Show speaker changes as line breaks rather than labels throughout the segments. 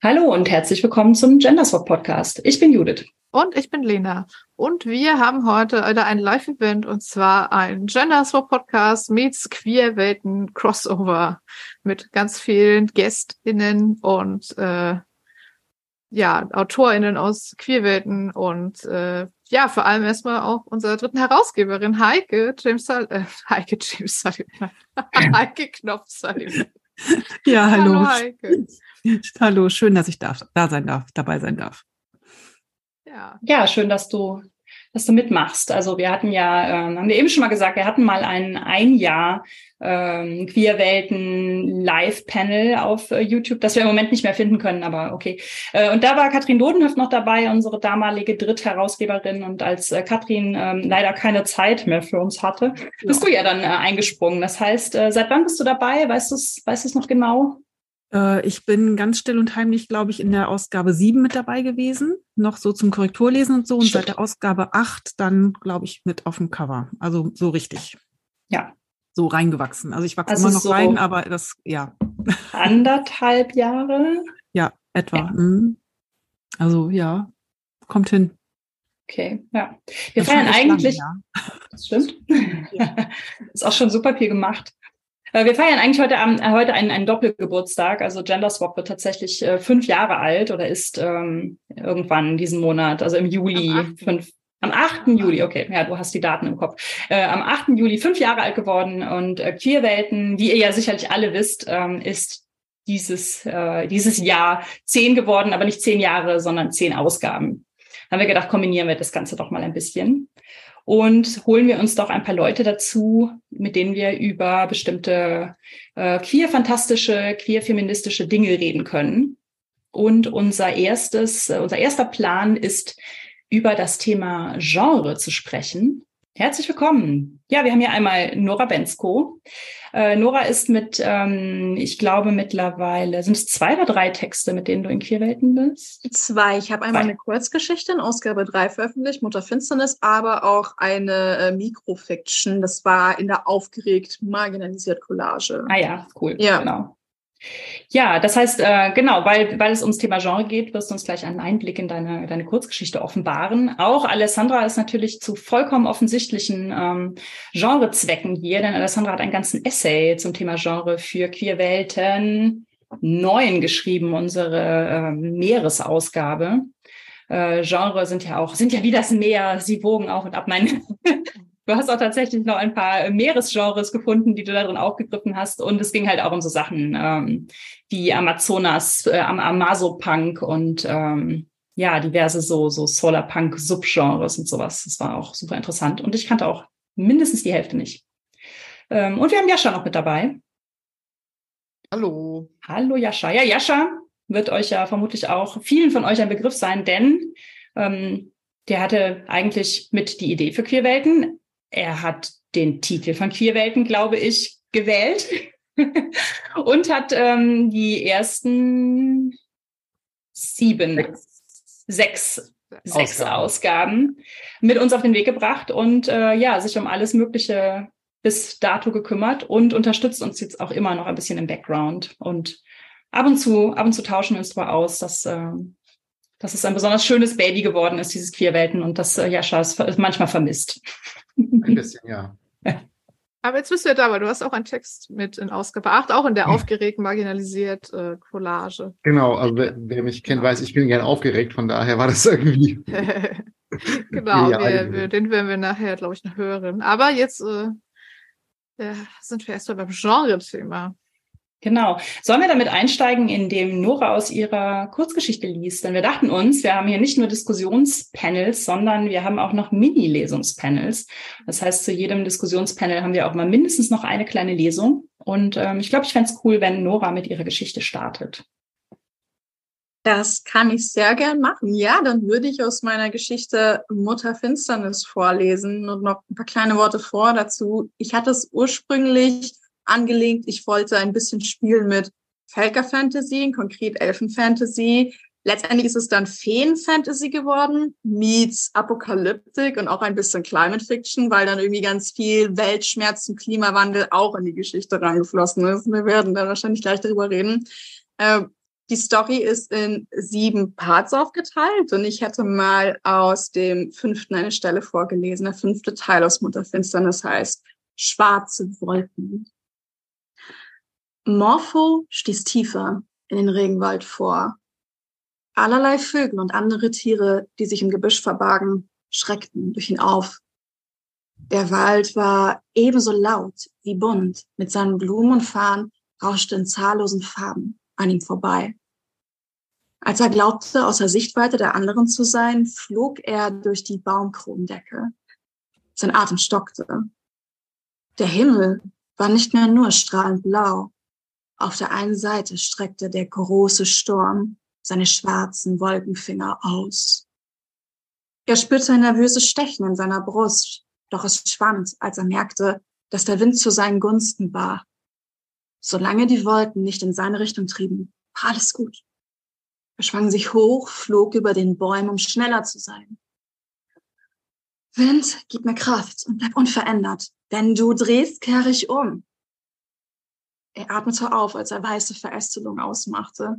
Hallo und herzlich willkommen zum Genderswap Podcast. Ich bin Judith.
Und ich bin Lena. Und wir haben heute wieder ein Live-Event und zwar ein Genderswap Podcast meets Queerwelten Crossover mit ganz vielen GästInnen und äh, ja, AutorInnen aus Queerwelten und äh, ja, vor allem erstmal auch unserer dritten Herausgeberin Heike James äh, Heike James Heike Knopf Sullivan.
Ja, hallo. Hallo Heike. Hallo, schön, dass ich darf, da sein darf, dabei sein darf.
Ja. ja, schön, dass du, dass du mitmachst. Also wir hatten ja, ähm, haben wir eben schon mal gesagt, wir hatten mal ein ein Jahr ähm, Queerwelten Live-Panel auf äh, YouTube, das wir im Moment nicht mehr finden können, aber okay. Äh, und da war Katrin Dodenhöft noch dabei, unsere damalige Drittherausgeberin. Und als äh, Katrin ähm, leider keine Zeit mehr für uns hatte, ja. bist du ja dann äh, eingesprungen. Das heißt, äh, seit wann bist du dabei? Weißt du es weißt du's noch genau?
Äh, ich bin ganz still und heimlich, glaube ich, in der Ausgabe 7 mit dabei gewesen, noch so zum Korrekturlesen und so. Und Stimmt. seit der Ausgabe 8 dann, glaube ich, mit auf dem Cover. Also so richtig.
Ja.
So reingewachsen. Also ich wachse also immer noch so rein, aber das, ja.
Anderthalb Jahre?
Ja, etwa. Ja. Mhm. Also ja, kommt hin.
Okay, ja. Wir das feiern eigentlich. Lang, ja. Das stimmt. Ja. ist auch schon super viel gemacht. Äh, wir feiern eigentlich heute, Abend, äh, heute einen, einen Doppelgeburtstag. Also Gender Swap wird tatsächlich äh, fünf Jahre alt oder ist ähm, irgendwann diesen Monat, also im Juli, am 8. fünf, am 8. Juli, okay, ja, du hast die Daten im Kopf. Äh, am 8. Juli fünf Jahre alt geworden und äh, Queerwelten, wie ihr ja sicherlich alle wisst, ähm, ist dieses, äh, dieses Jahr zehn geworden, aber nicht zehn Jahre, sondern zehn Ausgaben. Haben wir gedacht, kombinieren wir das Ganze doch mal ein bisschen und holen wir uns doch ein paar Leute dazu, mit denen wir über bestimmte äh, queer-fantastische, queer-feministische Dinge reden können. Und unser erstes, äh, unser erster Plan ist, über das Thema Genre zu sprechen. Herzlich willkommen. Ja, wir haben hier einmal Nora Bensko. Äh, Nora ist mit, ähm, ich glaube mittlerweile, sind es zwei oder drei Texte, mit denen du in Queerwelten bist?
Zwei. Ich habe einmal zwei. eine Kurzgeschichte in Ausgabe 3 veröffentlicht, Mutter Finsternis, aber auch eine äh, Mikrofiction. Das war in der aufgeregt marginalisiert Collage.
Ah ja, cool. Ja. Genau. Ja, das heißt, äh, genau, weil, weil es ums Thema Genre geht, wirst du uns gleich einen Einblick in deine, deine Kurzgeschichte offenbaren. Auch Alessandra ist natürlich zu vollkommen offensichtlichen ähm, Genrezwecken hier, denn Alessandra hat einen ganzen Essay zum Thema Genre für Queerwelten neun geschrieben, unsere äh, Meeresausgabe. Äh, Genre sind ja auch, sind ja wie das Meer, sie wogen auf und ab. Mein Du hast auch tatsächlich noch ein paar Meeresgenres gefunden, die du darin aufgegriffen hast. Und es ging halt auch um so Sachen ähm, wie Amazonas, äh, Amazo-Punk und ähm, ja, diverse so, so Solar-Punk-Subgenres und sowas. Das war auch super interessant. Und ich kannte auch mindestens die Hälfte nicht. Ähm, und wir haben Jascha noch mit dabei.
Hallo.
Hallo Jascha. Ja, Jascha wird euch ja vermutlich auch vielen von euch ein Begriff sein, denn ähm, der hatte eigentlich mit die Idee für Queerwelten. Er hat den Titel von Queerwelten, glaube ich, gewählt und hat ähm, die ersten sieben, sechs, sechs, sechs Ausgaben. Ausgaben. mit uns auf den Weg gebracht und äh, ja, sich um alles Mögliche bis dato gekümmert und unterstützt uns jetzt auch immer noch ein bisschen im Background. Und ab und zu, ab und zu tauschen wir uns zwar aus, dass, äh, dass es ein besonders schönes Baby geworden ist, dieses Queerwelten, und dass äh, Jascha es manchmal vermisst.
Ein bisschen, ja.
Aber jetzt bist du ja da, weil du hast auch einen Text mit in Ausgabe 8, auch in der aufgeregt, marginalisiert äh, Collage.
Genau, also wer, wer mich kennt, weiß, ich bin gern aufgeregt, von daher war das irgendwie.
genau, wir, wir, den werden wir nachher, glaube ich, noch hören. Aber jetzt äh, ja, sind wir erstmal beim Genre-Thema.
Genau. Sollen wir damit einsteigen, indem Nora aus ihrer Kurzgeschichte liest? Denn wir dachten uns, wir haben hier nicht nur Diskussionspanels, sondern wir haben auch noch Mini-Lesungspanels. Das heißt, zu jedem Diskussionspanel haben wir auch mal mindestens noch eine kleine Lesung. Und ähm, ich glaube, ich fände es cool, wenn Nora mit ihrer Geschichte startet.
Das kann ich sehr gern machen. Ja, dann würde ich aus meiner Geschichte Mutter Finsternis vorlesen und noch ein paar kleine Worte vor dazu. Ich hatte es ursprünglich angelegt. Ich wollte ein bisschen spielen mit Völkerfantasy, konkret Elfenfantasy. Letztendlich ist es dann Feenfantasy geworden, meets Apokalyptik und auch ein bisschen Climate Fiction, weil dann irgendwie ganz viel Weltschmerz und Klimawandel auch in die Geschichte reingeflossen ist. Wir werden da wahrscheinlich gleich darüber reden. Äh, die Story ist in sieben Parts aufgeteilt und ich hätte mal aus dem fünften eine Stelle vorgelesen. Der fünfte Teil aus Mutterfinsternis heißt Schwarze Wolken. Morpho stieß tiefer in den Regenwald vor. Allerlei Vögel und andere Tiere, die sich im Gebüsch verbargen, schreckten durch ihn auf. Der Wald war ebenso laut wie bunt. Mit seinen Blumen und Farn rauschte in zahllosen Farben an ihm vorbei. Als er glaubte, außer Sichtweite der anderen zu sein, flog er durch die Baumkronendecke. Sein Atem stockte. Der Himmel war nicht mehr nur strahlend blau. Auf der einen Seite streckte der große Sturm seine schwarzen Wolkenfinger aus. Er spürte ein nervöses Stechen in seiner Brust, doch es schwand, als er merkte, dass der Wind zu seinen Gunsten war. Solange die Wolken nicht in seine Richtung trieben, war alles gut. Er schwang sich hoch, flog über den Bäumen, um schneller zu sein. Wind, gib mir Kraft und bleib unverändert, denn du drehst kehrig um. Er atmete auf, als er weiße Verästelung ausmachte.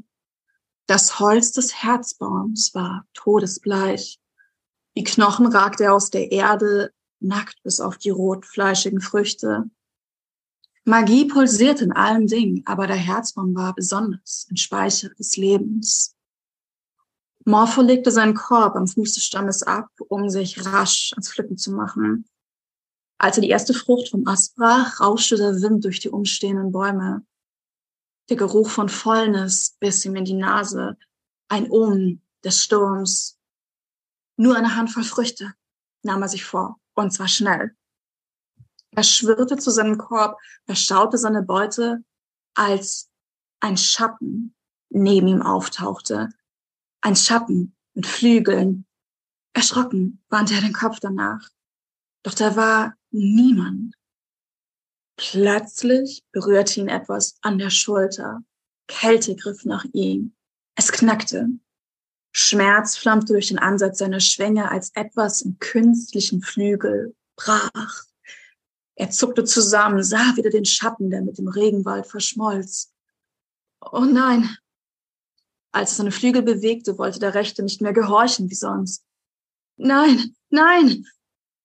Das Holz des Herzbaums war todesbleich. Die Knochen ragte aus der Erde, nackt bis auf die rotfleischigen Früchte. Magie pulsierte in allen Dingen, aber der Herzbaum war besonders, ein Speicher des Lebens. Morpho legte seinen Korb am Fuß des Stammes ab, um sich rasch ans Pflücken zu machen. Als er die erste Frucht vom Ast brach, rauschte der Wind durch die umstehenden Bäume. Der Geruch von Fäulnis biss ihm in die Nase, ein Omen des Sturms. Nur eine Handvoll Früchte nahm er sich vor, und zwar schnell. Er schwirrte zu seinem Korb, er schaute seine Beute, als ein Schatten neben ihm auftauchte. Ein Schatten mit Flügeln. Erschrocken wandte er den Kopf danach. Doch da war niemand. Plötzlich berührte ihn etwas an der Schulter. Kälte griff nach ihm. Es knackte. Schmerz flammte durch den Ansatz seiner Schwänge, als etwas im künstlichen Flügel brach. Er zuckte zusammen, sah wieder den Schatten, der mit dem Regenwald verschmolz. Oh nein! Als er seine Flügel bewegte, wollte der Rechte nicht mehr gehorchen wie sonst. Nein, nein!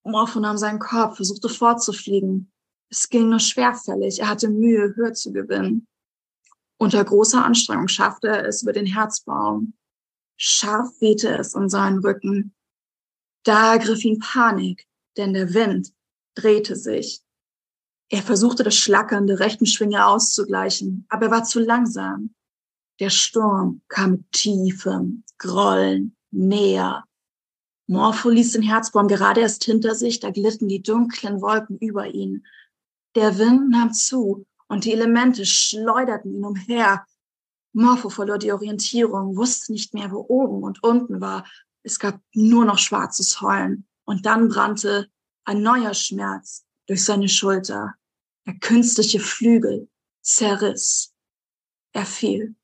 Morpho nahm seinen Korb, versuchte fortzufliegen. Es ging nur schwerfällig. Er hatte Mühe, Höhe zu gewinnen. Unter großer Anstrengung schaffte er es über den Herzbaum. Scharf wehte es um seinen Rücken. Da ergriff ihn Panik, denn der Wind drehte sich. Er versuchte das Schlackern der rechten Schwinge auszugleichen, aber er war zu langsam. Der Sturm kam mit tiefem Grollen näher. Morpho ließ den Herzbaum gerade erst hinter sich, da glitten die dunklen Wolken über ihn. Der Wind nahm zu und die Elemente schleuderten ihn umher. Morpho verlor die Orientierung, wusste nicht mehr, wo oben und unten war. Es gab nur noch schwarzes Heulen. Und dann brannte ein neuer Schmerz durch seine Schulter. Der künstliche Flügel zerriss. Er fiel.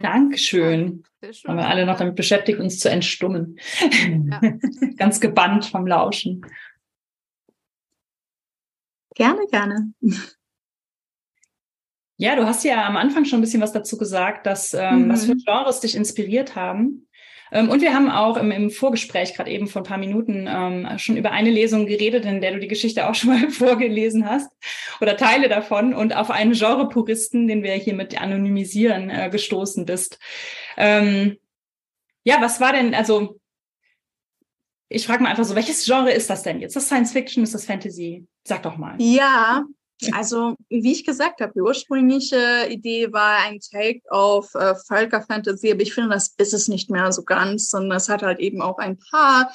Dankeschön. Haben wir alle noch damit beschäftigt, uns zu entstummen. Ja. Ganz gebannt vom Lauschen.
Gerne, gerne.
Ja, du hast ja am Anfang schon ein bisschen was dazu gesagt, dass ähm, mhm. was für Genres dich inspiriert haben. Ähm, und wir haben auch im, im Vorgespräch gerade eben vor ein paar Minuten ähm, schon über eine Lesung geredet, in der du die Geschichte auch schon mal vorgelesen hast oder Teile davon und auf einen Genre-Puristen, den wir hier mit anonymisieren, äh, gestoßen bist. Ähm, ja, was war denn, also ich frage mal einfach so, welches Genre ist das denn jetzt? Ist das Science Fiction? Ist das Fantasy? Sag doch mal.
Ja, also, wie ich gesagt habe, die ursprüngliche Idee war ein Take auf äh, Völkerfantasy, aber ich finde, das ist es nicht mehr so ganz, sondern es hat halt eben auch ein paar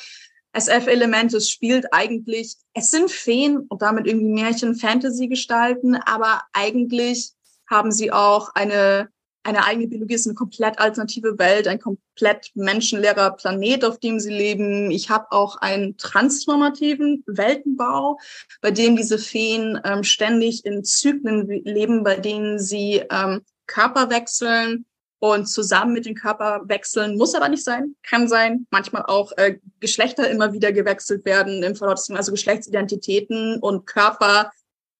SF-Elemente. Es spielt eigentlich, es sind Feen und damit irgendwie Märchen-Fantasy gestalten, aber eigentlich haben sie auch eine eine eigene Biologie ist eine komplett alternative Welt, ein komplett menschenleerer Planet, auf dem sie leben. Ich habe auch einen transformativen Weltenbau, bei dem diese Feen ähm, ständig in Zyklen leben, bei denen sie ähm, Körper wechseln und zusammen mit den Körper wechseln. Muss aber nicht sein, kann sein. Manchmal auch äh, Geschlechter immer wieder gewechselt werden im Verlauf des, also Geschlechtsidentitäten und Körper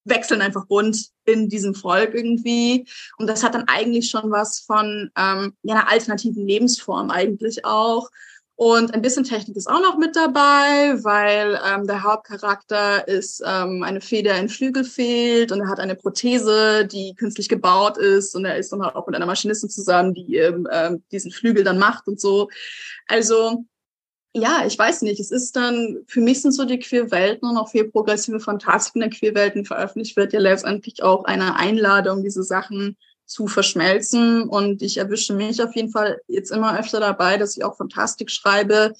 wechseln einfach rund in diesem Volk irgendwie. Und das hat dann eigentlich schon was von ähm, ja, einer alternativen Lebensform eigentlich auch. Und ein bisschen Technik ist auch noch mit dabei, weil ähm, der Hauptcharakter ist ähm, eine Fee, der ein Flügel fehlt und er hat eine Prothese, die künstlich gebaut ist und er ist dann auch mit einer Maschinistin zusammen, die ähm, diesen Flügel dann macht und so. Also ja, ich weiß nicht. Es ist dann, für mich sind so die Queerwelten und auch viel progressive Fantastik in der Queerwelten veröffentlicht wird ja letztendlich auch eine Einladung, diese Sachen zu verschmelzen. Und ich erwische mich auf jeden Fall jetzt immer öfter dabei, dass ich auch Fantastik schreibe,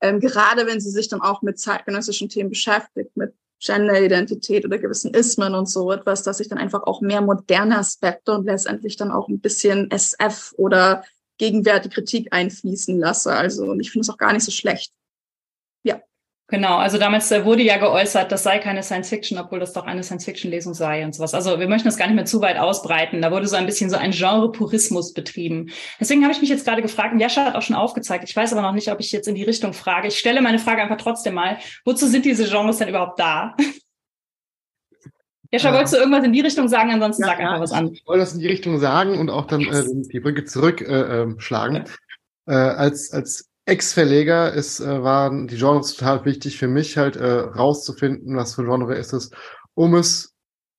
ähm, gerade wenn sie sich dann auch mit zeitgenössischen Themen beschäftigt, mit Genderidentität oder gewissen Ismen und so etwas, dass ich dann einfach auch mehr moderne Aspekte und letztendlich dann auch ein bisschen SF oder gegenwärtige Kritik einfließen lasse. Also, ich finde es auch gar nicht so schlecht. Ja.
Genau, also damals äh, wurde ja geäußert, das sei keine Science Fiction, obwohl das doch eine Science Fiction Lesung sei und sowas. Also wir möchten das gar nicht mehr zu weit ausbreiten. Da wurde so ein bisschen so ein Genre-Purismus betrieben. Deswegen habe ich mich jetzt gerade gefragt, und Jascha hat auch schon aufgezeigt, ich weiß aber noch nicht, ob ich jetzt in die Richtung frage. Ich stelle meine Frage einfach trotzdem mal, wozu sind diese Genres denn überhaupt da? Jascha, äh, wolltest du irgendwas in die Richtung sagen? Ansonsten ja, sag einfach ja, was an.
Ich wollte das in die Richtung sagen und auch dann äh, die Brücke zurückschlagen. Äh, äh, äh, als als Ex-Verleger ist, äh, waren die Genres total wichtig für mich, halt äh, rauszufinden, was für Genre ist es, um es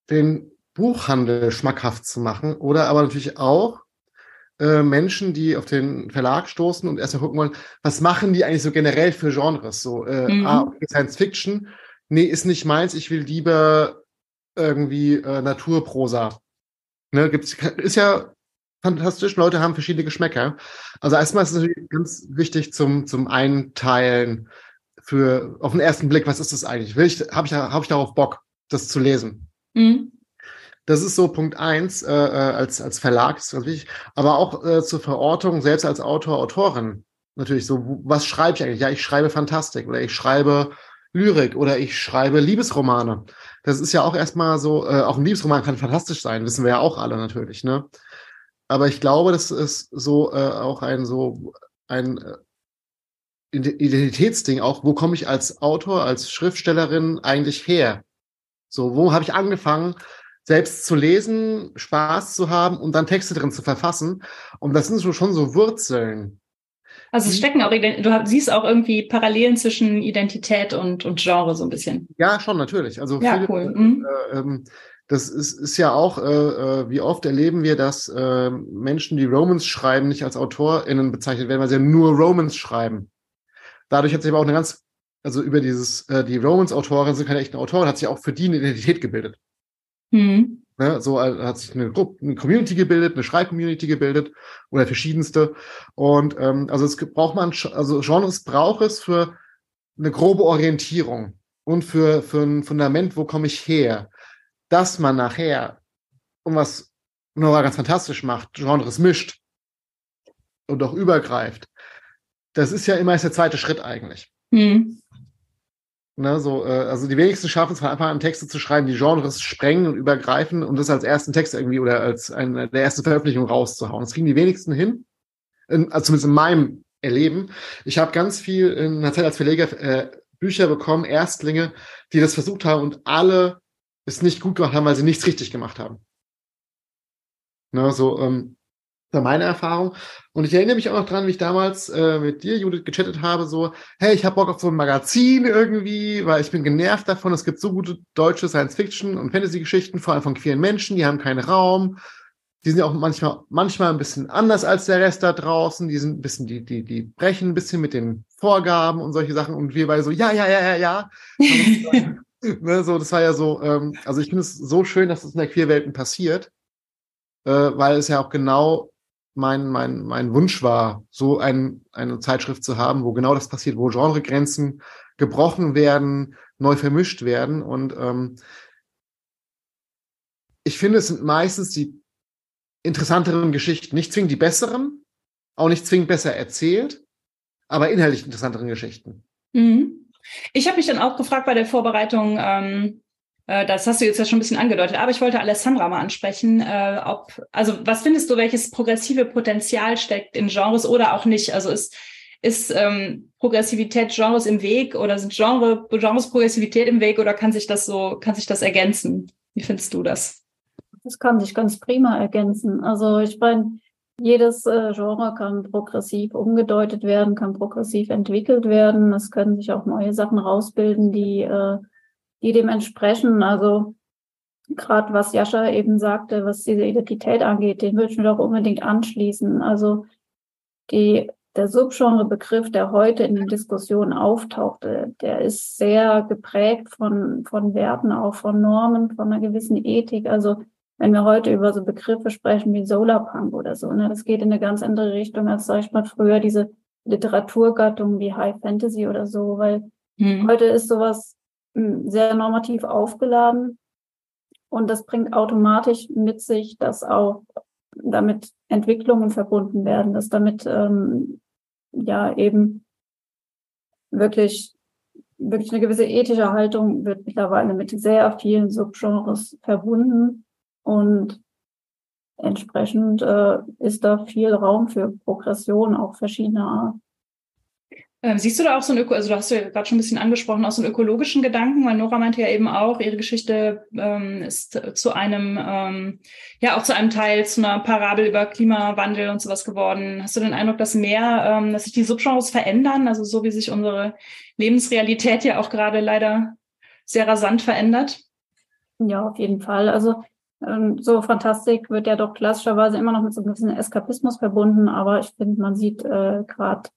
den Buchhandel schmackhaft zu machen oder aber natürlich auch äh, Menschen, die auf den Verlag stoßen und erstmal gucken wollen, was machen die eigentlich so generell für Genres? So, äh, mhm. ah, Science Fiction, nee, ist nicht meins, ich will lieber irgendwie äh, Naturprosa. Ne, gibt's, ist ja fantastisch, Leute haben verschiedene Geschmäcker. Also erstmal ist es natürlich ganz wichtig zum, zum Einteilen für, auf den ersten Blick, was ist das eigentlich? Will ich, habe ich, hab ich darauf Bock, das zu lesen? Mhm. Das ist so Punkt eins äh, äh als, als Verlag, ist ganz wichtig. Aber auch äh, zur Verortung, selbst als Autor, Autorin. Natürlich so, was schreibe ich eigentlich? Ja, ich schreibe Fantastik oder ich schreibe Lyrik oder ich schreibe Liebesromane. Das ist ja auch erstmal so, äh, auch ein Liebesroman kann fantastisch sein, wissen wir ja auch alle natürlich, ne? Aber ich glaube, das ist so äh, auch ein so ein äh, Identitätsding auch, wo komme ich als Autor, als Schriftstellerin eigentlich her? So, wo habe ich angefangen, selbst zu lesen, Spaß zu haben und dann Texte drin zu verfassen? Und das sind schon so Wurzeln,
also es mhm. stecken auch, du siehst auch irgendwie Parallelen zwischen Identität und, und Genre so ein bisschen.
Ja, schon, natürlich. Also
ja, viele, cool. Mhm.
Äh, ähm, das ist, ist ja auch, äh, äh, wie oft erleben wir, dass äh, Menschen, die Romans schreiben, nicht als AutorInnen bezeichnet werden, weil sie ja nur Romans schreiben. Dadurch hat sich aber auch eine ganz, also über dieses, äh, die Romans-Autorin sind keine echten Autoren, hat sich auch für die eine Identität gebildet. Mhm. Ne, so hat sich eine, Gruppe, eine Community gebildet, eine Schreibcommunity gebildet oder verschiedenste. Und ähm, also es braucht man, also Genres braucht es für eine grobe Orientierung und für, für ein Fundament, wo komme ich her, dass man nachher, und was Nora ganz fantastisch macht, Genres mischt und auch übergreift. Das ist ja immer erst der zweite Schritt eigentlich. Mhm. Ne, so, äh, also die wenigsten schaffen es einfach an Texte zu schreiben, die Genres sprengen und übergreifen und das als ersten Text irgendwie oder als eine der ersten Veröffentlichung rauszuhauen. Das kriegen die wenigsten hin, in, also zumindest in meinem Erleben. Ich habe ganz viel in der Zeit als Verleger äh, Bücher bekommen, Erstlinge, die das versucht haben und alle es nicht gut gemacht haben, weil sie nichts richtig gemacht haben. Ne, so, ähm, war meine Erfahrung. Und ich erinnere mich auch noch dran, wie ich damals äh, mit dir, Judith, gechattet habe, so, hey, ich habe Bock auf so ein Magazin irgendwie, weil ich bin genervt davon, es gibt so gute deutsche Science-Fiction- und Fantasy-Geschichten, vor allem von queeren Menschen, die haben keinen Raum. Die sind ja auch manchmal, manchmal ein bisschen anders als der Rest da draußen. Die sind ein bisschen, die, die, die brechen ein bisschen mit den Vorgaben und solche Sachen. Und wir beide so, ja, ja, ja, ja, ja. ne, so, das war ja so, ähm, also ich finde es so schön, dass das in der Queerwelten passiert, äh, weil es ja auch genau mein, mein, mein Wunsch war, so ein, eine Zeitschrift zu haben, wo genau das passiert, wo Genregrenzen gebrochen werden, neu vermischt werden. Und ähm, ich finde, es sind meistens die interessanteren Geschichten, nicht zwingend die besseren, auch nicht zwingend besser erzählt, aber inhaltlich interessanteren Geschichten.
Mhm. Ich habe mich dann auch gefragt bei der Vorbereitung, ähm, äh, das hast du jetzt ja schon ein bisschen angedeutet, aber ich wollte Alessandra mal ansprechen, äh, ob, also was findest du, welches progressive Potenzial steckt in Genres oder auch nicht? Also ist, ist ähm, Progressivität Genres im Weg oder sind Genre, Genres Progressivität im Weg oder kann sich das so, kann sich das ergänzen? Wie findest du das?
Das kann sich ganz prima ergänzen. Also ich meine, jedes äh, Genre kann progressiv umgedeutet werden, kann progressiv entwickelt werden. Es können sich auch neue Sachen rausbilden, die, äh, die dem entsprechen. Also gerade was Jascha eben sagte, was diese Identität angeht, den würde ich mir doch unbedingt anschließen. Also die, der Subgenre-Begriff, der heute in den Diskussionen auftauchte, der ist sehr geprägt von, von Werten, auch von Normen, von einer gewissen Ethik. Also wenn wir heute über so Begriffe sprechen wie Solarpunk oder so, ne, das geht in eine ganz andere Richtung als, sag ich mal, früher diese Literaturgattungen wie High Fantasy oder so, weil hm. heute ist sowas sehr normativ aufgeladen und das bringt automatisch mit sich, dass auch damit Entwicklungen verbunden werden, dass damit ähm, ja eben wirklich wirklich eine gewisse ethische Haltung wird mittlerweile mit sehr vielen Subgenres verbunden und entsprechend äh, ist da viel Raum für Progression auch verschiedener Art.
Ähm, siehst du da auch so ein Öko, also du hast ja gerade schon ein bisschen angesprochen, auch so einen ökologischen Gedanken, weil Nora meinte ja eben auch, ihre Geschichte ähm, ist zu einem, ähm, ja auch zu einem Teil zu einer Parabel über Klimawandel und sowas geworden. Hast du den Eindruck, dass mehr, ähm, dass sich die Subgenres verändern, also so wie sich unsere Lebensrealität ja auch gerade leider sehr rasant verändert?
Ja, auf jeden Fall. Also ähm, so Fantastik wird ja doch klassischerweise immer noch mit so ein bisschen Eskapismus verbunden, aber ich finde, man sieht äh, gerade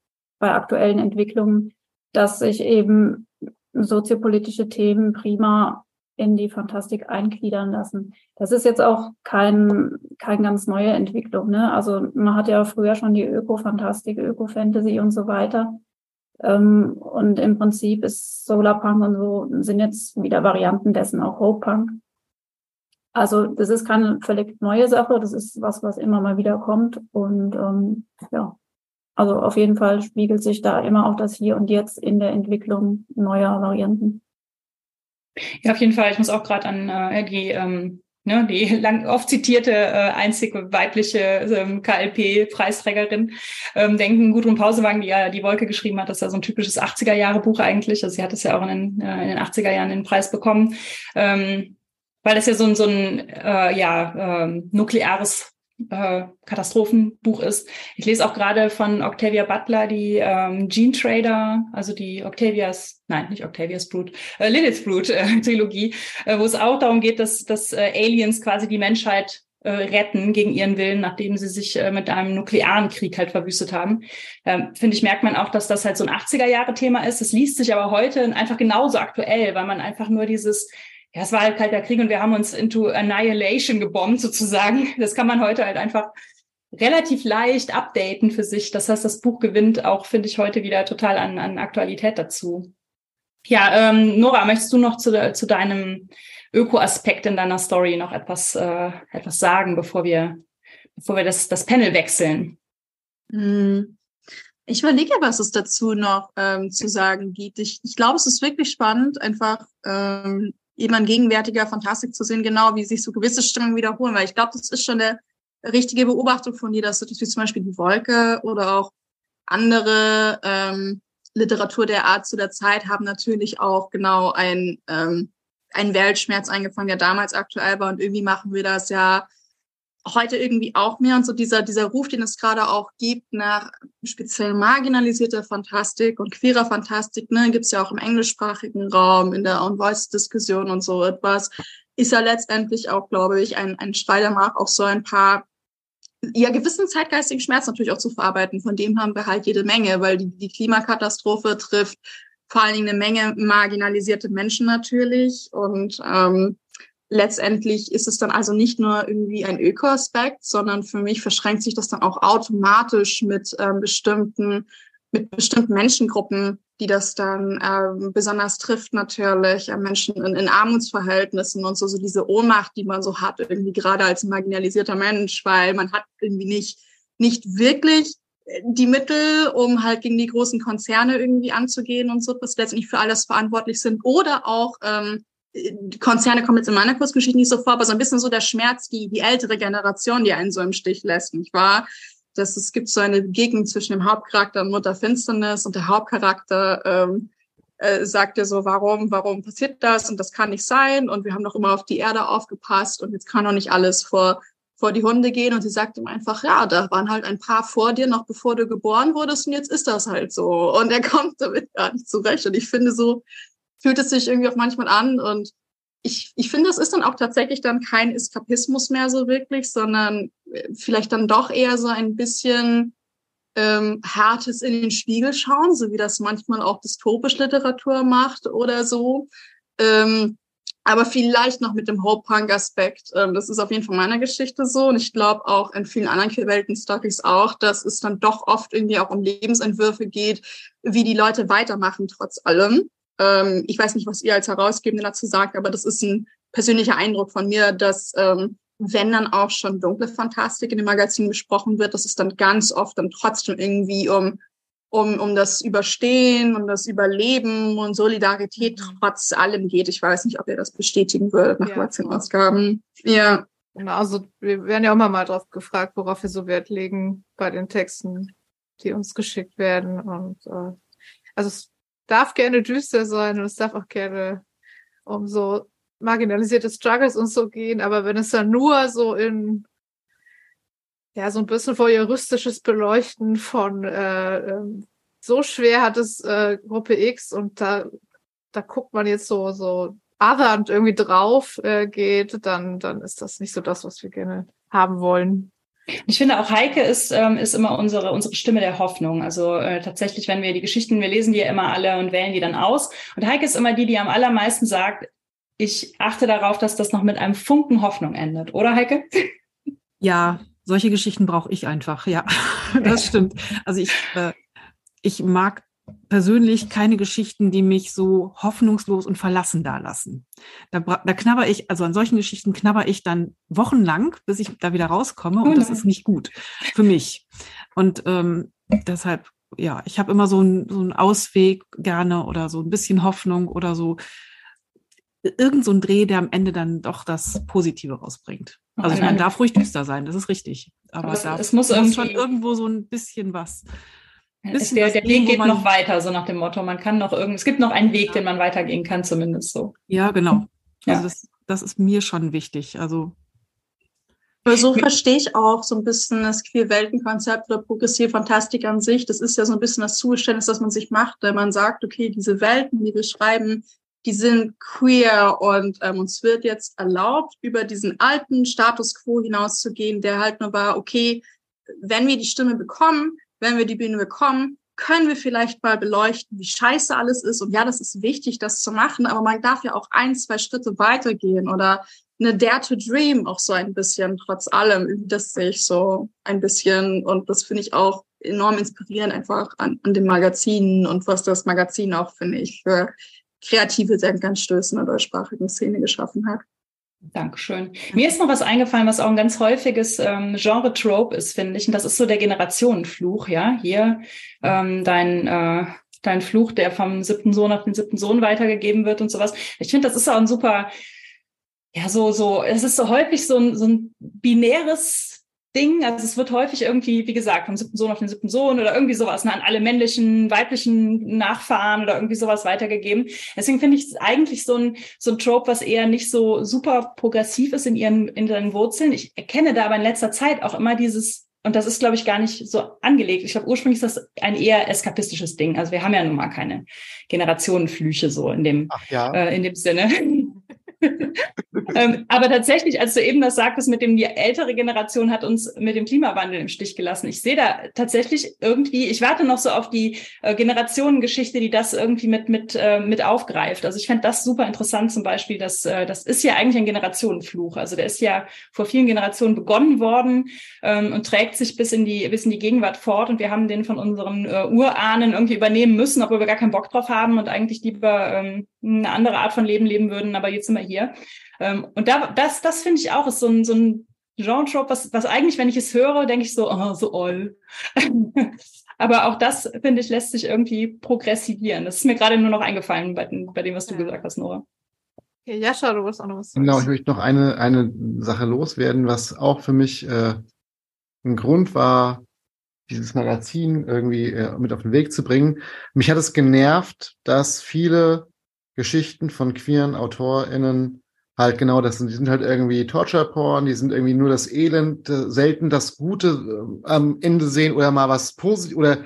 bei aktuellen Entwicklungen, dass sich eben soziopolitische Themen prima in die Fantastik eingliedern lassen. Das ist jetzt auch kein, kein ganz neue Entwicklung. Ne? Also man hat ja früher schon die Öko-Fantastik, Öko-Fantasy und so weiter. Ähm, und im Prinzip ist Solarpunk und so sind jetzt wieder Varianten dessen, auch Hope-Punk. Also das ist keine völlig neue Sache, das ist was, was immer mal wieder kommt. Und ähm, ja, also auf jeden Fall spiegelt sich da immer auch das Hier und Jetzt in der Entwicklung neuer Varianten.
Ja, auf jeden Fall. Ich muss auch gerade an äh, die ähm, ne, die lang oft zitierte äh, einzige weibliche ähm, KLP-Preisträgerin ähm, denken. Gudrun Pausewagen, die ja die Wolke geschrieben hat, das ist ja so ein typisches 80er-Jahre-Buch eigentlich. Also sie hat es ja auch in den, äh, in den 80er Jahren den Preis bekommen, ähm, weil das ja so ein, so ein äh, ja, ähm, nukleares äh, Katastrophenbuch ist. Ich lese auch gerade von Octavia Butler die ähm, Gene Trader, also die Octavias, nein, nicht Octavias Brut, äh, Lilith's Brut äh, Trilogie, äh, wo es auch darum geht, dass, dass äh, Aliens quasi die Menschheit äh, retten gegen ihren Willen, nachdem sie sich äh, mit einem nuklearen Krieg halt verwüstet haben. Ähm, Finde ich, merkt man auch, dass das halt so ein 80er-Jahre-Thema ist. Es liest sich aber heute einfach genauso aktuell, weil man einfach nur dieses ja, es war halt kalter Krieg und wir haben uns into Annihilation gebombt sozusagen. Das kann man heute halt einfach relativ leicht updaten für sich. Das heißt, das Buch gewinnt auch, finde ich, heute wieder total an, an Aktualität dazu. Ja, ähm, Nora, möchtest du noch zu, zu deinem Öko-Aspekt in deiner Story noch etwas, äh, etwas sagen, bevor wir, bevor wir das, das Panel wechseln?
Hm. Ich überlege, was es dazu noch ähm, zu sagen gibt. Ich, ich glaube, es ist wirklich spannend, einfach ähm, eben an gegenwärtiger Fantastik zu sehen, genau wie sich so gewisse Stimmungen wiederholen. Weil ich glaube, das ist schon eine richtige Beobachtung von dir, dass du wie zum Beispiel die Wolke oder auch andere ähm, Literatur der Art zu der Zeit haben natürlich auch genau ein, ähm, einen Weltschmerz eingefangen, der damals aktuell war. Und irgendwie machen wir das ja heute irgendwie auch mehr und so dieser, dieser Ruf, den es gerade auch gibt nach speziell marginalisierter Fantastik und queerer Fantastik, ne, gibt's ja auch im englischsprachigen Raum, in der On-Voice-Diskussion und so etwas, ist ja letztendlich auch, glaube ich, ein, ein Schrei danach, auch so ein paar ja, gewissen zeitgeistigen Schmerz natürlich auch zu verarbeiten. Von dem haben wir halt jede Menge, weil die, die Klimakatastrophe trifft vor allen Dingen eine Menge marginalisierte Menschen natürlich und ähm, letztendlich ist es dann also nicht nur irgendwie ein Öko-Aspekt, sondern für mich verschränkt sich das dann auch automatisch mit ähm, bestimmten mit bestimmten Menschengruppen, die das dann ähm, besonders trifft natürlich, äh, Menschen in, in Armutsverhältnissen und so, so diese Ohnmacht, die man so hat, irgendwie gerade als marginalisierter Mensch, weil man hat irgendwie nicht, nicht wirklich die Mittel, um halt gegen die großen Konzerne irgendwie anzugehen und so, was letztendlich für alles verantwortlich sind oder auch ähm, Konzerne kommen jetzt in meiner Kurzgeschichte nicht so vor, aber so ein bisschen so der Schmerz, die, die ältere Generation, die einen so im Stich lässt, nicht wahr? Dass es gibt so eine Begegnung zwischen dem Hauptcharakter und Mutter Finsternis und der Hauptcharakter ähm, äh, sagt er so, warum, warum passiert das und das kann nicht sein und wir haben doch immer auf die Erde aufgepasst und jetzt kann doch nicht alles vor vor die Hunde gehen und sie sagt ihm einfach, ja, da waren halt ein paar vor dir, noch bevor du geboren wurdest und jetzt ist das halt so. Und er kommt damit gar nicht zurecht. Und ich finde, so fühlt es sich irgendwie auch manchmal an und ich, ich finde, das ist dann auch tatsächlich dann kein Eskapismus mehr so wirklich, sondern äh, vielleicht dann doch eher so ein bisschen ähm, hartes in den Spiegel schauen, so wie das manchmal auch dystopische Literatur macht oder so. Ähm, aber vielleicht noch mit dem Hope-Punk-Aspekt. Ähm, das ist auf jeden Fall meiner Geschichte so. Und ich glaube auch in vielen anderen Welten-Stories auch, dass es dann doch oft irgendwie auch um Lebensentwürfe geht, wie die Leute weitermachen trotz allem. Ähm, ich weiß nicht, was ihr als Herausgebende dazu sagt, aber das ist ein persönlicher Eindruck von mir, dass ähm, wenn dann auch schon dunkle Fantastik in dem Magazin besprochen wird, dass es dann ganz oft dann trotzdem irgendwie um um, um das Überstehen und das Überleben und Solidarität mhm. trotz allem geht. Ich weiß nicht, ob ihr das bestätigen würdet nach ja. 14 Ausgaben. Ja.
Genau, also wir werden ja auch mal drauf gefragt, worauf wir so Wert legen bei den Texten, die uns geschickt werden. Und äh, also es darf gerne düster sein und es darf auch gerne um so marginalisierte Struggles und so gehen, aber wenn es dann nur so in ja, so ein bisschen voyeuristisches Beleuchten von äh, ähm, so schwer hat es äh, Gruppe X und da, da guckt man jetzt so, so othernd irgendwie drauf äh, geht, dann, dann ist das nicht so das, was wir gerne haben wollen.
Ich finde auch Heike ist, ähm, ist immer unsere, unsere Stimme der Hoffnung. Also äh, tatsächlich, wenn wir die Geschichten, wir lesen die ja immer alle und wählen die dann aus. Und Heike ist immer die, die am allermeisten sagt, ich achte darauf, dass das noch mit einem Funken Hoffnung endet, oder Heike?
Ja, solche Geschichten brauche ich einfach, ja, das stimmt. Also ich, äh, ich mag persönlich keine Geschichten, die mich so hoffnungslos und verlassen dalassen. Da, da knabber ich, also an solchen Geschichten knabber ich dann wochenlang, bis ich da wieder rauskomme und das ist nicht gut für mich. Und ähm, deshalb, ja, ich habe immer so, ein, so einen Ausweg gerne oder so ein bisschen Hoffnung oder so irgend so ein Dreh, der am Ende dann doch das Positive rausbringt. Also man darf ruhig düster sein, das ist richtig. Aber, Aber es, darf, es muss, muss schon irgendwo so ein bisschen was.
Bisschen der, der Weg geht noch weiter, so nach dem Motto. Man kann noch irgend, es gibt noch einen Weg, ja. den man weitergehen kann, zumindest so.
Ja, genau. Ja. Also das, das ist mir schon wichtig. Also
aber so verstehe ich auch so ein bisschen das Queer-Welten-Konzept oder progressive Fantastik an sich. Das ist ja so ein bisschen das Zugeständnis, das man sich macht, wenn man sagt, okay, diese Welten, die wir schreiben, die sind queer und ähm, uns wird jetzt erlaubt, über diesen alten Status quo hinauszugehen, der halt nur war, okay, wenn wir die Stimme bekommen, wenn wir die Bühne bekommen, können wir vielleicht mal beleuchten, wie scheiße alles ist. Und ja, das ist wichtig, das zu machen, aber man darf ja auch ein, zwei Schritte weitergehen oder eine Dare to Dream auch so ein bisschen, trotz allem, das sehe ich so ein bisschen. Und das finde ich auch enorm inspirierend einfach an, an den Magazinen und was das Magazin auch, finde ich, für kreative Denkanstöße in der deutschsprachigen Szene geschaffen hat.
Dankeschön. Mir ist noch was eingefallen, was auch ein ganz häufiges ähm, Genre-Trope ist, finde ich. Und das ist so der Generationenfluch, ja. Hier ähm, dein, äh, dein Fluch, der vom siebten Sohn auf den siebten Sohn weitergegeben wird und sowas. Ich finde, das ist auch ein super, ja, so, so, es ist so häufig so ein, so ein binäres Ding. Also es wird häufig irgendwie, wie gesagt, vom siebten Sohn auf den siebten Sohn oder irgendwie sowas ne, an alle männlichen, weiblichen Nachfahren oder irgendwie sowas weitergegeben. Deswegen finde ich es eigentlich so ein, so ein Trope, was eher nicht so super progressiv ist in ihren, in ihren Wurzeln. Ich erkenne da aber in letzter Zeit auch immer dieses und das ist, glaube ich, gar nicht so angelegt. Ich glaube, ursprünglich ist das ein eher eskapistisches Ding. Also wir haben ja nun mal keine Generationenflüche so in dem, ja. äh, in dem Sinne. ähm, aber tatsächlich, als du eben das sagtest, mit dem die ältere Generation hat uns mit dem Klimawandel im Stich gelassen. Ich sehe da tatsächlich irgendwie, ich warte noch so auf die äh, Generationengeschichte, die das irgendwie mit mit äh, mit aufgreift. Also ich fände das super interessant, zum Beispiel, dass äh, das ist ja eigentlich ein Generationenfluch. Also der ist ja vor vielen Generationen begonnen worden ähm, und trägt sich bis in die bis in die Gegenwart fort. Und wir haben den von unseren äh, Urahnen irgendwie übernehmen müssen, obwohl wir gar keinen Bock drauf haben und eigentlich lieber ähm, eine andere Art von Leben leben würden. Aber jetzt sind wir hier. Ähm, und da, das, das finde ich auch, ist so ein, so ein Genre-Trope, was, was eigentlich, wenn ich es höre, denke ich so, oh, so oll. Aber auch das, finde ich, lässt sich irgendwie progressivieren. Das ist mir gerade nur noch eingefallen bei, bei dem, was du ja. gesagt hast, Nora.
Okay, Jascha, du wirst auch noch was
sagen. Genau, ich möchte noch eine, eine Sache loswerden, was auch für mich äh, ein Grund war, dieses Magazin irgendwie äh, mit auf den Weg zu bringen. Mich hat es genervt, dass viele Geschichten von queeren AutorInnen halt genau das sind. Die sind halt irgendwie Torture-Porn, die sind irgendwie nur das Elend, äh, selten das Gute äh, am Ende sehen oder mal was Positives oder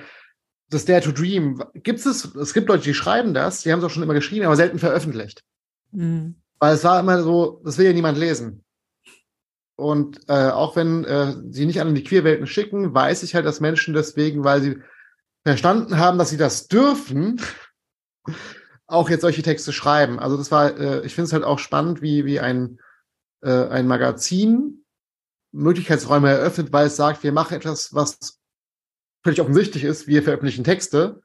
das Dare to Dream. Gibt es, es gibt Leute, die schreiben das, die haben es auch schon immer geschrieben, aber selten veröffentlicht. Mhm. Weil es war immer so, das will ja niemand lesen. Und äh, auch wenn äh, sie nicht an die Queerwelten schicken, weiß ich halt, dass Menschen deswegen, weil sie verstanden haben, dass sie das dürfen, auch jetzt solche Texte schreiben. Also das war, äh, ich finde es halt auch spannend, wie, wie ein, äh, ein Magazin Möglichkeitsräume eröffnet, weil es sagt, wir machen etwas, was völlig offensichtlich ist, wir veröffentlichen Texte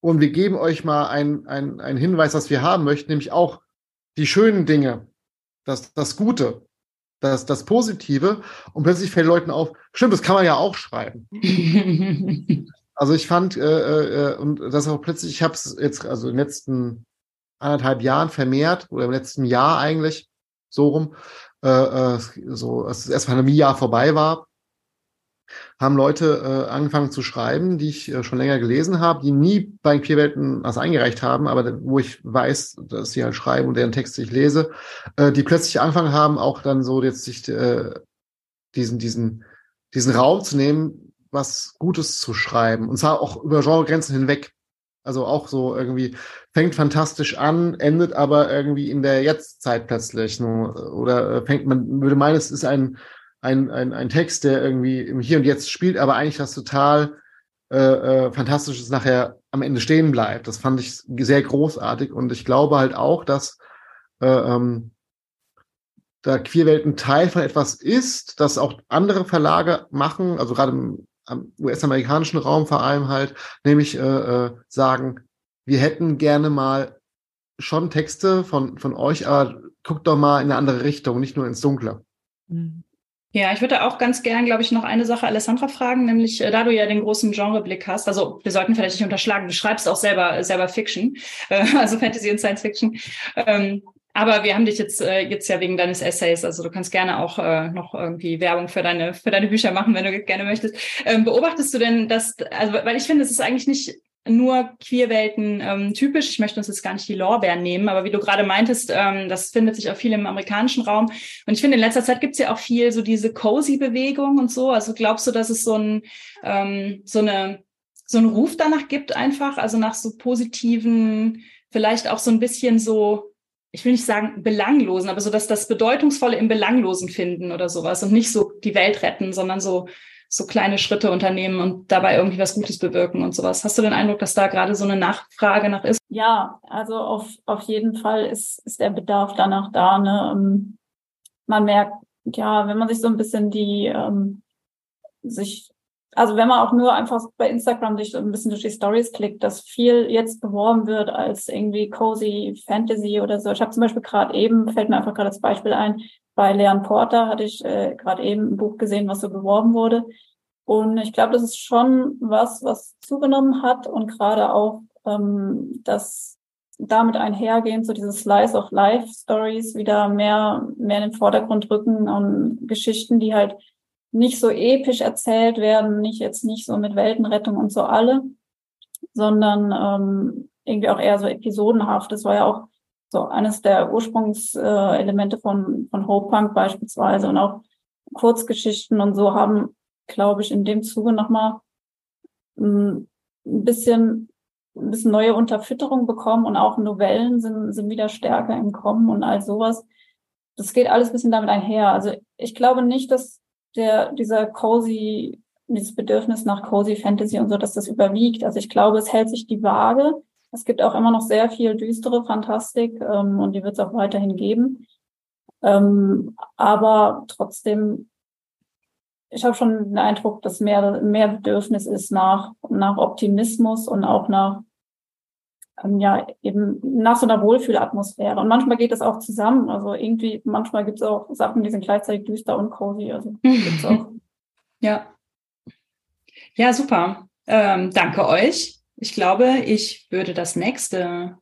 und wir geben euch mal einen ein Hinweis, was wir haben möchten, nämlich auch die schönen Dinge, das, das Gute das, das Positive und plötzlich fällt Leuten auf, stimmt, das kann man ja auch schreiben. also ich fand, äh, äh, und das auch plötzlich, ich habe es jetzt also in den letzten anderthalb Jahren vermehrt, oder im letzten Jahr eigentlich, so rum, äh, äh so als das erste Pandemiejahr vorbei war, haben Leute äh, angefangen zu schreiben, die ich äh, schon länger gelesen habe, die nie bei Queerwelten was eingereicht haben, aber wo ich weiß, dass sie halt schreiben und deren Texte ich lese, äh, die plötzlich angefangen haben, auch dann so jetzt sich äh, diesen, diesen, diesen Raum zu nehmen, was Gutes zu schreiben. Und zwar auch über Genregrenzen hinweg. Also auch so irgendwie fängt fantastisch an, endet aber irgendwie in der Jetztzeit plötzlich. Oder äh, fängt, man würde meinen, es ist ein ein, ein, ein Text, der irgendwie im Hier und Jetzt spielt, aber eigentlich was total äh, äh, Fantastisches nachher am Ende stehen bleibt. Das fand ich sehr großartig und ich glaube halt auch, dass äh, ähm, da Queerwelt Teil von etwas ist, das auch andere Verlage machen, also gerade US-amerikanischen Raum vor allem halt, nämlich äh, äh, sagen, wir hätten gerne mal schon Texte von, von euch, aber guckt doch mal in eine andere Richtung, nicht nur ins Dunkle. Mhm.
Ja, ich würde auch ganz gern, glaube ich, noch eine Sache Alessandra fragen, nämlich äh, da du ja den großen Genreblick hast, also wir sollten vielleicht nicht unterschlagen, du schreibst auch selber selber Fiction, äh, also Fantasy und Science Fiction. Ähm, aber wir haben dich jetzt äh, jetzt ja wegen deines Essays, also du kannst gerne auch äh, noch irgendwie Werbung für deine für deine Bücher machen, wenn du gerne möchtest. Ähm, beobachtest du denn das, also weil ich finde, es ist eigentlich nicht nur Queerwelten ähm, typisch. Ich möchte uns jetzt gar nicht die Lorbeeren nehmen, aber wie du gerade meintest, ähm, das findet sich auch viel im amerikanischen Raum. Und ich finde, in letzter Zeit gibt es ja auch viel so diese Cozy-Bewegung und so. Also glaubst du, dass es so ein ähm, so eine so einen Ruf danach gibt einfach, also nach so positiven, vielleicht auch so ein bisschen so ich will nicht sagen belanglosen, aber so dass das Bedeutungsvolle im Belanglosen finden oder sowas und nicht so die Welt retten, sondern so so kleine Schritte unternehmen und dabei irgendwie was Gutes bewirken und sowas. Hast du den Eindruck, dass da gerade so eine Nachfrage nach ist?
Ja, also auf, auf jeden Fall ist, ist der Bedarf danach da. Ne? Ähm, man merkt, ja, wenn man sich so ein bisschen die, ähm, sich, also wenn man auch nur einfach bei Instagram sich ein bisschen durch die Stories klickt, dass viel jetzt beworben wird als irgendwie cozy Fantasy oder so. Ich habe zum Beispiel gerade eben, fällt mir einfach gerade das Beispiel ein, bei Leon Porter hatte ich äh, gerade eben ein Buch gesehen, was so beworben wurde. Und ich glaube, das ist schon was, was zugenommen hat und gerade auch ähm, das damit einhergehend, so diese Slice of Life Stories wieder mehr, mehr in den Vordergrund rücken und Geschichten, die halt nicht so episch erzählt werden, nicht jetzt nicht so mit Weltenrettung und so alle, sondern ähm, irgendwie auch eher so episodenhaft. Das war ja auch so eines der Ursprungselemente von, von Hope Punk beispielsweise und auch Kurzgeschichten und so haben, glaube ich, in dem Zuge nochmal hm, ein bisschen, ein bisschen neue Unterfütterung bekommen und auch Novellen sind, sind wieder stärker im Kommen und all sowas. Das geht alles ein bisschen damit einher. Also ich glaube nicht, dass der, dieser cozy, dieses Bedürfnis nach cozy Fantasy und so, dass das überwiegt. Also ich glaube, es hält sich die Waage. Es gibt auch immer noch sehr viel düstere Fantastik ähm, und die wird es auch weiterhin geben. Ähm, aber trotzdem, ich habe schon den Eindruck, dass mehr, mehr Bedürfnis ist nach, nach Optimismus und auch nach ähm, ja, eben nach so einer Wohlfühlatmosphäre. Und manchmal geht das auch zusammen. Also irgendwie, manchmal gibt es auch Sachen, die sind gleichzeitig düster und cozy. Also gibt's auch.
Ja. Ja, super. Ähm, danke euch. Ich glaube, ich würde das nächste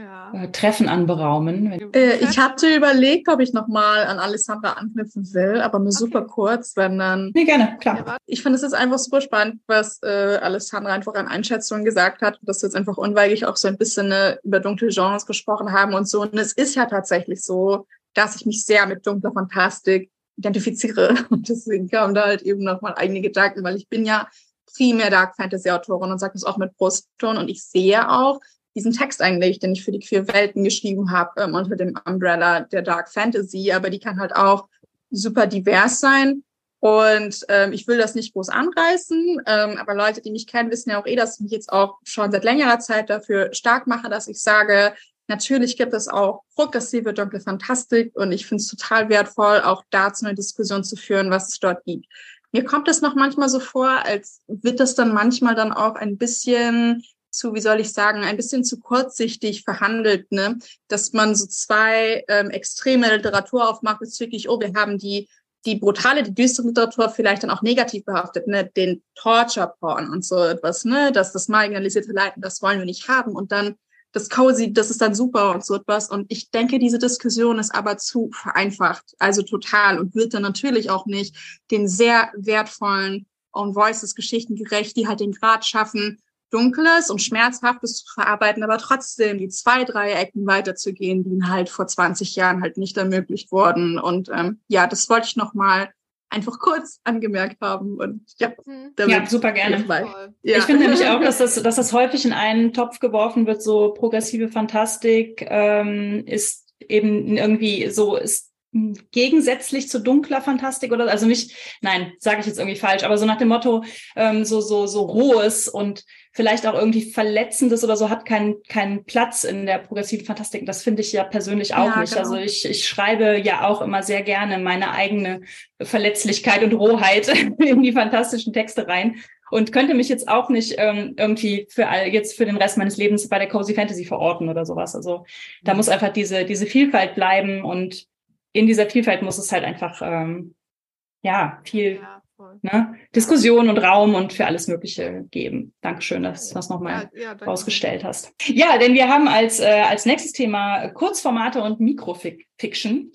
ja. äh, Treffen anberaumen.
Äh, ich hatte überlegt, ob ich nochmal an Alessandra anknüpfen will, aber nur okay. super kurz, wenn dann.
Nee, gerne, klar.
Ich finde es jetzt einfach super spannend, was äh, Alessandra einfach an Einschätzungen gesagt hat, dass jetzt einfach unweilig auch so ein bisschen äh, über dunkle Genres gesprochen haben und so. Und es ist ja tatsächlich so, dass ich mich sehr mit dunkler Fantastik identifiziere. Und deswegen kamen da halt eben nochmal eigene Gedanken, weil ich bin ja primär Dark Fantasy Autorin und sage das auch mit Brustton und ich sehe auch diesen Text eigentlich, den ich für die queer Welten geschrieben habe, ähm, unter dem Umbrella der Dark Fantasy, aber die kann halt auch super divers sein. Und ähm, ich will das nicht groß anreißen, ähm, aber Leute, die mich kennen, wissen ja auch eh, dass ich mich jetzt auch schon seit längerer Zeit dafür stark mache, dass ich sage, natürlich gibt es auch progressive dunkle Fantastik und ich finde es total wertvoll, auch dazu eine Diskussion zu führen, was es dort gibt. Mir kommt es noch manchmal so vor, als wird das dann manchmal dann auch ein bisschen zu, wie soll ich sagen, ein bisschen zu kurzsichtig verhandelt, ne? Dass man so zwei ähm, extreme Literatur aufmacht, wirklich, oh, wir haben die die brutale, die düstere Literatur vielleicht dann auch negativ behaftet, ne, den Torture-Porn und so etwas, ne, dass das marginalisierte Leiden, das wollen wir nicht haben und dann das Cozy, das ist dann super und so etwas. Und ich denke, diese Diskussion ist aber zu vereinfacht, also total und wird dann natürlich auch nicht den sehr wertvollen Own Voices Geschichten gerecht, die halt den Grad schaffen, Dunkles und Schmerzhaftes zu verarbeiten, aber trotzdem die zwei, drei Ecken weiterzugehen, die ihnen halt vor 20 Jahren halt nicht ermöglicht wurden. Und ähm, ja, das wollte ich nochmal einfach kurz angemerkt haben. Und ja,
mhm. ja super gerne. Ja. Ich finde nämlich auch, dass das, dass das häufig in einen Topf geworfen wird, so progressive Fantastik ähm, ist eben irgendwie so, ist gegensätzlich zu dunkler Fantastik oder also nicht, nein, sage ich jetzt irgendwie falsch, aber so nach dem Motto, ähm, so, so, so rohes und vielleicht auch irgendwie Verletzendes oder so hat keinen keinen Platz in der progressiven Fantastik. Das finde ich ja persönlich auch ja, nicht. Genau. Also ich, ich schreibe ja auch immer sehr gerne meine eigene Verletzlichkeit und Rohheit in die fantastischen Texte rein und könnte mich jetzt auch nicht ähm, irgendwie für all, jetzt für den Rest meines Lebens bei der Cozy Fantasy verorten oder sowas. Also da mhm. muss einfach diese diese Vielfalt bleiben und in dieser Vielfalt muss es halt einfach ähm, ja viel ja ne, Diskussion und Raum und für alles Mögliche geben. Dankeschön, dass du das nochmal ja, ja, rausgestellt hast. Ja, denn wir haben als, äh, als nächstes Thema Kurzformate und Mikrofiction.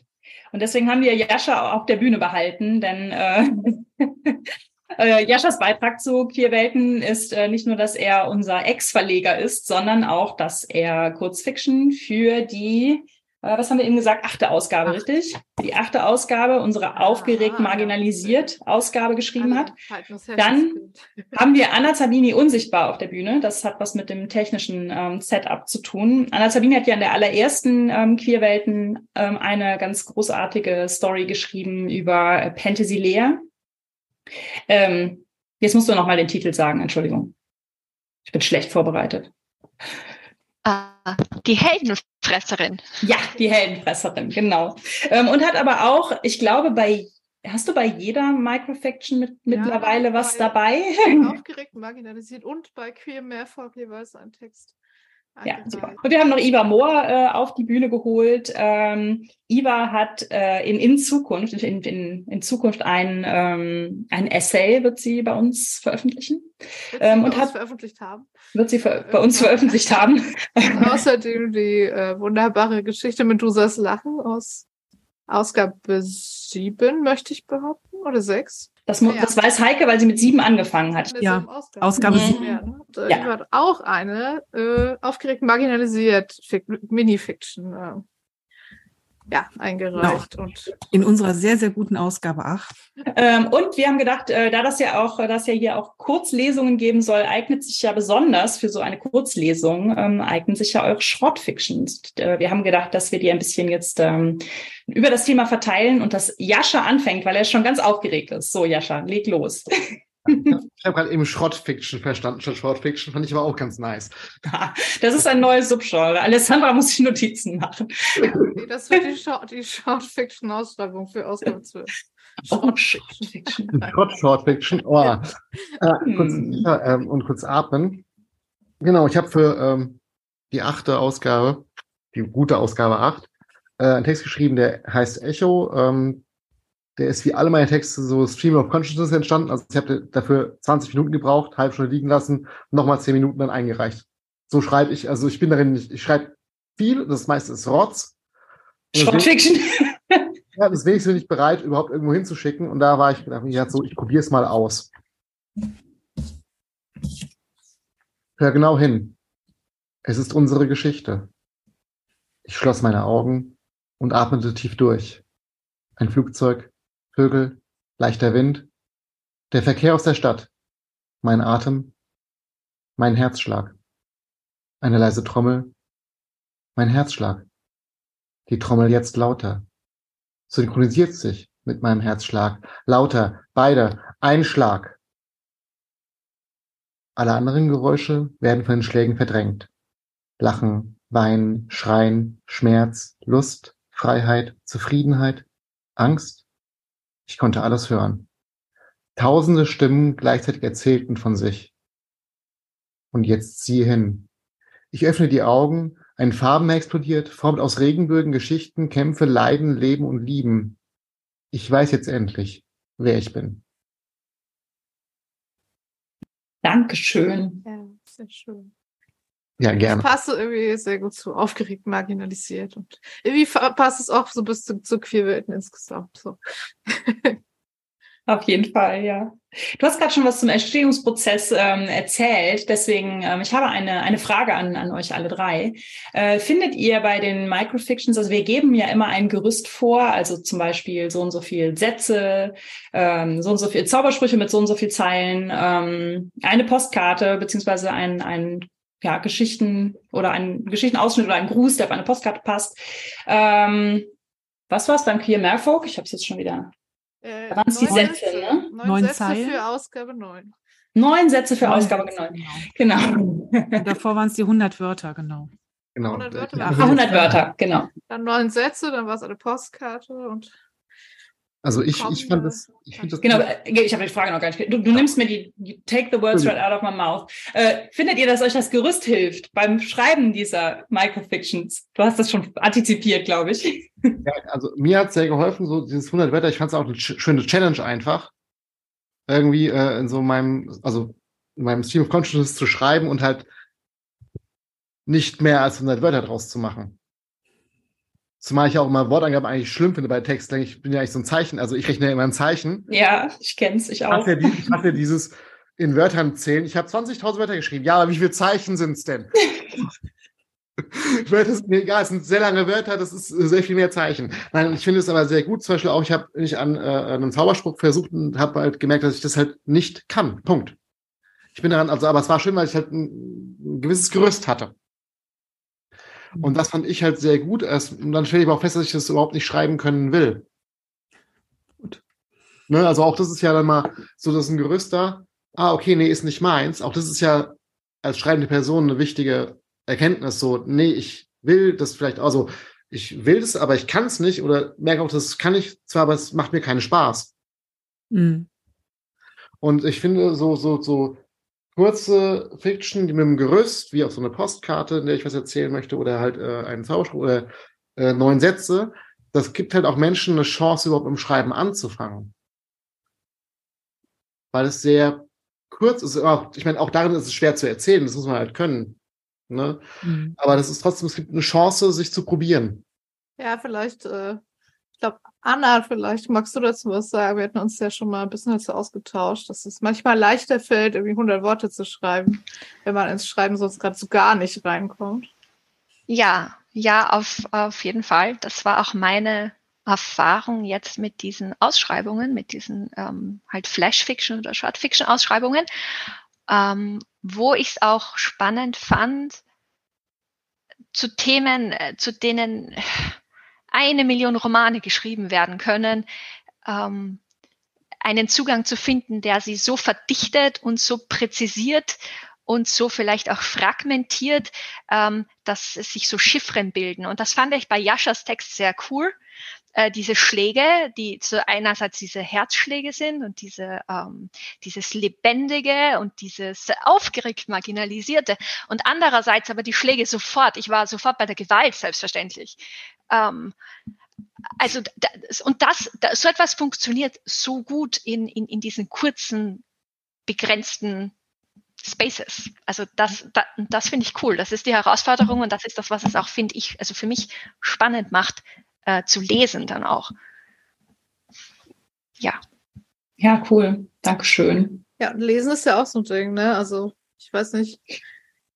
Und deswegen haben wir Jascha auf der Bühne behalten, denn äh, äh, Jaschas Beitrag zu Queerwelten ist äh, nicht nur, dass er unser Ex-Verleger ist, sondern auch, dass er Kurzfiction für die was haben wir eben gesagt? Achte Ausgabe, Acht. richtig? Die achte Ausgabe, unsere aufgeregt marginalisiert Ausgabe geschrieben hat. Dann haben wir Anna Zabini unsichtbar auf der Bühne. Das hat was mit dem technischen ähm, Setup zu tun. Anna Zabini hat ja in der allerersten ähm, Queerwelten ähm, eine ganz großartige Story geschrieben über äh, Fantasy Lea. Ähm, jetzt musst du noch mal den Titel sagen, Entschuldigung. Ich bin schlecht vorbereitet.
Die Heldenfresserin.
Ja, die Heldenfresserin, genau. Ähm, und hat aber auch, ich glaube, bei Hast du bei jeder Microfiction mit, ja, mittlerweile was dabei?
Aufgeregt, marginalisiert und bei Queer Mehrfach jeweils ein Text.
Ja, super. Und wir haben noch Iva Mohr äh, auf die Bühne geholt. Ähm, Iva hat äh, in, in Zukunft, in, in, in Zukunft ein, ähm, ein Essay wird sie bei uns veröffentlichen.
Wird ähm, und hat veröffentlicht haben.
Wird sie ver bei uns veröffentlicht haben.
Außerdem die äh, wunderbare Geschichte mit Dusas Lachen aus Ausgabe sieben, möchte ich behaupten, oder sechs.
Das, ja. das weiß Heike, weil sie mit sieben angefangen hat.
Ja, Ausgabe, Ausgabe sieben.
Ja, ne? ja. hat auch eine äh, aufgeregt marginalisiert Mini-Fiction. Äh, ja, eingereicht. Genau. Und
in unserer sehr, sehr guten Ausgabe 8.
Ähm, und wir haben gedacht, äh, da das ja auch, dass ja hier auch Kurzlesungen geben soll, eignet sich ja besonders für so eine Kurzlesung, ähm, eignen sich ja eure Shortfictions. Äh, wir haben gedacht, dass wir die ein bisschen jetzt ähm, über das Thema verteilen und dass Jascha anfängt, weil er schon ganz aufgeregt ist. So, Jascha, leg los.
Ich habe gerade eben Schrottfiction verstanden statt Shortfiction, fand ich aber auch ganz nice.
Das ist ein neues Subgenre. Alessandra muss sich Notizen machen.
Das wird die, Short, die Shortfiction-Ausschreibung für Ausgabe 12.
Shortfiction. Short Shortfiction. Oh. Ja. Äh, kurz, äh, und kurz atmen. Genau, ich habe für ähm, die achte Ausgabe, die gute Ausgabe 8, äh, einen Text geschrieben, der heißt Echo. Ähm, der ist wie alle meine Texte so Stream of Consciousness entstanden. Also ich habe dafür 20 Minuten gebraucht, halb Stunde liegen lassen, nochmal 10 Minuten dann eingereicht. So schreibe ich, also ich bin darin nicht, ich schreibe viel, das meiste ist Rotz.
Shortfiction.
Ja, deswegen bin ich bereit, überhaupt irgendwo hinzuschicken. Und da war ich, gedacht, ich so, ich probiere es mal aus. Hör genau hin. Es ist unsere Geschichte. Ich schloss meine Augen und atmete tief durch. Ein Flugzeug, Vögel, leichter Wind, der Verkehr aus der Stadt, mein Atem, mein Herzschlag. Eine leise Trommel, mein Herzschlag. Die Trommel jetzt lauter. Synchronisiert sich mit meinem Herzschlag. Lauter, beide, ein Schlag. Alle anderen Geräusche werden von den Schlägen verdrängt. Lachen, Weinen, Schreien, Schmerz, Lust, Freiheit, Zufriedenheit, Angst. Ich konnte alles hören. Tausende Stimmen gleichzeitig erzählten von sich. Und jetzt ziehe hin. Ich öffne die Augen, ein Farbenmeer explodiert, formt aus Regenbögen Geschichten, Kämpfe, Leiden, Leben und Lieben. Ich weiß jetzt endlich, wer ich bin.
Dankeschön.
Ja, sehr schön.
Ja, gerne.
Das passt irgendwie sehr gut zu aufgeregt, marginalisiert und irgendwie passt es auch so bis zu, zu Queerwelten insgesamt. So.
Auf jeden Fall, ja. Du hast gerade schon was zum Entstehungsprozess ähm, erzählt, deswegen ähm, ich habe eine eine Frage an an euch alle drei. Äh, findet ihr bei den Microfictions, also wir geben ja immer ein Gerüst vor, also zum Beispiel so und so viel Sätze, ähm, so und so viel Zaubersprüche mit so und so viel Zeilen, ähm, eine Postkarte beziehungsweise ein ein ja, Geschichten oder ein Geschichtenausschnitt oder ein Gruß, der auf eine Postkarte passt. Ähm, was war es beim Queer Merfolk? Ich habe es jetzt schon wieder
Äh,
Da waren es die
neun
Sätze, ne?
Neun,
Neun
Sätze
Zeilen.
für Ausgabe 9.
Neun Sätze für
Neun
Ausgabe
Sätze,
genommen.
Genau.
Genau.
Davor waren es die 100 Wörter, genau.
Genau.
100 Wörter.
Ja,
Ah, 100 Wörter, genau.
Dann neun Sätze, dann war es eine Postkarte und
Also ich, ich fand das, ich finde das
Genau, äh, ich habe die Frage noch gar nicht. Du, du nimmst mir die, die Take the words right out of my mouth. Äh, findet ihr, dass euch das Gerüst hilft beim Schreiben dieser Microfictions? Du hast das schon antizipiert, glaube ich.
Ja, also mir hat sehr geholfen, so dieses 100 Wörter. Ich fand es auch eine sch- schöne Challenge einfach. Irgendwie äh, in so meinem, also in meinem Stream of Consciousness zu schreiben und halt nicht mehr als 100 Wörter draus zu machen. Zumal ich auch immer Wortangaben eigentlich schlimm finde bei Texten. Ich bin ja eigentlich so ein Zeichen, also ich rechne ja immer ein Zeichen.
Ja, ich kenn's, ich
Ich
auch.
hasse ja, die, ich hasse ja dieses in Wörtern zählen. Ich habe 20.000 Wörter geschrieben. Ja, aber wie viele Zeichen sind's denn? Wörter sind mir egal, es sind sehr lange Wörter, das ist sehr viel mehr Zeichen. Nein, ich finde es aber sehr gut. Zum Beispiel auch, ich habe nicht an äh, einen Zauberspruch versucht und habe halt gemerkt, dass ich das halt nicht kann. Punkt. Ich bin daran, also, aber es war schön, weil ich halt ein, ein gewisses Gerüst hatte. Und das fand ich halt sehr gut. Und dann stelle ich aber auch fest, dass ich das überhaupt nicht schreiben können will. Gut. Ne, also auch das ist ja dann mal so, dass ein Gerüst da, ah, okay, nee, ist nicht meins. Auch das ist ja als schreibende Person eine wichtige Erkenntnis. So, nee, ich will das vielleicht, also ich will das, aber ich kann es nicht oder merke auch, das kann ich zwar, aber es macht mir keinen Spaß.
Mhm.
Und ich finde so, so, so kurze Fiction, die mit dem Gerüst, wie auf so eine Postkarte, in der ich was erzählen möchte, oder halt äh, einen Zauberspruch oder äh, neun Sätze, das gibt halt auch Menschen eine Chance, überhaupt im Schreiben anzufangen. Weil es sehr kurz ist. Auch, ich meine, auch darin ist es schwer zu erzählen, das muss man halt können. Ne?
Mhm.
Aber das ist trotzdem, es gibt eine Chance, sich zu probieren.
ja, vielleicht, äh, ich glaube, Anna, vielleicht magst du dazu was sagen. Wir hatten uns ja schon mal ein bisschen dazu ausgetauscht, dass es manchmal leichter fällt, irgendwie 100 Worte zu schreiben, wenn man ins Schreiben sonst gerade so gar nicht reinkommt.
Ja, ja, auf, auf jeden Fall. Das war auch meine Erfahrung jetzt mit diesen Ausschreibungen, mit diesen ähm, halt Flash-Fiction oder Short-Fiction-Ausschreibungen, ähm, wo ich es auch spannend fand, zu Themen, äh, zu denen eine Million Romane geschrieben werden können, ähm, einen Zugang zu finden, der sie so verdichtet und so präzisiert und so vielleicht auch fragmentiert, ähm, dass es sich so Chiffren bilden. Und das fand ich bei Jaschas Text sehr cool. Äh, diese Schläge, die zu einerseits diese Herzschläge sind und diese, ähm, dieses Lebendige und dieses aufgeregt Marginalisierte und andererseits aber die Schläge sofort. Ich war sofort bei der Gewalt, selbstverständlich. Ähm, also das, und das, das, so etwas funktioniert so gut in, in, in diesen kurzen, begrenzten Spaces. Also das, das, das finde ich cool. Das ist die Herausforderung und das ist das, was es auch, finde ich, also für mich spannend macht, äh, zu lesen dann auch. Ja.
Ja, cool. Dankeschön.
Ja, lesen ist ja auch so ein Ding, ne? Also, ich weiß nicht,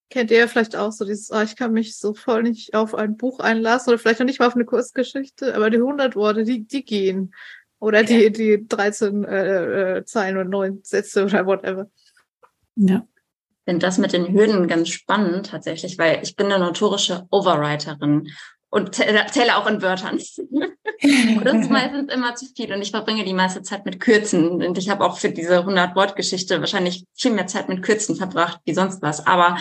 kennt ihr ja vielleicht auch so dieses, oh, ich kann mich so voll nicht auf ein Buch einlassen oder vielleicht noch nicht mal auf eine Kurzgeschichte, aber die 100 Worte, die, die gehen. Oder die, die 13 äh, äh, Zeilen und 9 Sätze oder whatever.
Ja. Ich finde das mit den Hürden ganz spannend tatsächlich, weil ich bin eine notorische Overwriterin und zähle auch in Wörtern. und das ist meistens immer zu viel und ich verbringe die meiste Zeit mit Kürzen und ich habe auch für diese 100-Wort-Geschichte wahrscheinlich viel mehr Zeit mit Kürzen verbracht wie sonst was. Aber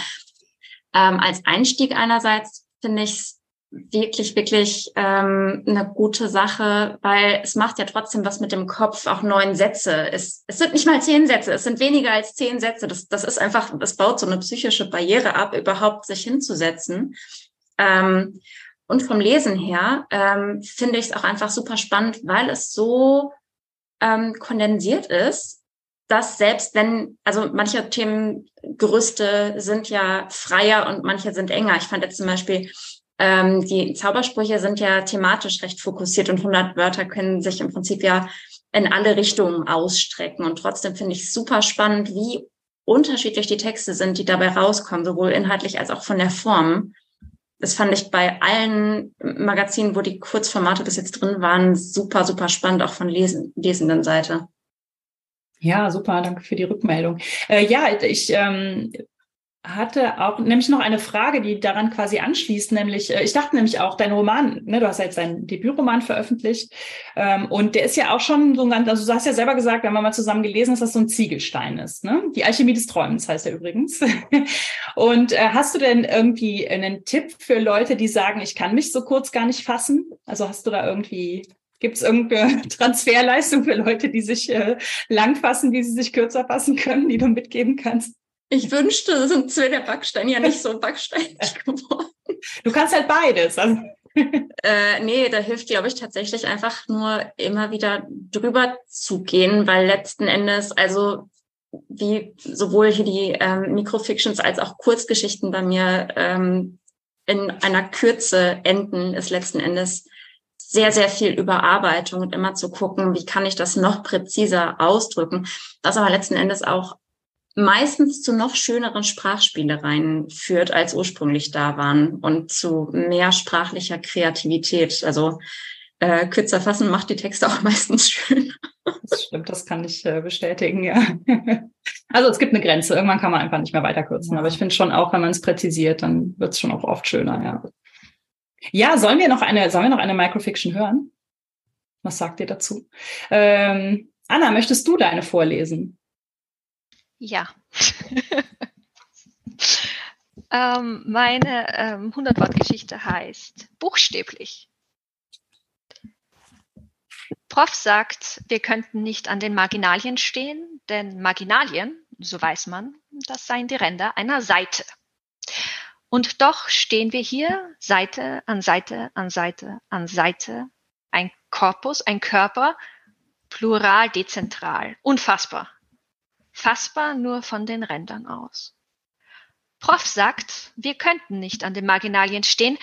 ähm, als Einstieg einerseits finde ich es wirklich, wirklich ähm, eine gute Sache, weil es macht ja trotzdem was mit dem Kopf, auch neun Sätze. Es, es sind nicht mal zehn Sätze, es sind weniger als zehn Sätze. Das, das ist einfach, das baut so eine psychische Barriere ab, überhaupt sich hinzusetzen. Ähm, und vom Lesen her ähm, finde ich es auch einfach super spannend, weil es so ähm, kondensiert ist, dass selbst wenn, also manche Themengerüste sind ja freier und manche sind enger. Ich fand jetzt zum Beispiel, ähm, die Zaubersprüche sind ja thematisch recht fokussiert und 100 Wörter können sich im Prinzip ja in alle Richtungen ausstrecken. Und trotzdem finde ich super spannend, wie unterschiedlich die Texte sind, die dabei rauskommen, sowohl inhaltlich als auch von der Form das fand ich bei allen Magazinen, wo die Kurzformate bis jetzt drin waren, super, super spannend, auch von Lesen, lesenden Seite.
Ja, super, danke für die Rückmeldung. Äh, ja, ich ähm, hatte auch nämlich noch eine Frage, die daran quasi anschließt, nämlich, äh, ich dachte nämlich auch, dein Roman, ne, du hast ja jetzt deinen Debütroman veröffentlicht ähm, und der ist ja auch schon so ein ganz, also du hast ja selber gesagt, wenn man mal zusammen gelesen dass das so ein Ziegelstein ist, ne? Die Alchemie des Träumens heißt er übrigens. und äh, hast du denn irgendwie einen Tipp für Leute, die sagen, ich kann mich so kurz gar nicht fassen? Also hast du da irgendwie Gibt es irgendeine Transferleistung für Leute, die sich äh, lang fassen, wie sie sich kürzer fassen können, die du mitgeben kannst?
Ich wünschte, sonst wäre der Backstein ja nicht so backsteinig geworden.
Du kannst halt beides. Also.
Äh, nee, da hilft, glaube ich, tatsächlich einfach nur immer wieder drüber zu gehen, weil letzten Endes, also wie sowohl hier die ähm, Microfictions als auch Kurzgeschichten bei mir ähm, in einer Kürze enden, ist letzten Endes sehr, sehr viel Überarbeitung und immer zu gucken, wie kann ich das noch präziser ausdrücken, was aber letzten Endes auch meistens zu noch schöneren Sprachspielereien führt, als ursprünglich da waren und zu mehr sprachlicher Kreativität. Also äh, kürzer fassen macht die Texte auch meistens schön.
Das stimmt, das kann ich äh, bestätigen, ja. Also es gibt eine Grenze. Irgendwann kann man einfach nicht mehr weiter kürzen. Ja. Aber ich finde schon auch, wenn man es präzisiert, dann wird es schon auch oft schöner, ja. Ja, sollen wir noch eine, sollen wir noch eine Microfiction hören? Was sagt ihr dazu? Ähm, Anna, möchtest du deine vorlesen?
Ja. ähm, meine ähm, 100-Wort-Geschichte heißt buchstäblich. Prof sagt, wir könnten nicht an den Marginalien stehen, denn Marginalien, so weiß man, das seien die Ränder einer Seite. Und doch stehen wir hier Seite an Seite an Seite an Seite, ein Korpus, ein Körper, plural, dezentral, unfassbar fassbar nur von den Rändern aus. Prof sagt, wir könnten nicht an den Marginalien stehen,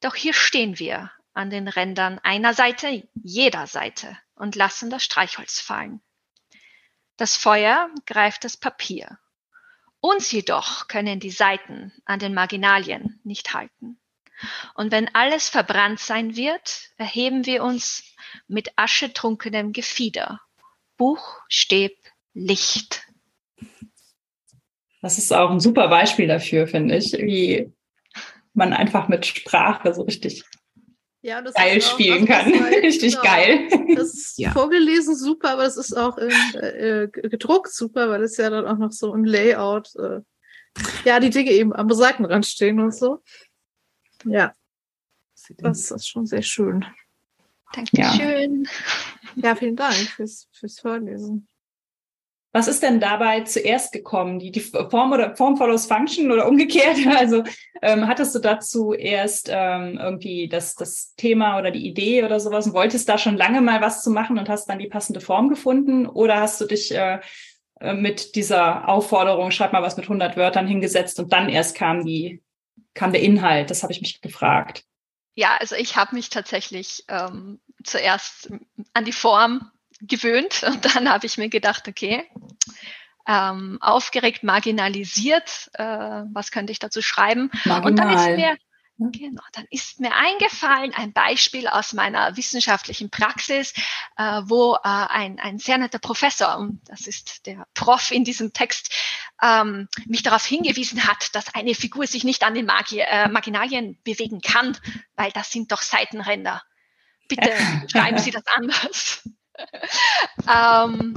doch hier stehen wir an den Rändern einer Seite, jeder Seite und lassen das Streichholz fallen. Das Feuer greift das Papier. Uns jedoch können die Seiten an den Marginalien nicht halten. Und wenn alles verbrannt sein wird, erheben wir uns mit aschetrunkenem Gefieder. Buch, Stäb, Licht.
Das ist auch ein super Beispiel dafür, finde ich, wie man einfach mit Sprache so richtig ja, geil spielen kann. Halt, richtig genau. geil.
Das ist ja. vorgelesen super, aber es ist auch in, äh, gedruckt super, weil es ja dann auch noch so im Layout, äh, ja, die Dinge eben am Seitenrand stehen und so. Ja. Das ist schon sehr schön.
Dankeschön.
Ja, ja vielen Dank fürs, fürs Vorlesen.
Was ist denn dabei zuerst gekommen? Die, die Form oder Form follows Function oder umgekehrt? Also ähm, hattest du dazu erst ähm, irgendwie das, das Thema oder die Idee oder sowas und wolltest da schon lange mal was zu machen und hast dann die passende Form gefunden? Oder hast du dich äh, äh, mit dieser Aufforderung, schreib mal was mit 100 Wörtern hingesetzt und dann erst kam die, kam der Inhalt. Das habe ich mich gefragt.
Ja, also ich habe mich tatsächlich ähm, zuerst an die Form gewöhnt und dann habe ich mir gedacht, okay, ähm, aufgeregt, marginalisiert, äh, was könnte ich dazu schreiben?
Marginal.
Und dann ist mir Genau, dann ist mir eingefallen ein Beispiel aus meiner wissenschaftlichen Praxis, äh, wo äh, ein, ein sehr netter Professor, und das ist der Prof in diesem Text, ähm, mich darauf hingewiesen hat, dass eine Figur sich nicht an den Magi äh, Marginalien bewegen kann, weil das sind doch Seitenränder. Bitte schreiben Sie das anders. Ähm,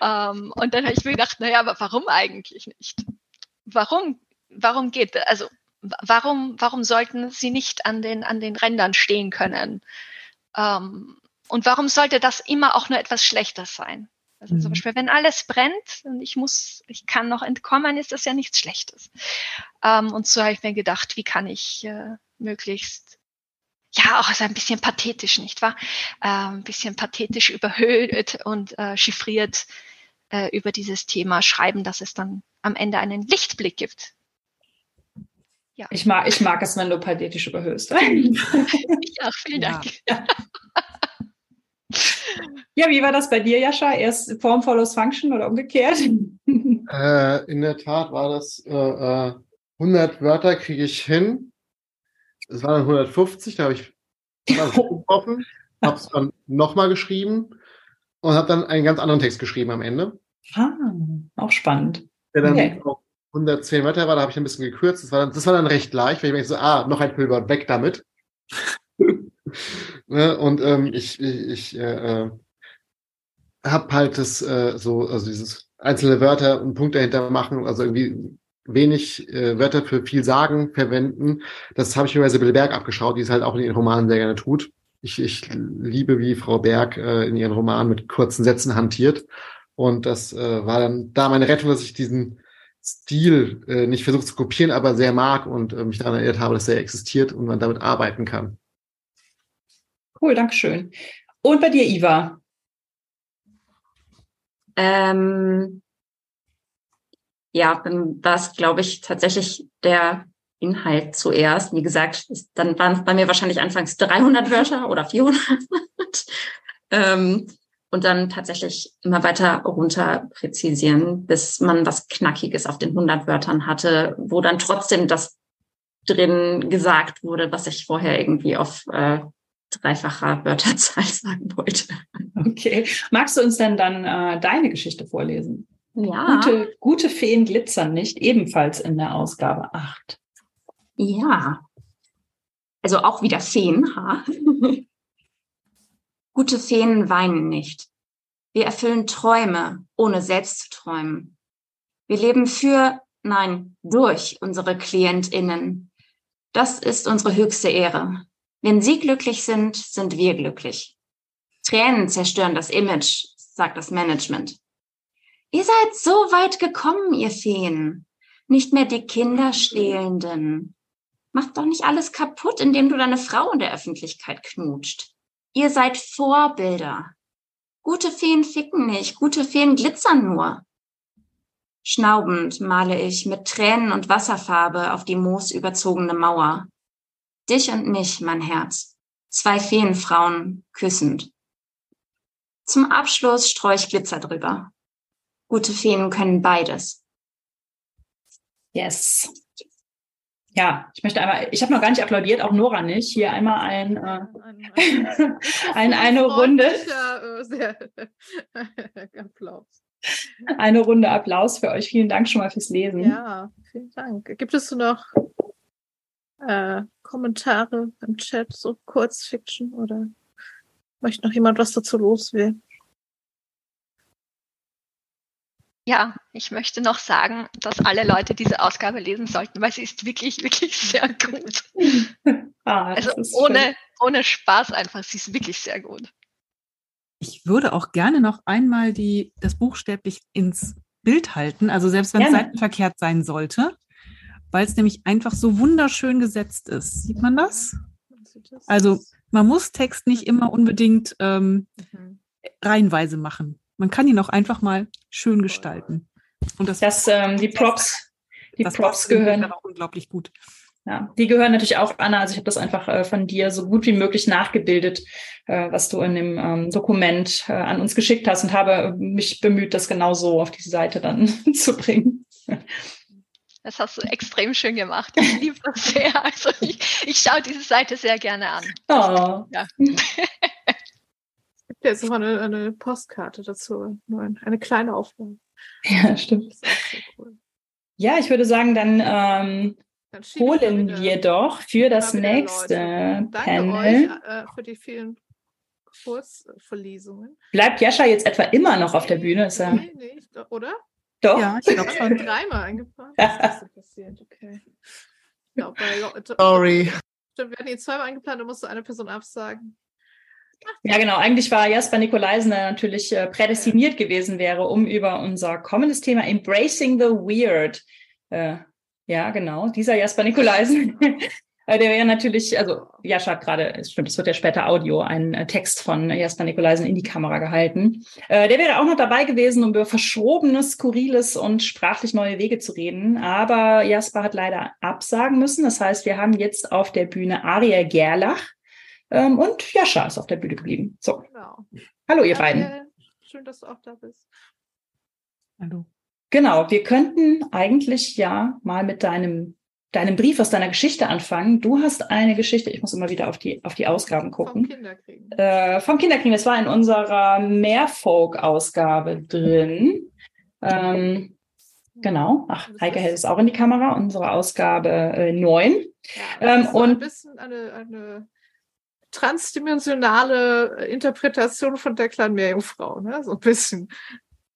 ähm, und dann habe ich mir gedacht, naja, aber warum eigentlich nicht? Warum, warum geht, also warum, warum sollten sie nicht an den, an den Rändern stehen können? Ähm, und warum sollte das immer auch nur etwas Schlechtes sein? Also mhm. zum Beispiel, wenn alles brennt und ich muss, ich kann noch entkommen, ist das ja nichts Schlechtes. Ähm, und so habe ich mir gedacht, wie kann ich äh, möglichst, ja, auch also ein bisschen pathetisch, nicht wahr? Äh, ein bisschen pathetisch überhöht und äh, chiffriert äh, über dieses Thema schreiben, dass es dann am Ende einen Lichtblick gibt
ja. Ich mag, ich mag es, wenn du pathetisch überhöhst.
ich auch, vielen Dank.
Ja. ja. wie war das bei dir, Jascha? Erst Form follows Function oder umgekehrt?
Äh, in der Tat war das äh, 100 äh, Wörter kriege ich hin. Es waren 150, da habe ich getroffen, habe es dann nochmal geschrieben und habe dann einen ganz anderen Text geschrieben am Ende.
Ah, auch spannend.
Der dann okay. auch 110 Wörter war, da habe ich ein bisschen gekürzt. Das war dann, das war dann recht leicht, weil ich mir so, ah, noch ein Füllwort, weg damit. ne? Und ähm, ich, ich, ich äh, äh habe halt das äh, so, also dieses einzelne Wörter und Punkte dahinter machen, also irgendwie wenig äh, Wörter für viel sagen verwenden. Das habe ich mir bei Sibylle Berg abgeschaut, die es halt auch in ihren Romanen sehr gerne tut. Ich, ich liebe, wie Frau Berg äh, in ihren Romanen mit kurzen Sätzen hantiert. Und das äh, war dann da meine Rettung, dass ich diesen Stil äh, nicht versucht zu kopieren, aber sehr mag und äh, mich daran erinnert habe, dass er existiert und man damit arbeiten kann.
Cool, Dankeschön. Und bei dir, Iva?
Ähm, ja, dann war es, glaube ich, tatsächlich der Inhalt zuerst. Wie gesagt, dann waren es bei mir wahrscheinlich anfangs 300 Wörter oder 400. ähm, und dann tatsächlich immer weiter runter präzisieren, bis man was Knackiges auf den 100 Wörtern hatte, wo dann trotzdem das drin gesagt wurde, was ich vorher irgendwie auf äh, dreifacher Wörterzahl sagen wollte.
Okay. Magst du uns denn dann äh, deine Geschichte vorlesen?
Ja.
Gute, gute Feen glitzern nicht, ebenfalls in der Ausgabe 8.
Ja. Also auch wieder Feen, ha? Gute Feen weinen nicht. Wir erfüllen Träume, ohne selbst zu träumen. Wir leben für, nein, durch unsere KlientInnen. Das ist unsere höchste Ehre. Wenn sie glücklich sind, sind wir glücklich. Tränen zerstören das Image, sagt das Management. Ihr seid so weit gekommen, ihr Feen. Nicht mehr die Kinderstehlenden. Macht doch nicht alles kaputt, indem du deine Frau in der Öffentlichkeit knutscht. Ihr seid Vorbilder. Gute Feen ficken nicht, gute Feen glitzern nur. Schnaubend male ich mit Tränen und Wasserfarbe auf die moosüberzogene Mauer. Dich und mich, mein Herz. Zwei Feenfrauen küssend. Zum Abschluss streue ich Glitzer drüber. Gute Feen können beides.
Yes. Ja, ich möchte einmal, ich habe noch gar nicht applaudiert, auch Nora nicht. Hier einmal ein, äh, ein eine Runde. Äh, Applaus. Eine Runde Applaus für euch. Vielen Dank schon mal fürs Lesen.
Ja, vielen Dank. Gibt es noch äh, Kommentare im Chat, so Kurzfiction oder möchte noch jemand was dazu loswerden?
Ja, ich möchte noch sagen, dass alle Leute diese Ausgabe lesen sollten, weil sie ist wirklich, wirklich sehr gut. ah, also ohne, ohne Spaß einfach, sie ist wirklich sehr gut.
Ich würde auch gerne noch einmal die, das buchstäblich ins Bild halten, also selbst wenn es seitenverkehrt sein sollte, weil es nämlich einfach so wunderschön gesetzt ist. Sieht man das? Also man muss Text nicht immer unbedingt ähm, mhm. reihenweise machen. Man kann ihn auch einfach mal schön gestalten.
Und das, das ähm, die Props, die
das
Props gehören
auch unglaublich gut.
Ja, die gehören natürlich auch, Anna. Also ich habe das einfach äh, von dir so gut wie möglich nachgebildet, äh, was du in dem ähm, Dokument äh, an uns geschickt hast und habe mich bemüht, das genau so auf diese Seite dann zu bringen.
Das hast du extrem schön gemacht. Ich liebe das sehr. Also ich, ich schaue diese Seite sehr gerne an.
Oh.
Ja.
Gibt jetzt noch eine, eine Postkarte dazu, nur eine kleine Aufnahme.
Ja, stimmt. Cool. Ja, ich würde sagen, dann ähm, holen wir doch für das nächste Leute. Panel.
Danke euch äh, für die vielen Kurzverlesungen.
Bleibt Jascha jetzt etwa immer noch auf der Bühne? Ist er...
Nee, nee, oder?
Doch.
Ja, ich glaube schon.
dreimal eingeplant. Was ist passiert? Okay. Ja,
Sorry.
Stimmt, wir hatten ihn zweimal eingeplant, da musste eine Person absagen.
Ja, genau. Eigentlich war Jasper Nikolaisen natürlich äh, prädestiniert gewesen wäre, um über unser kommendes Thema Embracing the Weird äh, ja, genau. Dieser Jasper Nikolaisen, äh, der wäre natürlich, also Jascha hat gerade, es stimmt, es wird ja später Audio, ein äh, Text von Jasper Nikolaisen in die Kamera gehalten. Äh, der wäre auch noch dabei gewesen, um über verschobenes, skurriles und sprachlich neue Wege zu reden. Aber Jasper hat leider absagen müssen. Das heißt, wir haben jetzt auf der Bühne Aria Gerlach ähm, und Jascha ist auf der Bühne geblieben. So. Genau. Hallo, ihr Aria, beiden.
Schön, dass du auch da bist.
Hallo.
Genau, wir könnten eigentlich ja mal mit deinem deinem Brief aus deiner Geschichte anfangen. Du hast eine Geschichte, ich muss immer wieder auf die, auf die Ausgaben gucken. Vom Kinderkriegen. Äh, vom Kinderkriegen, das war in unserer Mehrfolk-Ausgabe drin. Ähm, genau. Ach, Heike hält es auch in die Kamera, unsere Ausgabe äh, 9.
Ja, ähm, und ein bisschen eine, eine transdimensionale Interpretation von der kleinen Meerjungfrau, ne? So ein bisschen.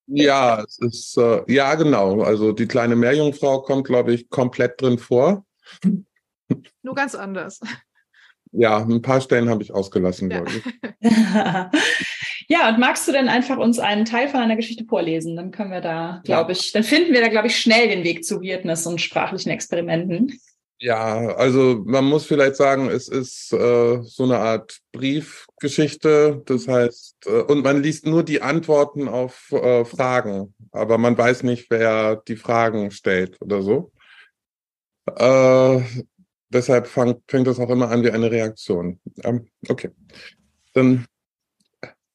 Ja, es ist, äh, ja, genau. Also die kleine Meerjungfrau kommt, glaube ich, komplett drin vor.
Nur ganz anders.
Ja, ein paar Stellen habe ich ausgelassen,
ja.
glaube ich.
ja, und magst du denn einfach uns einen Teil von einer Geschichte vorlesen? Dann können wir da, glaube ich, dann finden wir da, glaube ich, schnell den Weg zu Weirdness und sprachlichen Experimenten.
Ja, also man muss vielleicht sagen, es ist äh, so eine Art Briefgeschichte. Das heißt, äh, und man liest nur die Antworten auf äh, Fragen, aber man weiß nicht, wer die Fragen stellt oder so. Äh, deshalb fang, fängt das auch immer an wie eine Reaktion. Ähm, okay. Dann,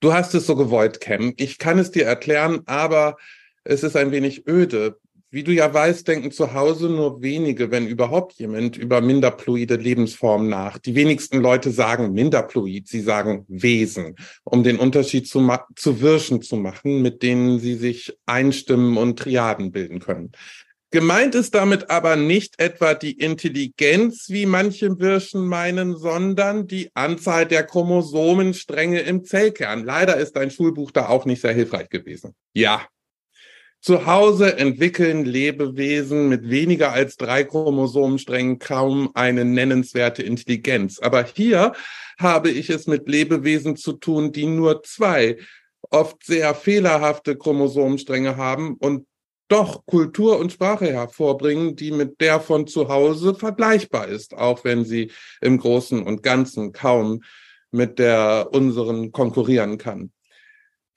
du hast es so gewollt, Cam. Ich kann es dir erklären, aber es ist ein wenig öde. Wie du ja weißt, denken zu Hause nur wenige, wenn überhaupt jemand, über minderploide Lebensformen nach. Die wenigsten Leute sagen minderploid, sie sagen Wesen, um den Unterschied zu, zu Wirschen zu machen, mit denen sie sich einstimmen und Triaden bilden können. Gemeint ist damit aber nicht etwa die Intelligenz, wie manche Wirschen meinen, sondern die Anzahl der Chromosomenstränge im Zellkern. Leider ist dein Schulbuch da auch nicht sehr hilfreich gewesen. Ja, zu Hause entwickeln Lebewesen mit weniger als drei Chromosomensträngen kaum eine nennenswerte Intelligenz. Aber hier habe ich es mit Lebewesen zu tun, die nur zwei, oft sehr fehlerhafte Chromosomenstränge haben und doch Kultur und Sprache hervorbringen, die mit der von zu Hause vergleichbar ist, auch wenn sie im Großen und Ganzen kaum mit der unseren konkurrieren kann.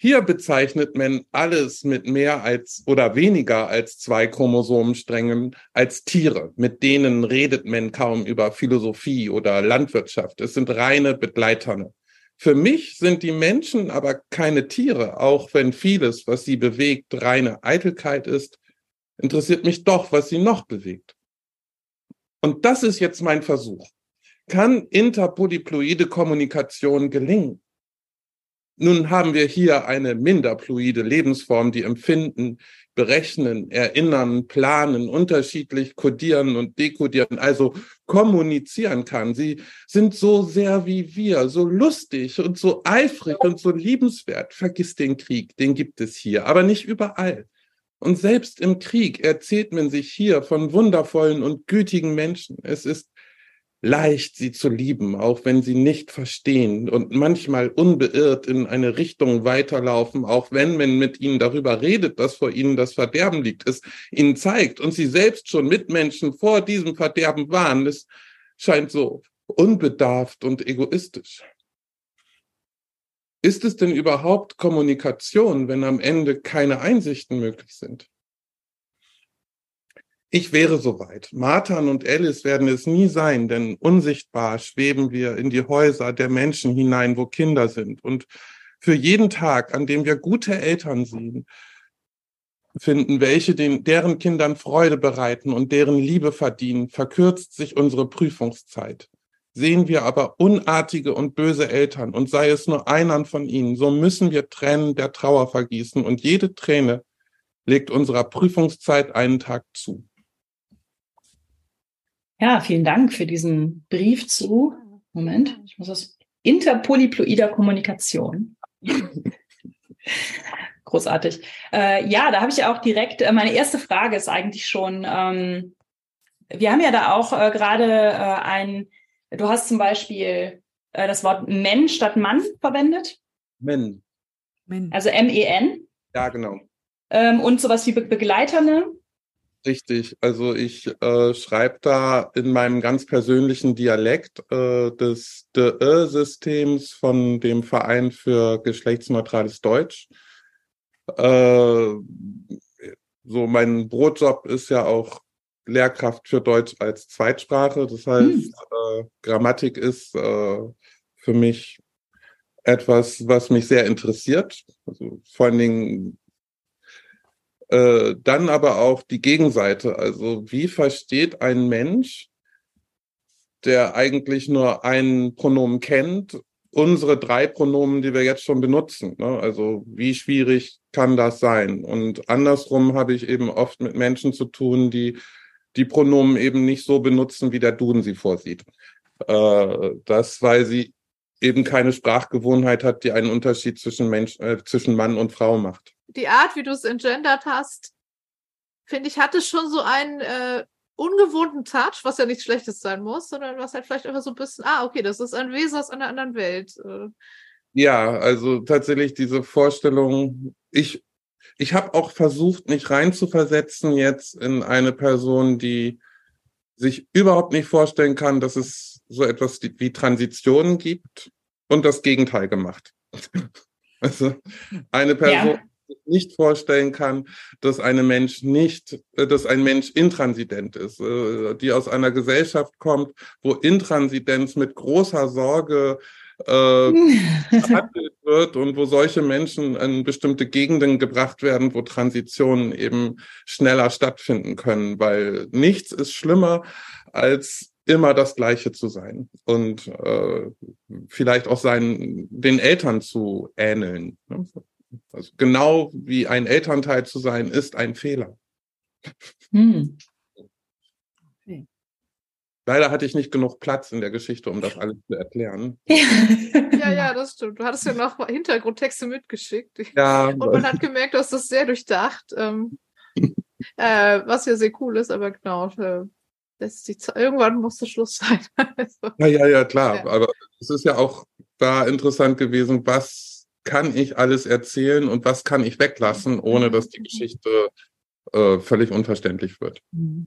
Hier bezeichnet man alles mit mehr als oder weniger als zwei Chromosomensträngen als Tiere. Mit denen redet man kaum über Philosophie oder Landwirtschaft. Es sind reine Begleiterne. Für mich sind die Menschen aber keine Tiere, auch wenn vieles, was sie bewegt, reine Eitelkeit ist, interessiert mich doch, was sie noch bewegt. Und das ist jetzt mein Versuch. Kann interpolyploide Kommunikation gelingen? Nun haben wir hier eine minderploide Lebensform, die empfinden, berechnen, erinnern, planen, unterschiedlich kodieren und dekodieren, also kommunizieren kann. Sie sind so sehr wie wir, so lustig und so eifrig und so liebenswert. Vergiss den Krieg, den gibt es hier, aber nicht überall. Und selbst im Krieg erzählt man sich hier von wundervollen und gütigen Menschen. Es ist leicht, sie zu lieben, auch wenn sie nicht verstehen und manchmal unbeirrt in eine Richtung weiterlaufen, auch wenn man mit ihnen darüber redet, dass vor ihnen das Verderben liegt, es ihnen zeigt und sie selbst schon Mitmenschen vor diesem Verderben waren. Es scheint so unbedarft und egoistisch. ist es denn überhaupt Kommunikation, wenn am Ende keine Einsichten möglich sind? Ich wäre soweit. Marthan und Alice werden es nie sein, denn unsichtbar schweben wir in die Häuser der Menschen hinein, wo Kinder sind. Und für jeden Tag, an dem wir gute Eltern sehen, finden, welche den, deren Kindern Freude bereiten und deren Liebe verdienen, verkürzt sich unsere Prüfungszeit. Sehen wir aber unartige und böse Eltern und sei es nur einer von ihnen, so müssen wir Tränen der Trauer vergießen und jede Träne legt unserer Prüfungszeit einen Tag zu.
Ja, vielen Dank für diesen Brief zu. Moment, ich muss das interpolyploider Kommunikation. Großartig. Äh, ja, da habe ich auch direkt, äh, meine erste Frage ist eigentlich schon, ähm, wir haben ja da auch äh, gerade äh, ein, du hast zum Beispiel äh, das Wort Mensch statt Mann verwendet.
Men.
Men. Also M-E-N.
Ja, genau.
Ähm, und sowas wie Be Begleiterne.
Richtig, also ich äh, schreibe da in meinem ganz persönlichen Dialekt äh, des DE-Systems von dem Verein für geschlechtsneutrales Deutsch. Äh, so mein Brotjob ist ja auch Lehrkraft für Deutsch als Zweitsprache. Das heißt, hm. äh, Grammatik ist äh, für mich etwas, was mich sehr interessiert. Also vor allen Dingen äh, dann aber auch die Gegenseite. Also wie versteht ein Mensch, der eigentlich nur ein Pronomen kennt unsere drei Pronomen, die wir jetzt schon benutzen. Ne? Also wie schwierig kann das sein? Und andersrum habe ich eben oft mit Menschen zu tun, die die Pronomen eben nicht so benutzen, wie der Duden sie vorsieht. Äh, das, weil sie eben keine Sprachgewohnheit hat, die einen Unterschied zwischen Mensch, äh, zwischen Mann und Frau macht.
Die Art, wie du es engendert hast, finde ich, hatte schon so einen äh, ungewohnten Touch, was ja nichts Schlechtes sein muss, sondern was halt vielleicht einfach so ein bisschen, ah, okay, das ist ein Wesen aus einer anderen Welt. Äh.
Ja, also tatsächlich diese Vorstellung, ich, ich habe auch versucht, mich reinzuversetzen jetzt in eine Person, die sich überhaupt nicht vorstellen kann, dass es so etwas wie Transitionen gibt und das Gegenteil gemacht. Also eine Person, ja nicht vorstellen kann, dass eine Mensch nicht, äh, dass ein Mensch intransident ist, äh, die aus einer Gesellschaft kommt, wo Intransidenz mit großer Sorge äh, behandelt wird und wo solche Menschen in bestimmte Gegenden gebracht werden, wo Transitionen eben schneller stattfinden können, weil nichts ist schlimmer als immer das Gleiche zu sein und äh, vielleicht auch seinen den Eltern zu ähneln. Ne? Also genau wie ein Elternteil zu sein, ist ein Fehler. Hm. Okay. Leider hatte ich nicht genug Platz in der Geschichte, um das alles zu erklären.
ja, ja, das stimmt. Du hattest ja noch Hintergrundtexte mitgeschickt. Ja. Und man hat gemerkt, du hast das sehr durchdacht. Ähm, äh, was ja sehr cool ist, aber genau, äh, irgendwann muss der Schluss sein.
also, ja, ja, ja, klar. Ja. Aber es ist ja auch da interessant gewesen, was kann ich alles erzählen und was kann ich weglassen, ohne dass die Geschichte äh, völlig unverständlich wird. Mhm.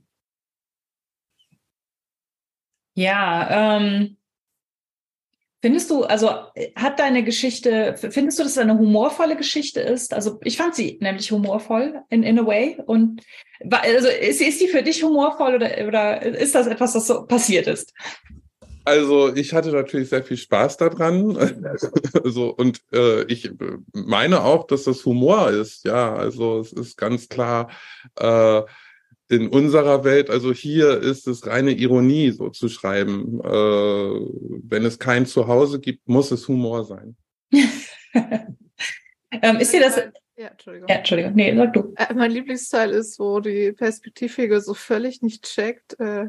Ja, ähm, findest du, also hat deine Geschichte, findest du, dass es eine humorvolle Geschichte ist? Also ich fand sie nämlich humorvoll in, in a way. Und also ist, ist sie für dich humorvoll oder, oder ist das etwas, das so passiert ist?
Also ich hatte natürlich sehr viel Spaß daran. also, und äh, ich meine auch, dass das Humor ist. Ja, also es ist ganz klar äh, in unserer Welt, also hier ist es reine Ironie, so zu schreiben. Äh, wenn es kein Zuhause gibt, muss es Humor sein.
ähm, ist dir das. Ja, Entschuldigung. Ja, Entschuldigung. Nee, sag du.
Äh, mein Lieblingsteil ist, wo die Perspektivfigur so völlig nicht checkt, äh,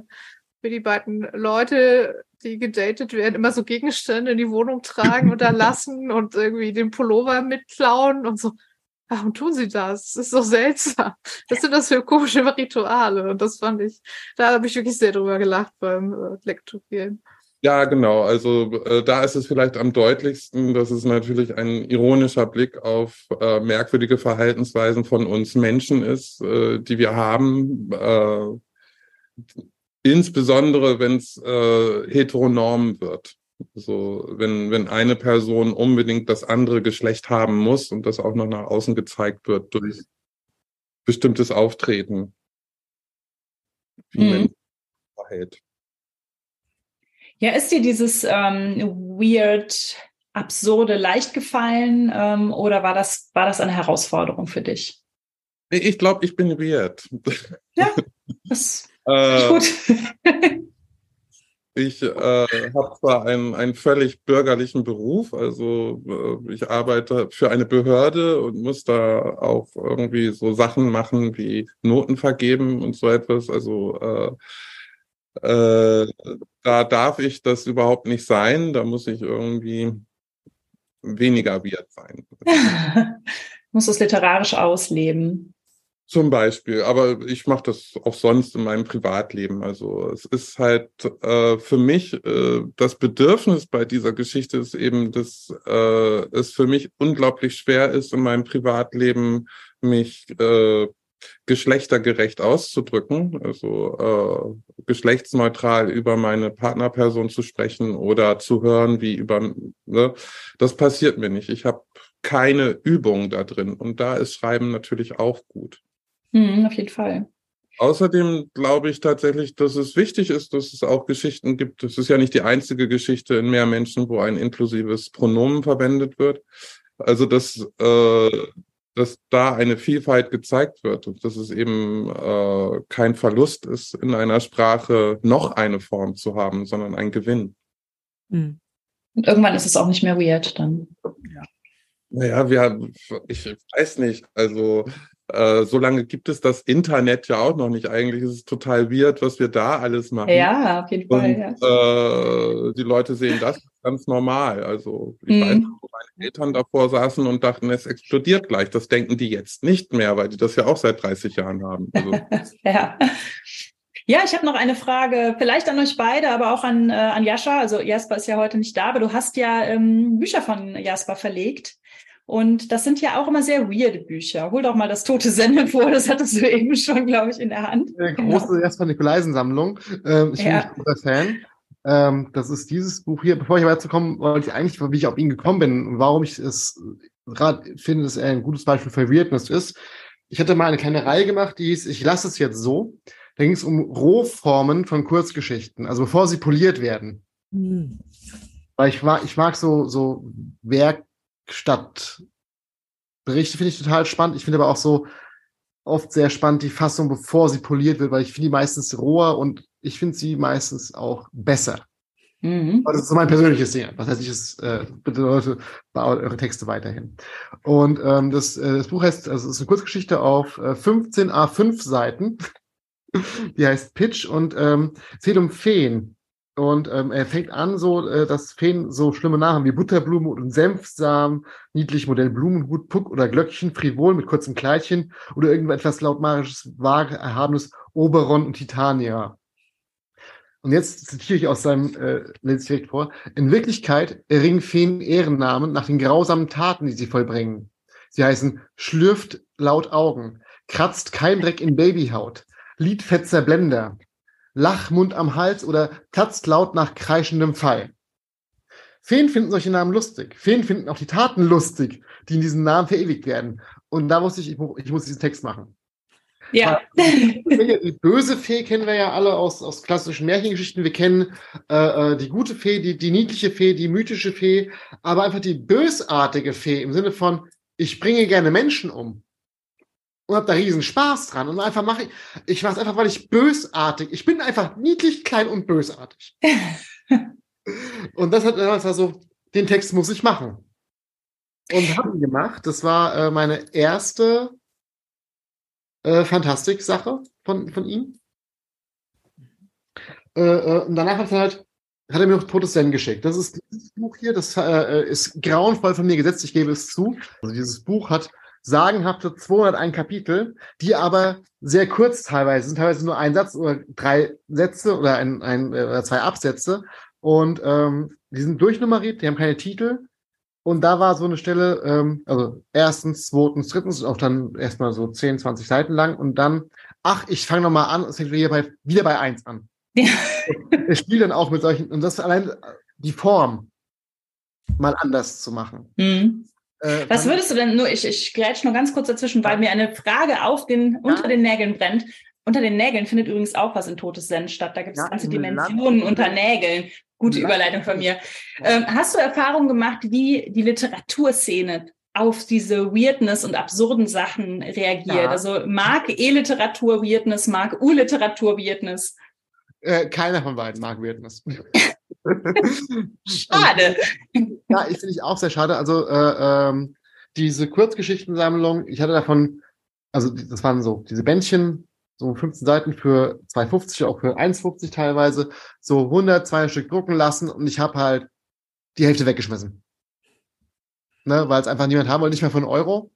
wie die beiden Leute, die gedatet werden, immer so Gegenstände in die Wohnung tragen und da lassen und irgendwie den Pullover mitklauen und so. Warum tun sie das? Das ist so seltsam. Was sind das für komische Rituale? Und das fand ich, da habe ich wirklich sehr drüber gelacht beim äh, Lektorieren.
Ja, genau. Also äh, da ist es vielleicht am deutlichsten, dass es natürlich ein ironischer Blick auf äh, merkwürdige Verhaltensweisen von uns Menschen ist, äh, die wir haben. Äh, Insbesondere, wenn es äh, heteronorm wird. So, wenn, wenn eine Person unbedingt das andere Geschlecht haben muss und das auch noch nach außen gezeigt wird durch bestimmtes Auftreten, wie mhm. man verhält.
Ja, ist dir dieses ähm, weird, absurde leicht gefallen ähm, oder war das, war das eine Herausforderung für dich?
Ich glaube, ich bin weird.
Ja, das äh, gut.
ich äh, habe zwar einen, einen völlig bürgerlichen Beruf, also äh, ich arbeite für eine Behörde und muss da auch irgendwie so Sachen machen wie Noten vergeben und so etwas. Also äh, äh, da darf ich das überhaupt nicht sein. Da muss ich irgendwie weniger wert sein.
muss es literarisch ausleben.
Zum Beispiel, aber ich mache das auch sonst in meinem Privatleben. Also es ist halt äh, für mich äh, das Bedürfnis bei dieser Geschichte ist eben, dass äh, es für mich unglaublich schwer ist, in meinem Privatleben mich äh, geschlechtergerecht auszudrücken, also äh, geschlechtsneutral über meine Partnerperson zu sprechen oder zu hören, wie über, ne, das passiert mir nicht. Ich habe keine Übung da drin und da ist Schreiben natürlich auch gut.
Mhm, auf jeden Fall.
Außerdem glaube ich tatsächlich, dass es wichtig ist, dass es auch Geschichten gibt. Es ist ja nicht die einzige Geschichte in mehr Menschen, wo ein inklusives Pronomen verwendet wird. Also dass, äh, dass da eine Vielfalt gezeigt wird und dass es eben äh, kein Verlust ist, in einer Sprache noch eine Form zu haben, sondern ein Gewinn.
Mhm. Und irgendwann ist es auch nicht mehr weird dann.
Ja. Naja, wir, ich weiß nicht. Also äh, so lange gibt es das Internet ja auch noch nicht. Eigentlich ist es total weird, was wir da alles machen.
Ja, auf jeden Fall. Und,
ja. äh, die Leute sehen das ganz normal. Also ich mhm. weiß, wo meine Eltern davor saßen und dachten, es explodiert gleich. Das denken die jetzt nicht mehr, weil die das ja auch seit 30 Jahren haben. Also,
ja. Ja, ich habe noch eine Frage, vielleicht an euch beide, aber auch an, äh, an Jascha. Also Jasper ist ja heute nicht da, aber du hast ja ähm, Bücher von Jasper verlegt. Und das sind ja auch immer sehr weirde Bücher. Hol doch mal das tote Sende vor, das hattest du eben schon, glaube ich, in der Hand.
Eine große genau. Jasper Nikolaisen-Sammlung. Ähm, ich ja. bin ein großer Fan. Ähm, das ist dieses Buch hier. Bevor ich weiter komme, wollte ich eigentlich, wie ich auf ihn gekommen bin und warum ich es gerade finde, dass er ein gutes Beispiel für Weirdness ist. Ich hatte mal eine kleine Reihe gemacht, die hieß Ich lasse es jetzt so. Da ging es um Rohformen von Kurzgeschichten, also bevor sie poliert werden. Mhm. Weil ich mag, ich mag so, so Werk, Stadtberichte finde ich total spannend. Ich finde aber auch so oft sehr spannend die Fassung, bevor sie poliert wird, weil ich finde die meistens roher und ich finde sie meistens auch besser. Mhm. Das ist so mein persönliches Ding. Was heißt, ich es äh, bitte Leute, baut eure Texte weiterhin. Und ähm, das, äh, das Buch heißt, also es ist eine Kurzgeschichte auf äh, 15 A5 Seiten. Die heißt Pitch und ähm, zählt um Feen. Und ähm, er fängt an, so, äh, dass Feen so schlimme Namen wie Butterblume und Senfsamen, niedlich Modell Blumenhut, Puck oder Glöckchen, Frivol mit kurzem Kleidchen oder irgendetwas lautmarisches, vage, erhabenes Oberon und Titania. Und jetzt zitiere ich aus seinem, äh, ich direkt vor. In Wirklichkeit erringen Feen Ehrennamen nach den grausamen Taten, die sie vollbringen. Sie heißen schlürft laut Augen, kratzt Keimdreck in Babyhaut, Liedfetzer Blender, Lachmund am Hals oder platzt laut nach kreischendem Pfeil. Feen finden solche Namen lustig. Feen finden auch die Taten lustig, die in diesen Namen verewigt werden. Und da muss ich, ich, ich muss diesen Text machen.
Ja.
Die böse Fee kennen wir ja alle aus, aus klassischen Märchengeschichten. Wir kennen äh, äh, die gute Fee, die, die niedliche Fee, die mythische Fee, aber einfach die bösartige Fee im Sinne von, ich bringe gerne Menschen um und habe da riesen Spaß dran und einfach mache ich, ich mache es einfach, weil ich bösartig, ich bin einfach niedlich, klein und bösartig. und das hat das war so, den Text muss ich machen. Und habe ihn gemacht. Das war äh, meine erste äh, Fantastik-Sache von, von ihm. Äh, äh, und danach hat er halt, hat er mir noch Totes Zen geschickt. Das ist dieses Buch hier, das äh, ist grauenvoll von mir gesetzt, ich gebe es zu. Also dieses Buch hat sagenhafte 201 Kapitel, die aber sehr kurz teilweise sind, teilweise nur ein Satz oder drei Sätze oder ein, ein oder zwei Absätze. Und ähm, die sind durchnummeriert, die haben keine Titel. Und da war so eine Stelle, ähm, also erstens, zweitens, drittens, auch dann erstmal so 10, 20 Seiten lang und dann, ach, ich fange nochmal an, es fängt wieder bei, wieder bei eins an. Ja. Ich spiele dann auch mit solchen, und das allein die Form mal anders zu machen.
Mhm. Äh, Was würdest du denn, nur ich, ich grätsch nur ganz kurz dazwischen, weil mir eine Frage auf den, unter den Nägeln brennt. Unter den Nägeln findet übrigens auch was in Totes Zen statt. Da gibt es ja, ganze Dimensionen Land. unter Nägeln. Gute Land. Überleitung von mir. Ähm, hast du Erfahrung gemacht, wie die Literaturszene auf diese Weirdness und absurden Sachen reagiert? Ja. Also mag E-Literatur Weirdness, mag U-Literatur Weirdness?
Äh, keiner von beiden mag Weirdness.
schade.
ja, ich finde ich auch sehr schade. Also äh, ähm, diese Kurzgeschichtensammlung, ich hatte davon, also das waren so diese Bändchen, so 15 Seiten für 2,50, auch für 1,50 teilweise, so 100, 200 Stück drucken lassen und ich habe halt die Hälfte weggeschmissen. Ne, weil es einfach niemand haben wollte, nicht mehr für einen Euro.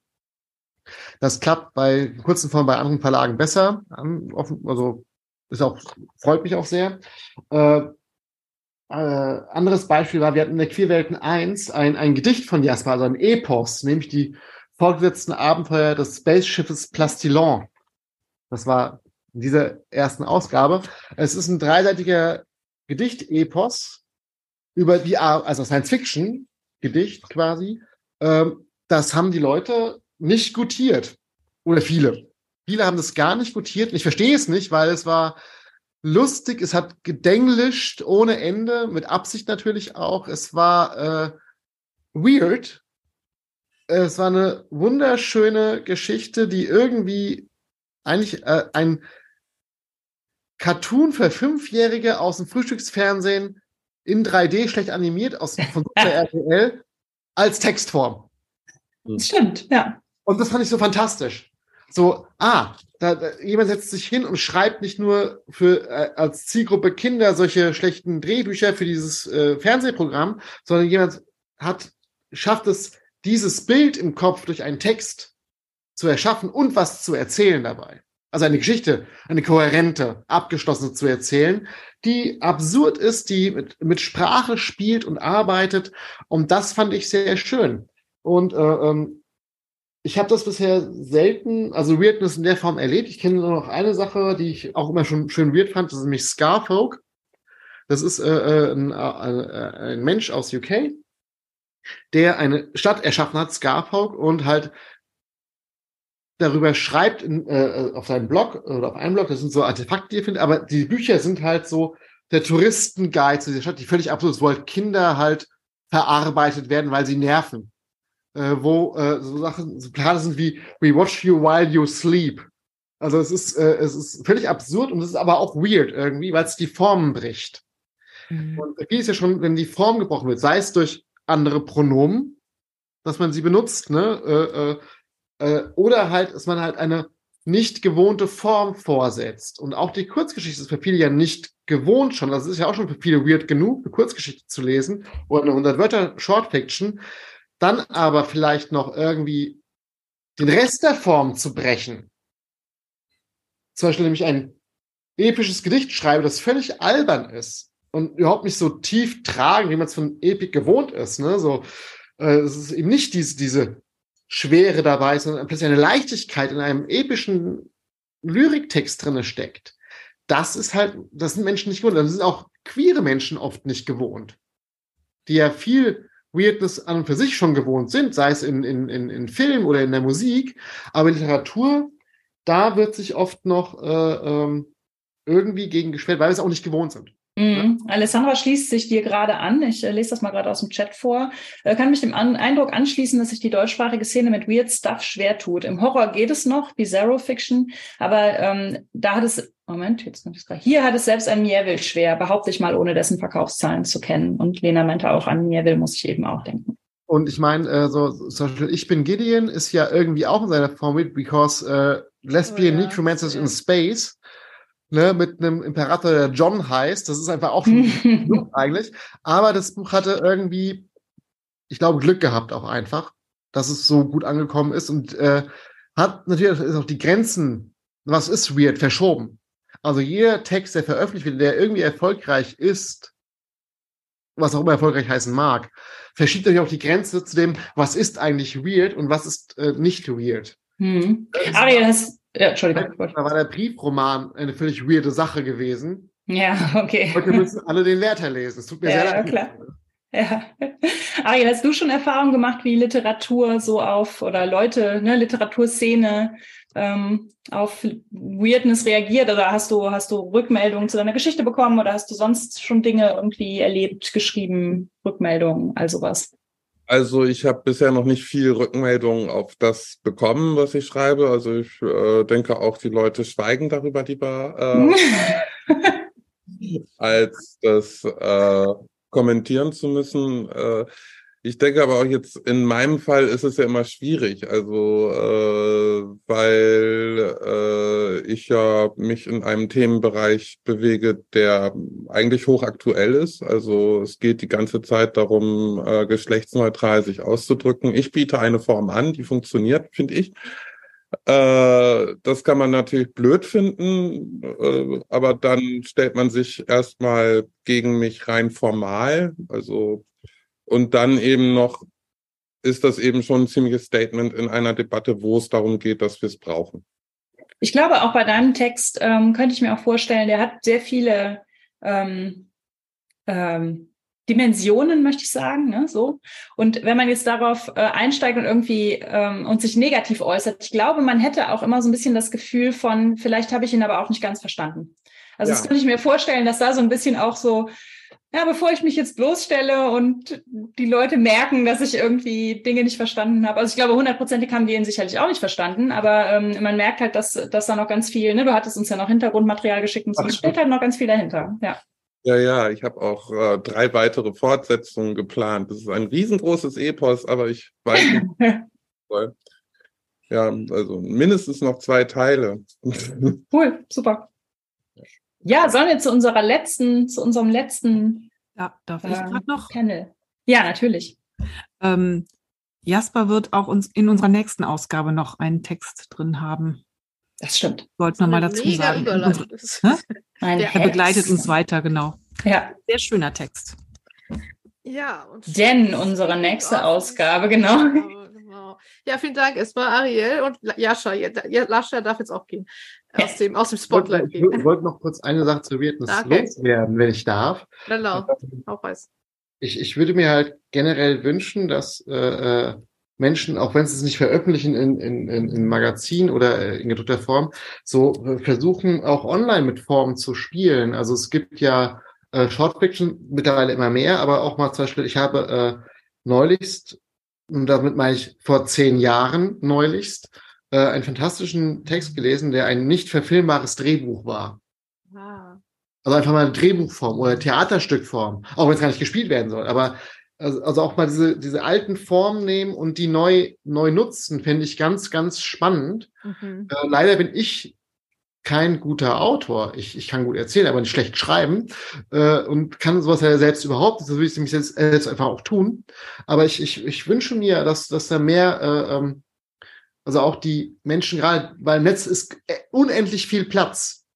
Das klappt bei kurzen Formen bei anderen Verlagen besser. Also ist auch, freut mich auch sehr. Äh, äh, anderes Beispiel war, wir hatten in der Queerwelten 1 ein, ein Gedicht von Jasper, also ein Epos, nämlich die fortgesetzten Abenteuer des Space-Schiffes Plastillon. Das war in dieser ersten Ausgabe. Es ist ein dreiseitiger Gedicht-Epos über die, also Science-Fiction-Gedicht quasi. Ähm, das haben die Leute nicht gutiert. Oder viele. Viele haben das gar nicht gutiert. Ich verstehe es nicht, weil es war lustig, es hat gedenglischt ohne Ende, mit Absicht natürlich auch. Es war äh, weird. Es war eine wunderschöne Geschichte, die irgendwie eigentlich äh, ein Cartoon für Fünfjährige aus dem Frühstücksfernsehen in 3D schlecht animiert aus von RTL als Textform.
Stimmt, ja.
Und das fand ich so fantastisch. So, ah, da, da, jemand setzt sich hin und schreibt nicht nur für äh, als Zielgruppe Kinder solche schlechten Drehbücher für dieses äh, Fernsehprogramm, sondern jemand hat schafft es, dieses Bild im Kopf durch einen Text zu erschaffen und was zu erzählen dabei. Also eine Geschichte, eine kohärente, abgeschlossene zu erzählen, die absurd ist, die mit, mit Sprache spielt und arbeitet. Und das fand ich sehr schön. Und äh, ähm, ich habe das bisher selten, also Weirdness in der Form erlebt. Ich kenne nur noch eine Sache, die ich auch immer schon schön weird fand, das ist nämlich Scarfolk. Das ist äh, äh ein, äh, ein Mensch aus UK, der eine Stadt erschaffen hat, Scarfolk, und halt darüber schreibt in, äh, auf seinem Blog oder auf einem Blog, das sind so Artefakte, die ihr findet, aber die Bücher sind halt so der Touristenguide zu dieser Stadt, die völlig absurd ist, wo halt Kinder halt verarbeitet werden, weil sie nerven äh, wo äh, so Sachen, so Plane sind wie We watch you while you sleep. Also es ist, äh, es ist völlig absurd und es ist aber auch weird irgendwie, weil es die Formen bricht. Mhm. Und wie ist ja schon, wenn die Form gebrochen wird, sei es durch andere Pronomen, dass man sie benutzt, ne? Äh, äh, äh, oder halt, dass man halt eine nicht gewohnte Form vorsetzt. Und auch die Kurzgeschichte ist für viele ja nicht gewohnt schon. Das ist ja auch schon für viele weird genug, eine Kurzgeschichte zu lesen oder eine 100 Wörter Short Fiction dann aber vielleicht noch irgendwie den Rest der Form zu brechen. Zum Beispiel nämlich ein episches Gedicht schreibe, das völlig albern ist und überhaupt nicht so tief tragen, wie man es von Epik gewohnt ist. Ne? So, äh, es ist eben nicht diese, diese Schwere dabei, sondern plötzlich eine Leichtigkeit in einem epischen Lyriktext drinne steckt. Das ist halt, das sind Menschen nicht gewohnt. Das sind auch queere Menschen oft nicht gewohnt, die ja viel Weirdness an und für sich schon gewohnt sind, sei es in, in, in, in Film oder in der Musik, aber Literatur, da wird sich oft noch äh, ähm, irgendwie gegen geschwert, weil wir es auch nicht gewohnt sind.
Mhm. Alessandra schließt sich dir gerade an. Ich äh, lese das mal gerade aus dem Chat vor. Äh, kann mich dem an Eindruck anschließen, dass sich die deutschsprachige Szene mit Weird Stuff schwer tut. Im Horror geht es noch, Bizarro Fiction, aber ähm, da hat es, Moment, jetzt kommt es gerade. Hier hat es selbst ein Mierwill schwer, behaupte ich mal, ohne dessen Verkaufszahlen zu kennen. Und Lena meinte auch, an Mierwill muss ich eben auch denken.
Und ich meine, äh, so, zum Beispiel Ich bin Gideon ist ja irgendwie auch in seiner Form mit, because äh, Lesbian oh, ja. Necromancers in Space ne, mit einem Imperator, der John heißt. Das ist einfach auch schon genug eigentlich. Aber das Buch hatte irgendwie, ich glaube, Glück gehabt auch einfach, dass es so gut angekommen ist und äh, hat natürlich auch die Grenzen, was ist weird, verschoben. Also jeder Text, der veröffentlicht wird, der irgendwie erfolgreich ist, was auch immer erfolgreich heißen mag, verschiebt natürlich auch die Grenze zu dem, was ist eigentlich weird und was ist äh, nicht weird.
Hm. Ariel, hast, ja, Entschuldigung.
Da war der Briefroman eine völlig weirde Sache gewesen.
Ja, okay.
Heute müssen alle den Werther lesen. Es tut mir
ja,
sehr
leid. Ja, klar. Ja. Ariel, hast du schon Erfahrung gemacht, wie Literatur so auf oder Leute, ne, Literaturszene ähm, auf Weirdness reagiert? Oder hast du, hast du Rückmeldungen zu deiner Geschichte bekommen oder hast du sonst schon Dinge irgendwie erlebt, geschrieben, Rückmeldungen, all sowas?
Also ich habe bisher noch nicht viel Rückmeldungen auf das bekommen, was ich schreibe. Also ich äh, denke auch, die Leute schweigen darüber lieber, äh, als das äh, kommentieren zu müssen. Ich denke aber auch jetzt in meinem Fall ist es ja immer schwierig, also äh, weil äh, ich ja mich in einem Themenbereich bewege, der eigentlich hochaktuell ist. Also es geht die ganze Zeit darum, äh, geschlechtsneutral sich auszudrücken. Ich biete eine Form an, die funktioniert, finde ich. Äh, das kann man natürlich blöd finden, äh, aber dann stellt man sich erstmal gegen mich rein formal. Also und dann eben noch ist das eben schon ein ziemliches Statement in einer Debatte, wo es darum geht, dass wir es brauchen.
Ich glaube, auch bei deinem Text ähm, könnte ich mir auch vorstellen, der hat sehr viele ähm, ähm, Dimensionen, möchte ich sagen, ne, so. Und wenn man jetzt darauf äh, einsteigt und irgendwie ähm, und sich negativ äußert, ich glaube, man hätte auch immer so ein bisschen das Gefühl von, vielleicht habe ich ihn aber auch nicht ganz verstanden. Also ja. das könnte ich mir vorstellen, dass da so ein bisschen auch so ja, bevor ich mich jetzt bloßstelle und die Leute merken, dass ich irgendwie Dinge nicht verstanden habe. Also ich glaube, hundertprozentig haben die ihn sicherlich auch nicht verstanden, aber ähm, man merkt halt, dass, dass da noch ganz viel, ne, du hattest uns ja noch Hintergrundmaterial geschickt und so, es steht halt noch ganz viel dahinter, ja.
Ja, ja, ich habe auch äh, drei weitere Fortsetzungen geplant. Das ist ein riesengroßes Epos, aber ich weiß nicht. ja, also mindestens noch zwei Teile.
cool, super. Ja, sollen wir zu unserer letzten, zu unserem letzten
ja, darf ich äh, gerade noch?
Panel. Ja, natürlich.
Ähm, Jasper wird auch uns in unserer nächsten Ausgabe noch einen Text drin haben.
Das stimmt.
Wollten wir mal dazu sagen. Unsere, er begleitet uns weiter, genau.
Ja.
Sehr schöner Text.
Ja.
Und Denn unsere nächste Ausgabe, genau.
genau. Ja, vielen Dank erstmal, Ariel und Jascha. Lascha darf jetzt auch gehen aus dem, aus dem Spotlight
ich wollte, Ich wollte noch kurz eine Sache zu Vietnam okay. loswerden, wenn ich darf.
Genau, auch weiß.
Ich, ich würde mir halt generell wünschen, dass äh, äh Menschen, auch wenn sie es nicht veröffentlichen in, in, in, in Magazin oder äh, in gedruckter Form, so äh, versuchen auch online mit Formen zu spielen. Also es gibt ja äh, Shortfiction mittlerweile immer mehr, aber auch mal zum Beispiel, ich habe äh, neulichst, und damit meine ich vor zehn Jahren neulichst, äh, einen fantastischen Text gelesen, der ein nicht verfilmbares Drehbuch war. Ah. Also einfach mal eine Drehbuchform oder Theaterstückform, auch wenn es gar nicht gespielt werden soll. Aber also, also auch mal diese, diese alten Formen nehmen und die neu, neu nutzen, finde ich ganz, ganz spannend. Mhm. Äh, leider bin ich kein guter Autor. Ich, ich kann gut erzählen, aber nicht schlecht schreiben äh, und kann sowas ja selbst überhaupt. Das will ich nämlich selbst, äh, selbst einfach auch tun. Aber ich, ich, ich wünsche mir, dass, dass da mehr äh, ähm, also auch die Menschen gerade, weil im Netz ist unendlich viel Platz.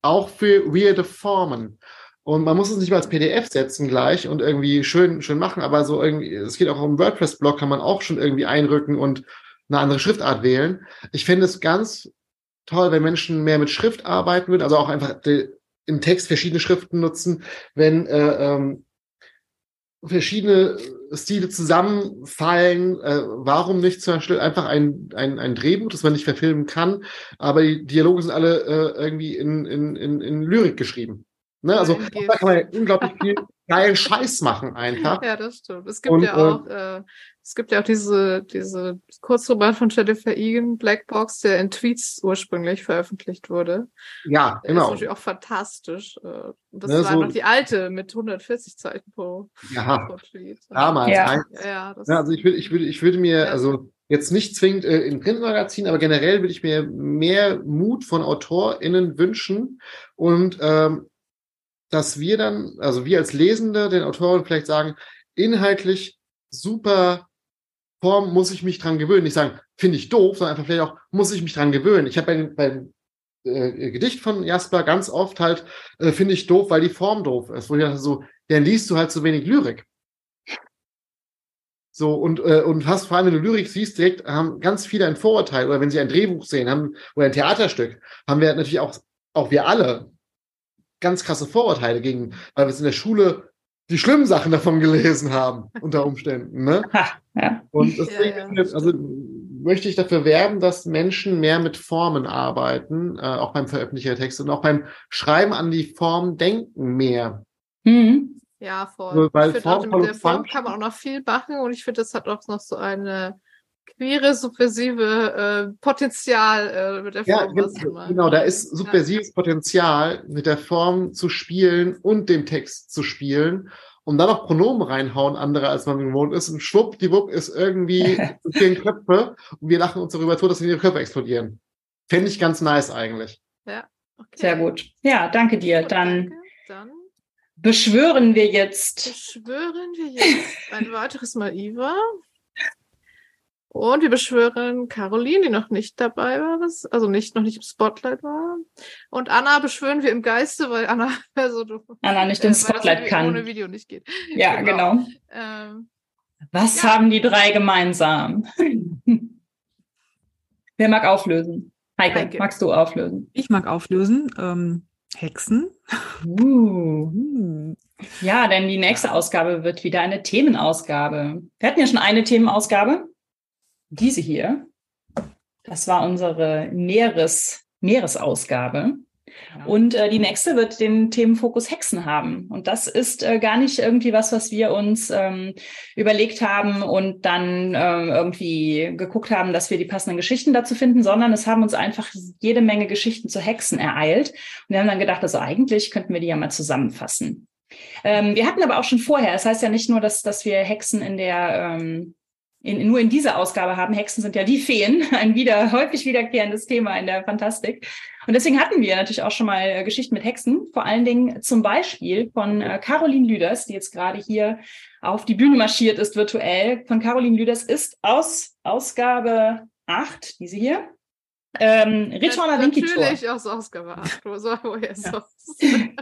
Auch für weirde Formen. Und man muss es nicht mal als PDF setzen gleich und irgendwie schön, schön machen, aber so irgendwie, es geht auch um WordPress-Blog, kann man auch schon irgendwie einrücken und eine andere Schriftart wählen. Ich finde es ganz toll, wenn Menschen mehr mit Schrift arbeiten würden, also auch einfach im Text verschiedene Schriften nutzen, wenn äh, ähm, verschiedene Stile zusammenfallen. Äh, warum nicht zum Beispiel einfach ein, ein, ein Drehbuch, das man nicht verfilmen kann, aber die Dialoge sind alle äh, irgendwie in, in, in, in Lyrik geschrieben. Ne? Also da kann man ja unglaublich viel geilen Scheiß machen einfach.
Ja, das stimmt. Es gibt Und, ja auch äh, es gibt ja auch diese, diese Kurzroman von Jennifer Egan, Blackbox, der in Tweets ursprünglich veröffentlicht wurde.
Ja, genau. Das ist
natürlich auch fantastisch. Äh, das ne, war so noch die alte mit 140 Zeichen pro,
ja, pro Tweet. Damals. Ja. ja, ja also ich würde, ich würde, ich würde mir, ja. also jetzt nicht zwingend äh, in Printmagazin, aber generell würde ich mir mehr Mut von AutorInnen wünschen und ähm, dass wir dann, also wir als Lesende den Autoren vielleicht sagen, inhaltlich super Form muss ich mich dran gewöhnen. Nicht sagen, finde ich doof, sondern einfach vielleicht auch, muss ich mich dran gewöhnen. Ich habe beim, beim äh, Gedicht von Jasper ganz oft halt, äh, finde ich doof, weil die Form doof ist. Wo ich dachte so, dann liest du halt so wenig Lyrik. So, und, äh, und hast vor allem, wenn du Lyrik siehst, direkt haben ganz viele ein Vorurteil, oder wenn sie ein Drehbuch sehen, haben, oder ein Theaterstück, haben wir natürlich auch, auch wir alle ganz krasse Vorurteile gegen, weil wir es in der Schule die schlimmen Sachen davon gelesen haben, unter Umständen. Ne?
Ha, ja.
Und deswegen, ja, ja. also möchte ich dafür werben, dass Menschen mehr mit Formen arbeiten, äh, auch beim Veröffentlichen der Texte und auch beim Schreiben an die Form denken mehr.
Mhm. Ja, voll.
Also, weil
ich
Form,
finde, mit der Form kann man auch noch viel machen und ich finde, das hat auch noch so eine queere, subversive äh, Potenzial äh, mit der Form.
Ja, genau, genau, da ist subversives ja. Potenzial, mit der Form zu spielen und dem Text zu spielen und dann noch Pronomen reinhauen, andere als man gewohnt ist. Und schwuppdiwupp ist irgendwie zehn Köpfe und wir lachen uns darüber tot, dass ihre Köpfe explodieren. Fände ich ganz nice eigentlich.
Ja. Okay. Sehr gut. Ja, danke dir. Dann, danke. Dann beschwören wir jetzt.
Beschwören wir jetzt ein weiteres Mal Iva. Und wir beschwören Caroline, die noch nicht dabei war, also nicht noch nicht im Spotlight war. Und Anna beschwören wir im Geiste, weil Anna also du,
Anna nicht äh, im Spotlight kann.
Ohne Video nicht geht.
Ja, genau. genau. Ähm, Was ja. haben die drei gemeinsam? Wer mag auflösen? Heike, Heike, magst du auflösen?
Ich mag auflösen. Ähm, Hexen.
Uh. Ja, denn die nächste Ausgabe wird wieder eine Themenausgabe. Wir hatten ja schon eine Themenausgabe diese hier, das war unsere Meeres, Meeresausgabe. Und äh, die nächste wird den Themenfokus Hexen haben. Und das ist äh, gar nicht irgendwie was, was wir uns ähm, überlegt haben und dann äh, irgendwie geguckt haben, dass wir die passenden Geschichten dazu finden, sondern es haben uns einfach jede Menge Geschichten zu Hexen ereilt. Und wir haben dann gedacht, also eigentlich könnten wir die ja mal zusammenfassen. Ähm, wir hatten aber auch schon vorher, es das heißt ja nicht nur, dass, dass wir Hexen in der ähm, in, nur in dieser Ausgabe haben. Hexen sind ja die Feen, ein wieder häufig wiederkehrendes Thema in der Fantastik. Und deswegen hatten wir natürlich auch schon mal äh, Geschichten mit Hexen, vor allen Dingen zum Beispiel von äh, Caroline Lüders, die jetzt gerade hier auf die Bühne marschiert ist virtuell. Von Caroline Lüders ist aus Ausgabe 8, diese hier, ähm, Ritorna.
Natürlich aus Ausgabe 8, wo soll woher ja.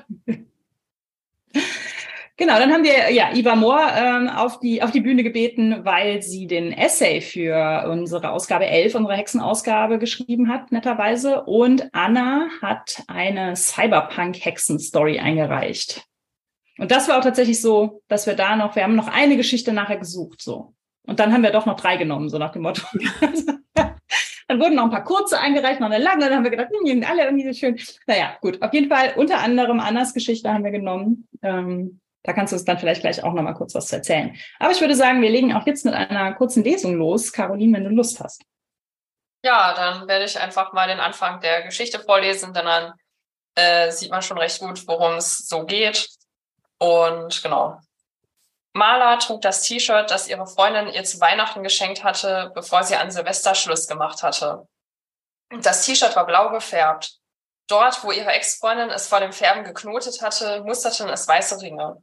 Genau, dann haben wir ja Iva Mohr ähm, auf, die, auf die Bühne gebeten, weil sie den Essay für unsere Ausgabe 11, unsere Hexenausgabe geschrieben hat, netterweise. Und Anna hat eine Cyberpunk-Hexen-Story eingereicht. Und das war auch tatsächlich so, dass wir da noch, wir haben noch eine Geschichte nachher gesucht, so. Und dann haben wir doch noch drei genommen, so nach dem Motto. dann wurden noch ein paar kurze eingereicht, noch eine lange, dann haben wir gedacht, hm, die sind alle irgendwie so schön. Naja, gut, auf jeden Fall unter anderem Annas Geschichte haben wir genommen. Ähm, da kannst du uns dann vielleicht gleich auch noch mal kurz was zu erzählen. Aber ich würde sagen, wir legen auch jetzt mit einer kurzen Lesung los. Caroline, wenn du Lust hast.
Ja, dann werde ich einfach mal den Anfang der Geschichte vorlesen, denn dann äh, sieht man schon recht gut, worum es so geht. Und genau. Marla trug das T-Shirt, das ihre Freundin ihr zu Weihnachten geschenkt hatte, bevor sie an Silvester Schluss gemacht hatte. Das T-Shirt war blau gefärbt. Dort, wo ihre Ex-Freundin es vor dem Färben geknotet hatte, musterten es weiße Ringe.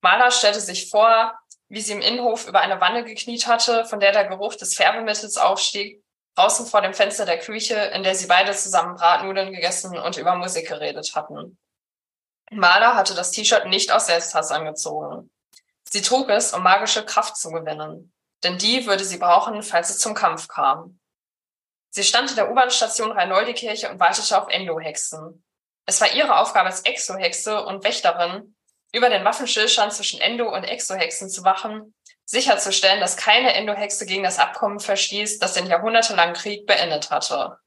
Marla stellte sich vor, wie sie im Innenhof über eine Wanne gekniet hatte, von der der Geruch des Färbemittels aufstieg, draußen vor dem Fenster der Küche, in der sie beide zusammen Bratnudeln gegessen und über Musik geredet hatten. Marla hatte das T-Shirt nicht aus Selbsthass angezogen. Sie trug es, um magische Kraft zu gewinnen, denn die würde sie brauchen, falls es zum Kampf kam. Sie stand in der U-Bahn-Station Rhein-Noldi-Kirche und wartete auf Endo-Hexen. Es war ihre Aufgabe als Exo-Hexe und Wächterin, über den Waffenstillstand zwischen Endo- und Exo-Hexen zu wachen, sicherzustellen, dass keine Endo-Hexe gegen das Abkommen verstieß, das den jahrhundertelangen Krieg beendet hatte.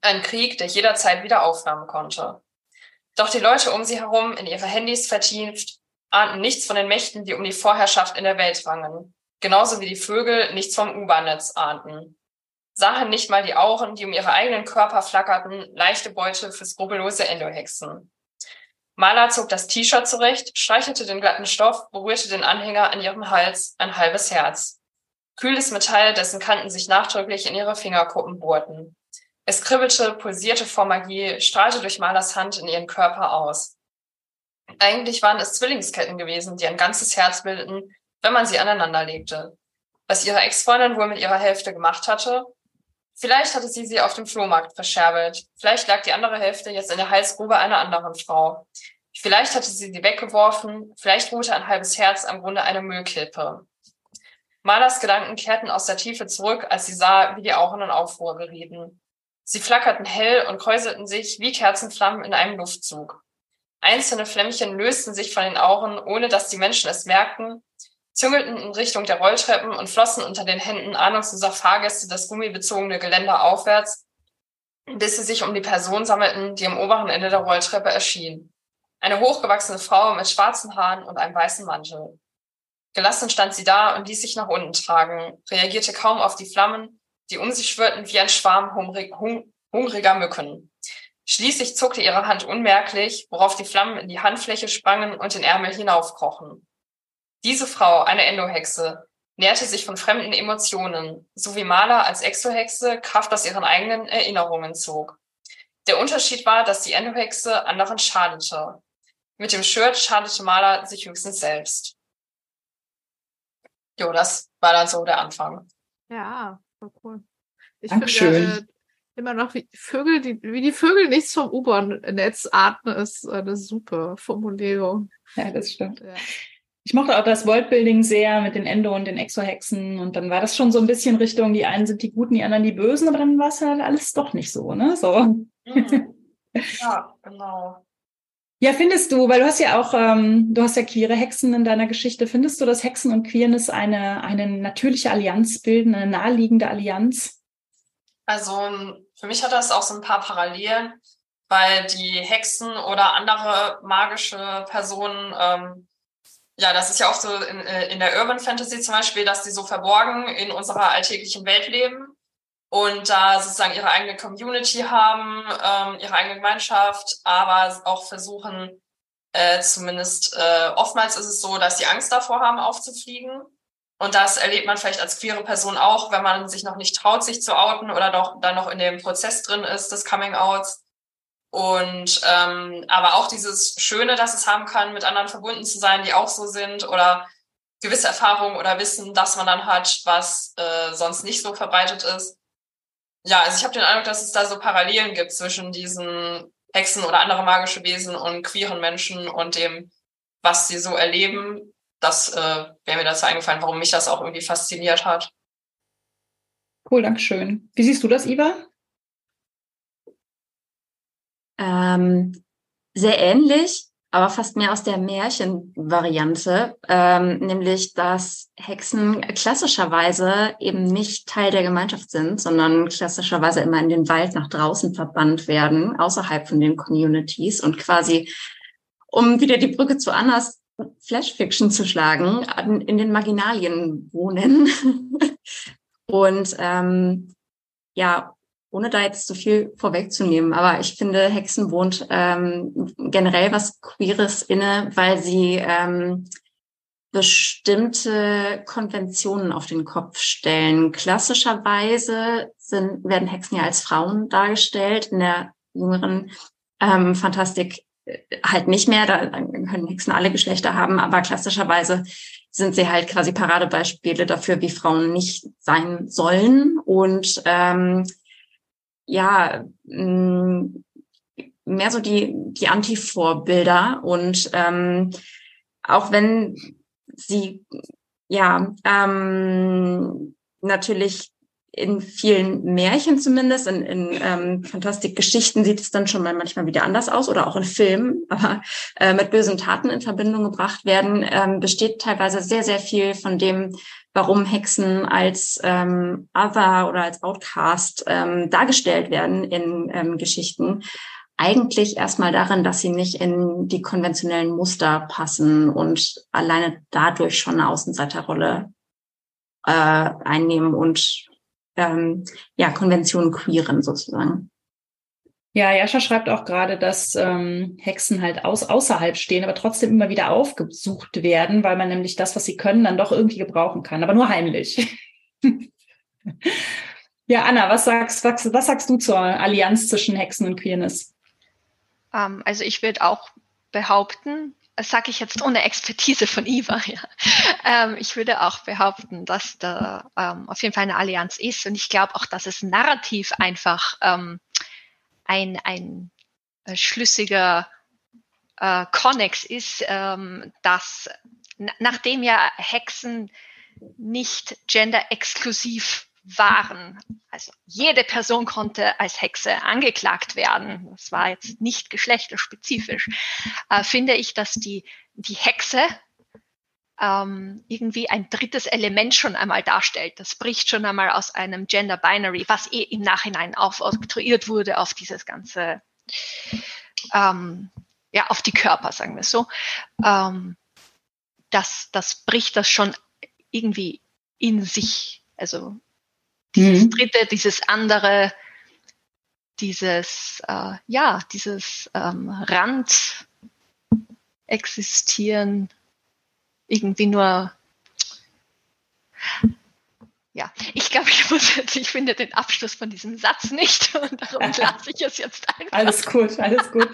Ein Krieg, der jederzeit wieder aufnahmen konnte. Doch die Leute um sie herum, in ihre Handys vertieft, ahnten nichts von den Mächten, die um die Vorherrschaft in der Welt rangen. Genauso wie die Vögel nichts vom U-Bahn-Netz ahnten. Sahen nicht mal die Auren, die um ihre eigenen Körper flackerten, leichte Beute für skrupellose Endohexen. Marla zog das T-Shirt zurecht, streichelte den glatten Stoff, berührte den Anhänger an ihrem Hals, ein halbes Herz. Kühles Metall, dessen Kanten sich nachdrücklich in ihre Fingerkuppen bohrten. Es kribbelte, pulsierte vor Magie, strahlte durch Malers Hand in ihren Körper aus. Eigentlich waren es Zwillingsketten gewesen, die ein ganzes Herz bildeten, wenn man sie aneinander legte. Was ihre Ex-Freundin wohl mit ihrer Hälfte gemacht hatte? Vielleicht hatte sie sie auf dem Flohmarkt verscherbelt. Vielleicht lag die andere Hälfte jetzt in der Halsgrube einer anderen Frau. Vielleicht hatte sie sie weggeworfen. Vielleicht ruhte ein halbes Herz am Grunde einer Müllkippe. Malers Gedanken kehrten aus der Tiefe zurück, als sie sah, wie die Augen in Aufruhr gerieten. Sie flackerten hell und kräuselten sich wie Kerzenflammen in einem Luftzug. Einzelne Flämmchen lösten sich von den Augen, ohne dass die Menschen es merkten, züngelten in Richtung der Rolltreppen und flossen unter den Händen ahnungsloser Fahrgäste das gummibezogene Geländer aufwärts, bis sie sich um die Person sammelten, die am oberen Ende der Rolltreppe erschien. Eine hochgewachsene Frau mit schwarzen Haaren und einem weißen Mantel. Gelassen stand sie da und ließ sich nach unten tragen, reagierte kaum auf die Flammen, die um sie schwirrten wie ein Schwarm hungrig, hung, hungriger Mücken. Schließlich zuckte ihre Hand unmerklich, worauf die Flammen in die Handfläche sprangen und den Ärmel hinaufkrochen. Diese Frau, eine Endohexe, nährte sich von fremden Emotionen, so wie Maler als Exohexe Kraft aus ihren eigenen Erinnerungen zog. Der Unterschied war, dass die Endohexe anderen schadete. Mit dem Shirt schadete Maler sich höchstens selbst. Jo, das war dann so der Anfang.
Ja, voll cool. Ich
Dankeschön.
finde äh, immer noch, wie Vögel, die, wie die Vögel nichts vom U-Bahn-Netz atmen, ist eine super Formulierung.
Ja, das stimmt.
Ja.
Ich mochte auch das Worldbuilding sehr mit den Endo- und den Exohexen. Und dann war das schon so ein bisschen Richtung, die einen sind die Guten, die anderen die Bösen, aber dann war es halt alles doch nicht so, ne? So.
Mhm. Ja, genau.
Ja, findest du, weil du hast ja auch, ähm, du hast ja queere Hexen in deiner Geschichte, findest du, dass Hexen und Queerness eine, eine natürliche Allianz bilden, eine naheliegende Allianz?
Also für mich hat das auch so ein paar Parallelen, weil die Hexen oder andere magische Personen, ähm, ja, das ist ja auch so in, äh, in der Urban Fantasy zum Beispiel, dass die so verborgen in unserer alltäglichen Welt leben und da sozusagen ihre eigene Community haben, ähm, ihre eigene Gemeinschaft, aber auch versuchen, äh, zumindest äh, oftmals ist es so, dass die Angst davor haben, aufzufliegen. Und das erlebt man vielleicht als queere Person auch, wenn man sich noch nicht traut, sich zu outen oder doch dann noch in dem Prozess drin ist des Coming Outs. Und ähm, aber auch dieses Schöne, dass es haben kann, mit anderen verbunden zu sein, die auch so sind oder gewisse Erfahrungen oder Wissen, dass man dann hat, was äh, sonst nicht so verbreitet ist. Ja, also ich habe den Eindruck, dass es da so Parallelen gibt zwischen diesen Hexen oder andere magische Wesen und queeren Menschen und dem, was sie so erleben. Das äh, wäre mir dazu eingefallen, warum mich das auch irgendwie fasziniert hat.
Cool, Dankeschön. Wie siehst du das, Iva?
Ähm, sehr ähnlich, aber fast mehr aus der Märchenvariante, ähm, nämlich dass Hexen klassischerweise eben nicht Teil der Gemeinschaft sind, sondern klassischerweise immer in den Wald nach draußen verbannt werden, außerhalb von den Communities und quasi, um wieder die Brücke zu Annas Flash-Fiction zu schlagen, in den Marginalien wohnen. und ähm, ja, ohne da jetzt zu viel vorwegzunehmen, aber ich finde, Hexen wohnt ähm, generell was Queeres inne, weil sie ähm, bestimmte Konventionen auf den Kopf stellen. Klassischerweise sind, werden Hexen ja als Frauen dargestellt. In der jüngeren ähm, Fantastik äh, halt nicht mehr, da können Hexen alle Geschlechter haben, aber klassischerweise sind sie halt quasi Paradebeispiele dafür, wie Frauen nicht sein sollen. Und ähm, ja, mh, mehr so die, die Anti-Vorbilder. Und ähm, auch wenn sie ja ähm, natürlich in vielen Märchen zumindest, in, in ähm, Fantastikgeschichten sieht es dann schon mal manchmal wieder anders aus oder auch in Filmen, aber äh, mit bösen Taten in Verbindung gebracht werden, ähm, besteht teilweise sehr, sehr viel von dem, warum Hexen als ähm, Other oder als Outcast ähm, dargestellt werden in ähm, Geschichten, eigentlich erstmal darin, dass sie nicht in die konventionellen Muster passen und alleine dadurch schon eine Außenseiterrolle äh, einnehmen und ähm, ja Konventionen queeren sozusagen.
Ja, Jascha schreibt auch gerade, dass ähm, Hexen halt aus, außerhalb stehen, aber trotzdem immer wieder aufgesucht werden, weil man nämlich das, was sie können, dann doch irgendwie gebrauchen kann, aber nur heimlich. ja, Anna, was sagst, was, was sagst du zur Allianz zwischen Hexen und Queerness?
Um, ähm, also ich würde auch behaupten, das sage ich jetzt ohne Expertise von Iva, ja. Ähm, ich würde auch behaupten, dass da ähm, auf jeden Fall eine Allianz ist und ich glaube auch, dass es narrativ einfach ähm, ein, ein äh, schlüssiger äh, Connex ist, ähm, dass nachdem ja Hexen nicht gender-exklusiv waren, also jede Person konnte als Hexe angeklagt werden, das war jetzt nicht geschlechterspezifisch, äh, finde ich, dass die, die Hexe ähm, irgendwie ein drittes Element schon einmal darstellt. Das bricht schon einmal aus einem Gender Binary, was eh im Nachhinein aufoktroyiert wurde auf dieses ganze, ähm, ja, auf die Körper, sagen wir so. Ähm, das, das bricht das schon irgendwie in sich. Also dieses mhm. dritte, dieses andere, dieses, äh, ja, dieses ähm, Rand existieren irgendwie nur ja, ich glaube, ich muss jetzt, ich finde den Abschluss von diesem Satz nicht und darum lasse ich es jetzt einfach.
Alles gut, alles gut.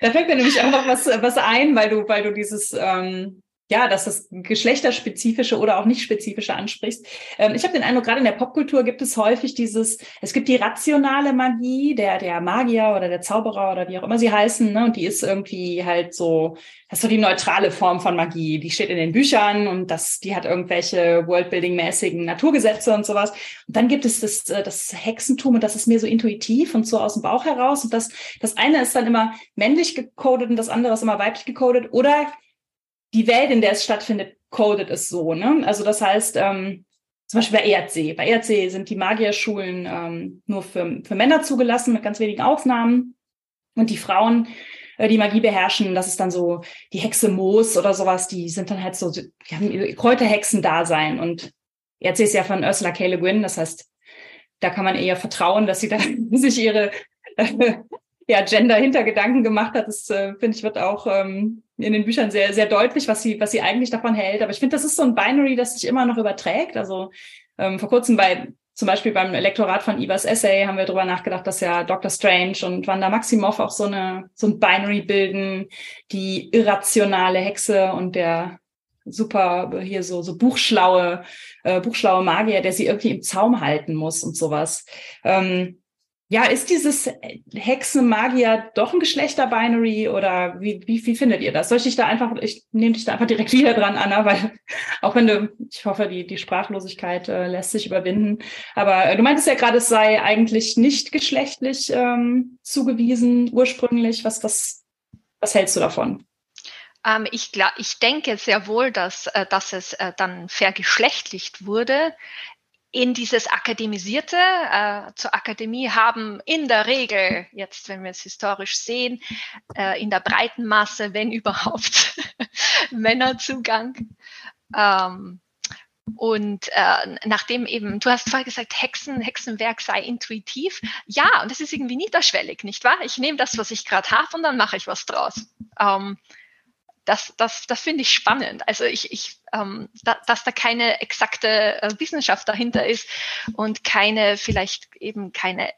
Da fällt mir nämlich auch noch was, was ein, weil du, weil du dieses ähm, ja, dass das geschlechterspezifische oder auch nicht spezifische ansprichst. Ähm, ich habe den Eindruck, gerade in der Popkultur gibt es häufig dieses, es gibt die rationale Magie, der, der Magier oder der Zauberer oder wie auch immer sie heißen, ne? und die ist irgendwie halt so, das ist so die neutrale Form von Magie. Die steht in den Büchern und das, die hat irgendwelche Worldbuilding-mäßigen Naturgesetze und sowas. Und dann gibt es das, äh, das Hexentum und das ist mehr so intuitiv und so aus dem Bauch heraus. Und das, das eine ist dann immer männlich gecodet und das andere ist immer weiblich gecodet. Oder die Welt, in der es stattfindet, codet es so. Ne? Also das heißt, ähm, zum Beispiel bei ERC. Bei ERC sind die Magierschulen ähm, nur für, für Männer zugelassen, mit ganz wenigen Ausnahmen. Und die Frauen, äh, die Magie beherrschen, das ist dann so die Hexe Moos oder sowas, die sind dann halt so, die haben Kräuterhexen da sein. Und ERC ist ja von Ursula K. Le Guin, das heißt, da kann man eher vertrauen, dass sie da sich ihre äh, ja, Gender-Hintergedanken gemacht hat. Das, äh, finde ich, wird auch ähm, in den Büchern sehr, sehr deutlich, was sie, was sie eigentlich davon hält. Aber ich finde, das ist so ein Binary, das sich immer noch überträgt. Also ähm, vor kurzem bei zum Beispiel beim Elektorat von Ivas Essay haben wir darüber nachgedacht, dass ja Dr. Strange und Wanda Maximoff auch so eine so ein Binary bilden, die irrationale Hexe und der super hier so so buchschlaue äh, buchschlaue Magier, der sie irgendwie im Zaum halten muss und sowas. Ähm, ja, ist dieses Hexen-Magier doch ein Geschlechter-Binary oder wie, wie, wie findet ihr das? Soll ich dich da einfach, ich nehme dich da einfach direkt wieder dran, Anna, weil auch wenn du, ich hoffe, die, die Sprachlosigkeit äh, lässt sich überwinden. Aber äh, du meintest ja gerade, es sei eigentlich nicht geschlechtlich ähm, zugewiesen, ursprünglich. Was, was, was hältst du davon?
Ähm, ich, ich denke sehr wohl, dass, äh, dass es äh, dann vergeschlechtlicht wurde in dieses Akademisierte, äh, zur Akademie haben in der Regel, jetzt wenn wir es historisch sehen, äh, in der breiten Masse, wenn überhaupt, Männer Zugang. Ähm, und äh, nachdem eben, du hast vorher gesagt, Hexen, Hexenwerk sei intuitiv. Ja, und das ist irgendwie niederschwellig, nicht wahr? Ich nehme das, was ich gerade habe und dann mache ich was draus. Ähm, das, das, das finde ich spannend. Also ich, ich ähm, da, dass da keine exakte äh, Wissenschaft dahinter ist und keine, vielleicht eben keine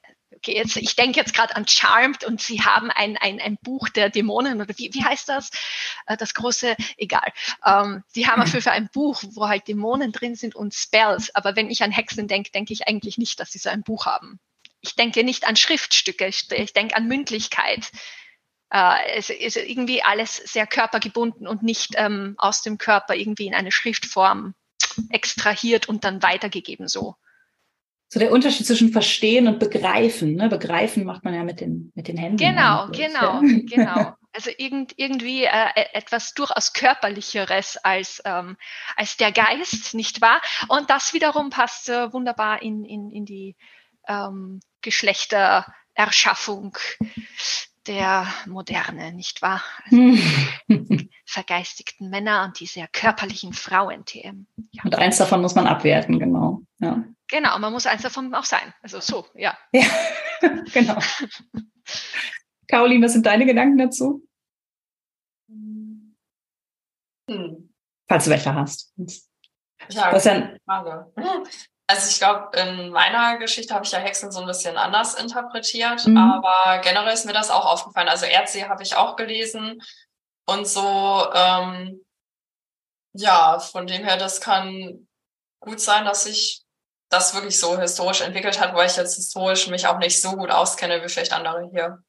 okay, jetzt, ich denke jetzt gerade an Charmed und sie haben ein, ein, ein Buch der Dämonen oder wie, wie heißt das? Äh, das große, egal. Ähm, sie haben dafür für ein Buch, wo halt Dämonen drin sind und Spells. Aber wenn ich an Hexen denke, denke ich eigentlich nicht, dass sie so ein Buch haben. Ich denke nicht an Schriftstücke, ich, ich denke an Mündlichkeit äh, es ist irgendwie alles sehr körpergebunden und nicht ähm, aus dem Körper irgendwie in eine Schriftform extrahiert und dann weitergegeben so.
So der Unterschied zwischen Verstehen und Begreifen. Ne? Begreifen macht man ja mit den, mit den Händen.
Genau, genau, ja. genau. Also irgend, irgendwie äh, e, etwas durchaus körperlicheres als, ähm, als der Geist, nicht wahr? Und das wiederum passt äh, wunderbar in, in, in die ähm, Geschlechtererschaffung der Moderne, nicht wahr? Also vergeistigten Männer und die sehr körperlichen Frauen. TM.
Ja. Und eins davon muss man abwerten, genau. Ja.
Genau, man muss eins davon auch sein. Also so, ja.
Ja, genau. Caroline, was sind deine Gedanken dazu? Hm. Falls du welche hast.
Ja, das ist ja. Also ich glaube, in meiner Geschichte habe ich ja Hexen so ein bisschen anders interpretiert, mhm. aber generell ist mir das auch aufgefallen. Also Erdsee habe ich auch gelesen und so, ähm, ja, von dem her, das kann gut sein, dass sich das wirklich so historisch entwickelt hat, weil ich jetzt historisch mich auch nicht so gut auskenne wie vielleicht andere hier.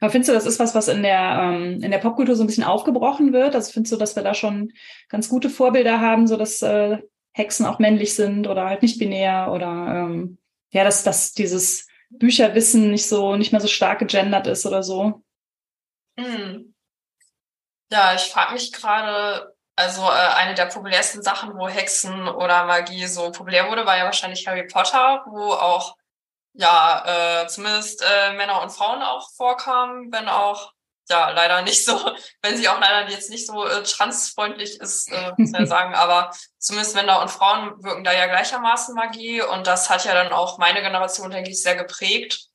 Aber findest du, das ist was, was in der, ähm, in der Popkultur so ein bisschen aufgebrochen wird? Also findest du, dass wir da schon ganz gute Vorbilder haben, so dass äh, Hexen auch männlich sind oder halt nicht binär oder ähm, ja, dass, dass dieses Bücherwissen nicht so, nicht mehr so stark gegendert ist oder so.
Hm. Ja, ich frage mich gerade, also äh, eine der populärsten Sachen, wo Hexen oder Magie so populär wurde, war ja wahrscheinlich Harry Potter, wo auch ja äh, zumindest äh, Männer und Frauen auch vorkamen, wenn auch ja leider nicht so, wenn sie auch leider jetzt nicht so äh, transfreundlich ist, äh, muss man ja sagen, aber zumindest Männer und Frauen wirken da ja gleichermaßen Magie und das hat ja dann auch meine Generation, denke ich, sehr geprägt.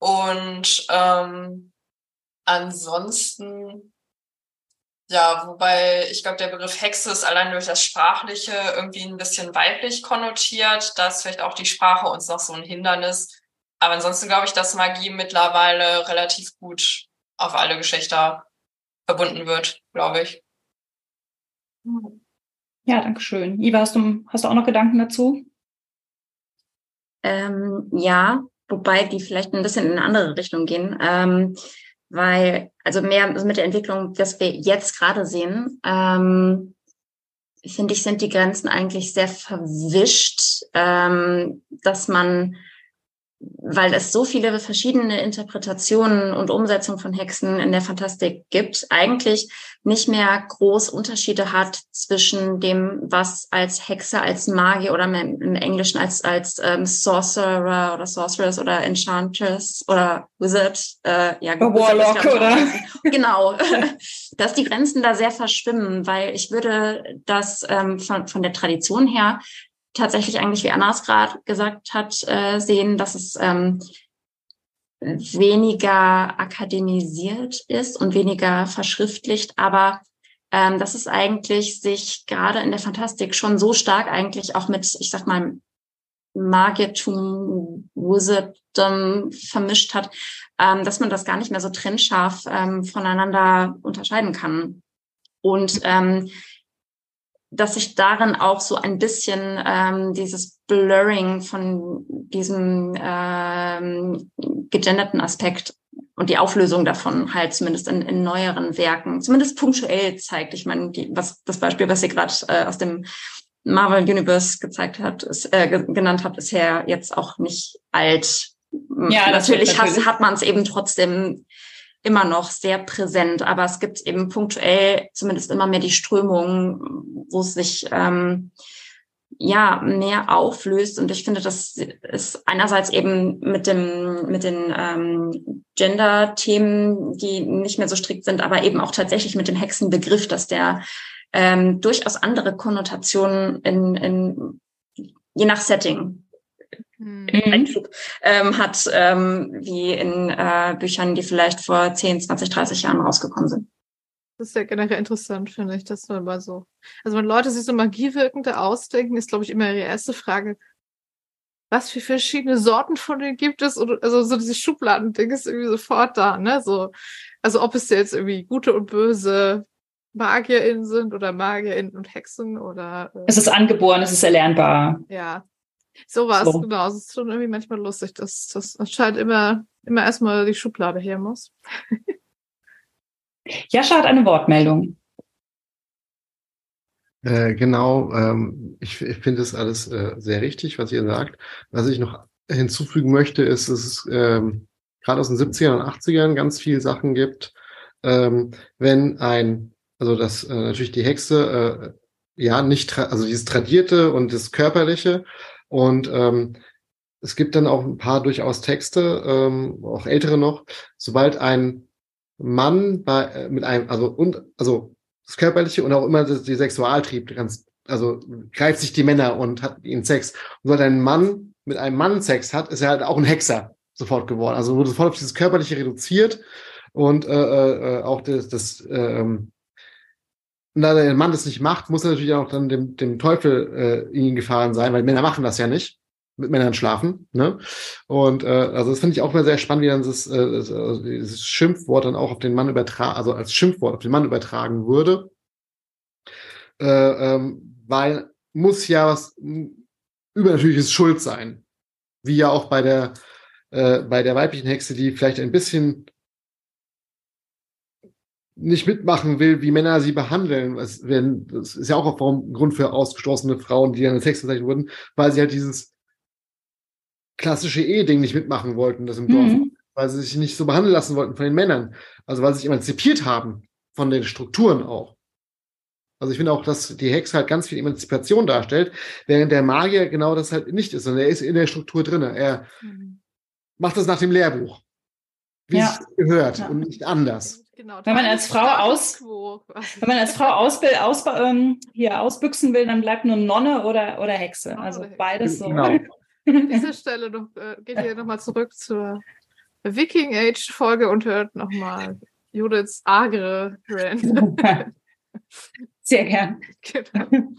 Und ähm, ansonsten ja, wobei ich glaube, der Begriff Hexe ist allein durch das Sprachliche irgendwie ein bisschen weiblich konnotiert. Da ist vielleicht auch die Sprache uns noch so ein Hindernis. Aber ansonsten glaube ich, dass Magie mittlerweile relativ gut auf alle Geschlechter verbunden wird, glaube ich.
Ja, danke schön. Iva, hast du, hast du auch noch Gedanken dazu?
Ähm, ja, wobei die vielleicht ein bisschen in eine andere Richtung gehen. Ähm, weil, also mehr mit der Entwicklung, dass wir jetzt gerade sehen, ähm, finde ich, sind die Grenzen eigentlich sehr verwischt, ähm, dass man weil es so viele verschiedene Interpretationen und Umsetzungen von Hexen in der Fantastik gibt, eigentlich nicht mehr groß Unterschiede hat zwischen dem, was als Hexe, als Magier oder im Englischen als als ähm, Sorcerer oder Sorceress oder Enchantress oder Wizard, äh, ja,
Warlock oder?
genau, dass die Grenzen da sehr verschwimmen, weil ich würde das ähm, von, von der Tradition her tatsächlich eigentlich, wie Anna es gerade gesagt hat, äh, sehen, dass es ähm, weniger akademisiert ist und weniger verschriftlicht, aber ähm, dass es eigentlich sich gerade in der Fantastik schon so stark eigentlich auch mit, ich sag mal, Magiertum, Wizardom vermischt hat, ähm, dass man das gar nicht mehr so trennscharf ähm, voneinander unterscheiden kann. Und ähm, dass sich darin auch so ein bisschen ähm, dieses Blurring von diesem ähm, gegenderten Aspekt und die Auflösung davon halt zumindest in, in neueren Werken, zumindest punktuell zeigt. Ich meine, die, was das Beispiel, was ihr gerade äh, aus dem Marvel Universe gezeigt hat, ist, äh, genannt habt, ist ja jetzt auch nicht alt. Ja, natürlich, natürlich. hat, hat man es eben trotzdem immer noch sehr präsent, aber es gibt eben punktuell zumindest immer mehr die Strömungen, wo es sich ähm, ja mehr auflöst. Und ich finde, das ist einerseits eben mit dem mit den ähm, Gender-Themen, die nicht mehr so strikt sind, aber eben auch tatsächlich mit dem Hexenbegriff, dass der ähm, durchaus andere Konnotationen in, in je nach Setting mhm. Einflug ähm, hat, ähm, wie in äh, Büchern, die vielleicht vor 10, 20, 30 Jahren rausgekommen sind.
Das ist ja generell interessant, finde ich, dass man mal so. Also wenn Leute sich so magiewirkende ausdenken, ist, glaube ich, immer ihre erste Frage, was für verschiedene Sorten von denen gibt es? Oder, also so dieses Schubladending ist irgendwie sofort da, ne? So, also ob es jetzt irgendwie gute und böse MagierInnen sind oder MagierInnen und Hexen oder.
Äh, es ist angeboren, es ist erlernbar.
Ja, so war es, so. genau. Es ist schon irgendwie manchmal lustig, dass das anscheinend immer, immer erstmal die Schublade her muss.
Jascha hat eine Wortmeldung.
Äh, genau, ähm, ich, ich finde es alles äh, sehr richtig, was ihr sagt. Was ich noch hinzufügen möchte, ist, dass es ähm, gerade aus den 70ern und 80ern ganz viele Sachen gibt, ähm, wenn ein, also dass äh, natürlich die Hexe äh, ja nicht, also dieses Tradierte und das Körperliche und ähm, es gibt dann auch ein paar durchaus Texte, ähm, auch ältere noch, sobald ein Mann bei, äh, mit einem, also und also das körperliche und auch immer das, die Sexualtrieb ganz, also greift sich die Männer und hat ihnen Sex. Und sobald ein Mann mit einem Mann Sex hat, ist er halt auch ein Hexer sofort geworden. Also wurde sofort auf dieses körperliche reduziert und äh, äh, auch das, das ähm, und da der Mann das nicht macht, muss er natürlich auch dann dem, dem Teufel äh, in Gefahren sein, weil Männer machen das ja nicht. Mit Männern schlafen. Ne? Und äh, also das finde ich auch mal sehr spannend, wie dann das, äh, das, also dieses Schimpfwort dann auch auf den Mann übertragen, also als Schimpfwort auf den Mann übertragen würde. Äh, ähm, weil muss ja was übernatürliches Schuld sein. Wie ja auch bei der, äh, bei der weiblichen Hexe, die vielleicht ein bisschen nicht mitmachen will, wie Männer sie behandeln. Das, werden, das ist ja auch ein Grund für ausgestoßene Frauen, die dann Sex bezeichnet wurden, weil sie halt dieses klassische Ehe-Ding nicht mitmachen wollten, das im Dorf,
Mhm.
weil sie sich nicht so behandeln lassen wollten von den Männern. Also weil sie sich emanzipiert haben von den Strukturen auch. Also ich finde auch, dass die Hexe halt ganz viel Emanzipation darstellt, während der Magier genau das halt nicht ist, sondern er ist in der Struktur drin. Er macht das nach dem Lehrbuch, wie
Ja.
es gehört
Ja.
und nicht anders.
Genau,
Wenn man als Frau aus-. Wenn man als Frau ausbild, aus, ähm, hier ausbüchsen will, dann bleibt nur Nonne oder, oder Hexe.
Nonne
Also beides so.
Genau.
An dieser Stelle noch, äh, geht ihr nochmal zurück zur Viking Age Folge und hört nochmal Judiths agere Rant.
Sehr gern.
genau.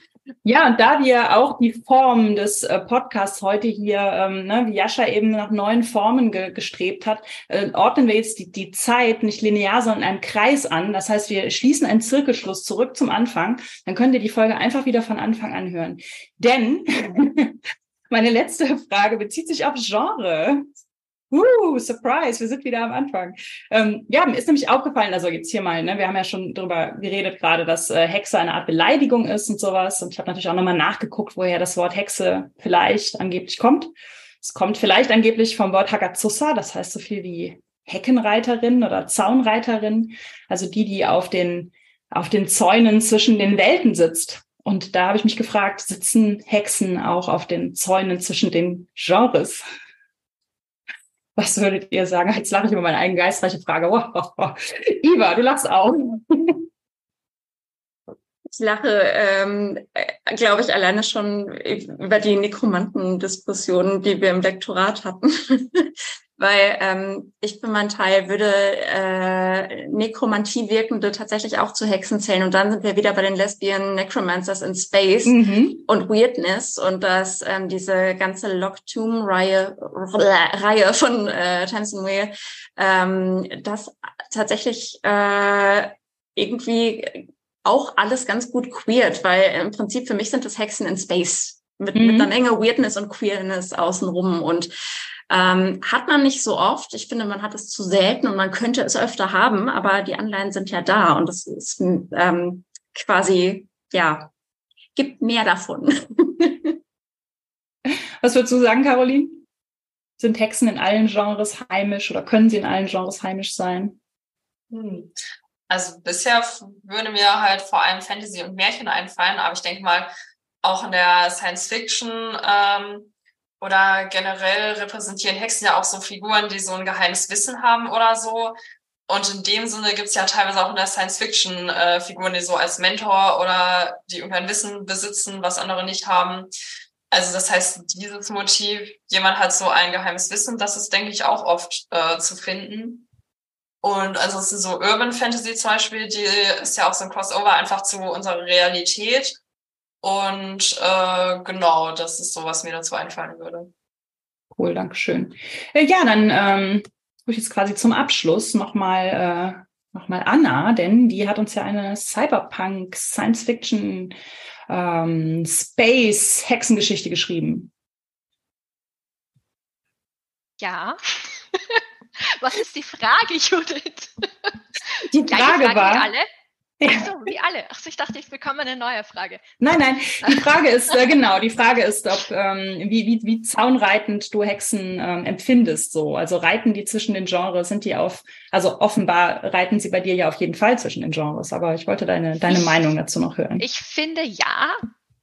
Ja, und da wir auch die Form des äh, Podcasts heute hier, ähm, ne, wie Jascha eben nach neuen Formen ge gestrebt hat, äh, ordnen wir jetzt die, die Zeit nicht linear, sondern in einem Kreis an. Das heißt, wir schließen einen Zirkelschluss zurück zum Anfang. Dann könnt ihr die Folge einfach wieder von Anfang an hören. Denn meine letzte Frage bezieht sich auf Genre. Uh, Surprise, wir sind wieder am Anfang. Ähm, ja, mir ist nämlich aufgefallen, also jetzt hier mal, ne, wir haben ja schon drüber geredet gerade, dass äh, Hexe eine Art Beleidigung ist und sowas. Und ich habe natürlich auch nochmal nachgeguckt, woher das Wort Hexe vielleicht angeblich kommt. Es kommt vielleicht angeblich vom Wort Hagazussa, das heißt so viel wie Heckenreiterin oder Zaunreiterin, also die, die auf den, auf den Zäunen zwischen den Welten sitzt. Und da habe ich mich gefragt, sitzen Hexen auch auf den Zäunen zwischen den Genres? Was würdet ihr sagen? Jetzt lache ich über meine eigene geistreiche Frage. Wow. Iva, du lachst auch.
Ich lache, ähm, äh, glaube ich, alleine schon über die Nekromanten-Diskussionen, die wir im Lektorat hatten. Weil ähm, ich für meinen Teil würde äh, Nekromantie wirkende tatsächlich auch zu Hexen zählen. Und dann sind wir wieder bei den Lesbian Necromancers in Space
Mhm.
und Weirdness und dass ähm, diese ganze Locktomb-Reihe Reihe von äh, Tamsin Whale ähm, das tatsächlich äh, irgendwie auch alles ganz gut queert, weil im Prinzip für mich sind das Hexen in Space mit,
Mhm.
mit einer Menge Weirdness und Queerness außenrum und ähm, hat man nicht so oft. Ich finde, man hat es zu selten und man könnte es öfter haben, aber die Anleihen sind ja da und das ist ähm, quasi, ja, gibt mehr davon.
Was würdest du sagen, Caroline? Sind Hexen in allen Genres heimisch oder können sie in allen Genres heimisch sein?
Hm. Also bisher würde mir halt vor allem Fantasy und Märchen einfallen, aber ich denke mal, auch in der Science Fiction ähm, oder generell repräsentieren Hexen ja auch so Figuren, die so ein geheimes Wissen haben oder so. Und in dem Sinne gibt's ja teilweise auch in der Science Fiction äh, Figuren, die so als Mentor oder die irgendein Wissen besitzen, was andere nicht haben. Also das heißt, dieses Motiv, jemand hat so ein geheimes Wissen, das ist, denke ich, auch oft äh, zu finden. Und also es ist so Urban Fantasy zum Beispiel, die ist ja auch so ein Crossover einfach zu unserer Realität. Und äh, genau, das ist so, was mir dazu einfallen würde.
Cool, Dankeschön. Äh, ja, dann ähm, habe ich jetzt quasi zum Abschluss nochmal äh, noch mal Anna, denn die hat uns ja eine Cyberpunk, Science Fiction, ähm, Space Hexengeschichte geschrieben.
Ja. Was ist die Frage, Judith?
Die Frage
Frage
war,
alle? Ach so, wie alle. Ach so, ich dachte, ich bekomme eine neue Frage.
Nein, nein, die Frage ist, äh, genau, die Frage ist, ob, ähm, wie, wie, wie zaunreitend du Hexen ähm, empfindest, so. Also reiten die zwischen den Genres, sind die auf, also offenbar reiten sie bei dir ja auf jeden Fall zwischen den Genres, aber ich wollte deine, deine
Ich-
Meinung dazu noch hören.
Ich finde ja.